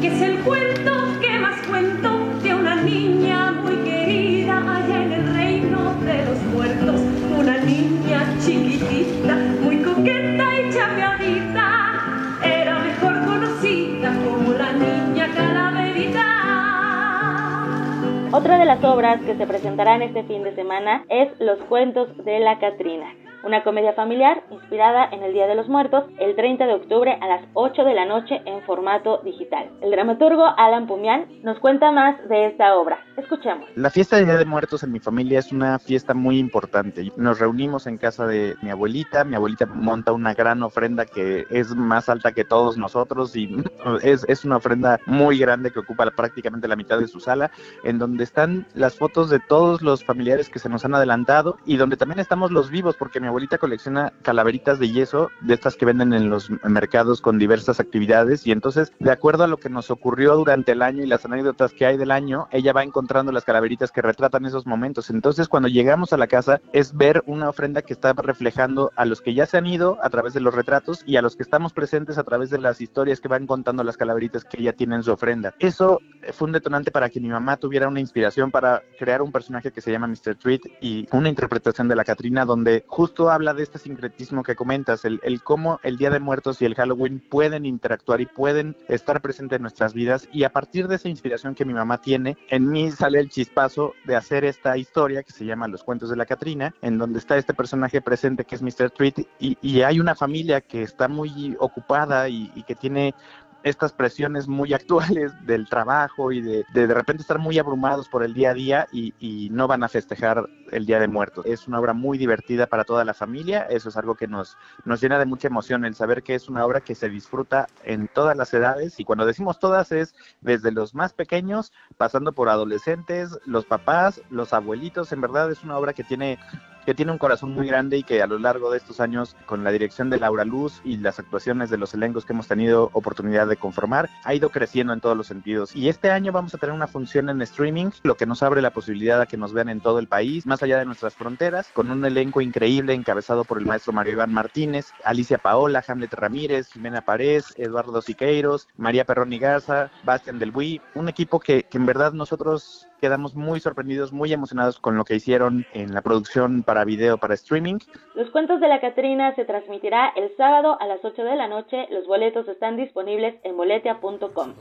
que es el cuento que más cuento niña muy querida allá en el reino de los muertos. Una niña chiquitita, muy coqueta y chapeadita, era mejor conocida como la niña calaverita. Otra de las obras que se presentarán este fin de semana es Los cuentos de la Catrina una comedia familiar inspirada en el Día de los Muertos, el 30 de octubre a las 8 de la noche en formato digital. El dramaturgo Alan Pumian nos cuenta más de esta obra. Escuchemos. La fiesta de Día de Muertos en mi familia es una fiesta muy importante. Nos reunimos en casa de mi abuelita, mi abuelita monta una gran ofrenda que es más alta que todos nosotros y es, es una ofrenda muy grande que ocupa prácticamente la mitad de su sala, en donde están las fotos de todos los familiares que se nos han adelantado y donde también estamos los vivos porque mi abuelita colecciona calaveritas de yeso, de estas que venden en los mercados con diversas actividades, y entonces, de acuerdo a lo que nos ocurrió durante el año y las anécdotas que hay del año, ella va encontrando las calaveritas que retratan esos momentos. Entonces, cuando llegamos a la casa, es ver una ofrenda que está reflejando a los que ya se han ido a través de los retratos y a los que estamos presentes a través de las historias que van contando las calaveritas que ella tiene en su ofrenda. Eso fue un detonante para que mi mamá tuviera una inspiración para crear un personaje que se llama Mr. Treat y una interpretación de la Catrina donde justo habla de este sincretismo que comentas, el, cómo el Día de Muertos y el Halloween pueden interactuar y pueden estar presentes en nuestras vidas. Y a partir de esa inspiración que mi mamá tiene, en mí sale el chispazo de hacer esta historia que se llama Los Cuentos de la Catrina, en donde está este personaje presente que es Mr. Treat y, hay una familia que está muy ocupada y que tiene estas presiones muy actuales del trabajo y de, de, repente estar muy abrumados por el día a día y, y, no van a festejar el Día de Muertos. Es una obra muy divertida para toda la familia, eso es algo que nos, nos llena de mucha emoción, el saber que es una obra que se disfruta en todas las edades. Y cuando decimos todas es desde los más pequeños, pasando por adolescentes, los papás, los abuelitos, en verdad es una obra que tiene que tiene un corazón muy grande y que a lo largo de estos años, con la dirección de Laura Luz y las actuaciones de los elencos que hemos tenido oportunidad de conformar, ha ido creciendo en todos los sentidos. Y este año vamos a tener una función en streaming, lo que nos abre la posibilidad a que nos vean en todo el país, más allá de nuestras fronteras, con un elenco increíble encabezado por el maestro Mario Iván Martínez, Alicia Paola, Hamlet Ramírez, Jimena Párez, Eduardo Siqueiros, María Perroni Garza, Bastian Del Buy, un equipo que, que en verdad nosotros quedamos muy sorprendidos, muy emocionados con lo que hicieron en la producción para video, para streaming. Los cuentos de la Catrina se transmitirá el sábado a las 8 de la noche. Los boletos están disponibles en boletia.com.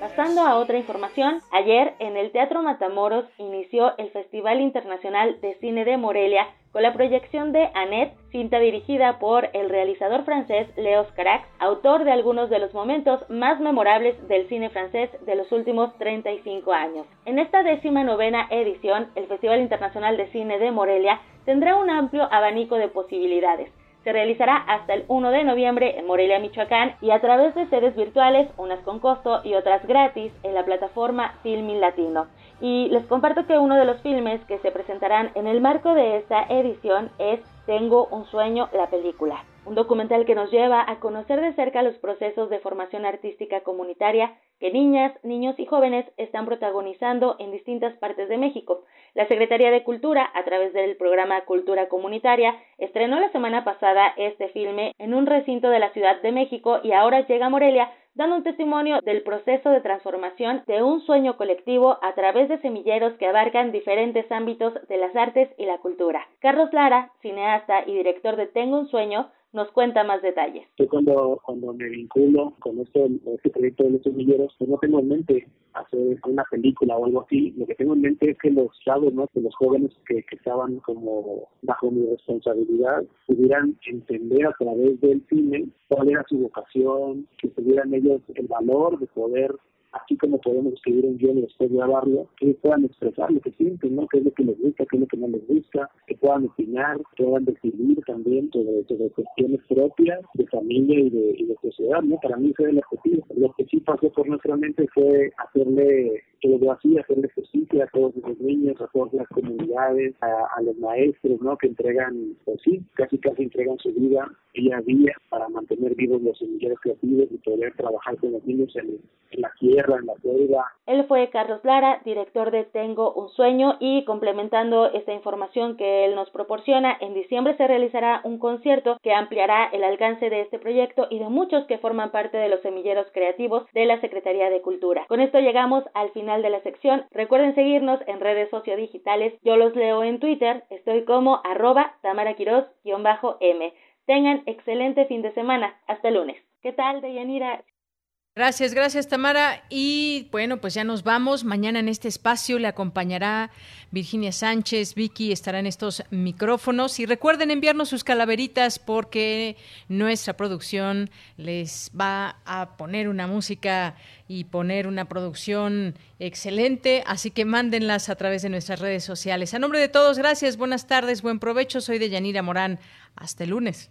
Pasando a otra información, ayer en el Teatro Matamoros inició el Festival Internacional de Cine de Morelia con la proyección de Annette, cinta dirigida por el realizador francés Leos Carax, autor de algunos de los momentos más memorables del cine francés de los últimos 35 años. En esta décima novena edición, el Festival Internacional de Cine de Morelia tendrá un amplio abanico de posibilidades se realizará hasta el 1 de noviembre en Morelia, Michoacán, y a través de sedes virtuales, unas con costo y otras gratis, en la plataforma Filmin Latino. Y les comparto que uno de los filmes que se presentarán en el marco de esta edición es Tengo un sueño, la película un documental que nos lleva a conocer de cerca los procesos de formación artística comunitaria que niñas, niños y jóvenes están protagonizando en distintas partes de México. La Secretaría de Cultura, a través del programa Cultura Comunitaria, estrenó la semana pasada este filme en un recinto de la Ciudad de México y ahora llega a Morelia dando un testimonio del proceso de transformación de un sueño colectivo a través de semilleros que abarcan diferentes ámbitos de las artes y la cultura. Carlos Lara, cineasta y director de Tengo un sueño, nos cuenta más detalles. Yo cuando, cuando me vinculo con este, este de los semilleros, pues no tengo en mente hacer una película o algo así. Lo que tengo en mente es que los chavos, ¿no? que los jóvenes que, que estaban como bajo mi responsabilidad pudieran entender a través del cine cuál era su vocación, que tuvieran ellos el valor de poder así como podemos escribir un guion y después grabarlo, que puedan expresar lo que sienten, ¿no? qué es lo que les gusta, qué es lo que no les gusta, que puedan opinar, que puedan decidir también sobre, sobre cuestiones propias de familia y de, sociedad, ¿no? Para mí fue el objetivo. Lo que sí pasó por nuestra mente fue hacerle todo así, hacerle justicia a todos los niños, a todas las comunidades, a, los maestros, ¿no? Que entregan, pues sí, casi casi entregan su vida día a día para mantener vivos los semilleros creativos y poder trabajar con los niños en, la Él fue Carlos Lara, director de Tengo un sueño y complementando esta información que él nos proporciona, en diciembre se realizará un concierto que ampliará el alcance de este proyecto y de muchos que forman parte de los semilleros creativos de la Secretaría de Cultura. Con esto llegamos al final de la sección. Recuerden seguirnos en redes sociodigitales. Yo los leo en Twitter. Estoy como arroba tamaraquiros-m. Tengan excelente fin de semana. Hasta lunes. ¿Qué tal, Deyanira? Gracias, gracias Tamara. Y bueno, pues ya nos vamos. Mañana en este espacio le acompañará Virginia Sánchez. Vicky estará en estos micrófonos. Y recuerden enviarnos sus calaveritas porque nuestra producción les va a poner una música y poner una producción excelente. Así que mándenlas a través de nuestras redes sociales. A nombre de todos, gracias, buenas tardes, buen provecho. Soy de Yanira Morán. Hasta el lunes.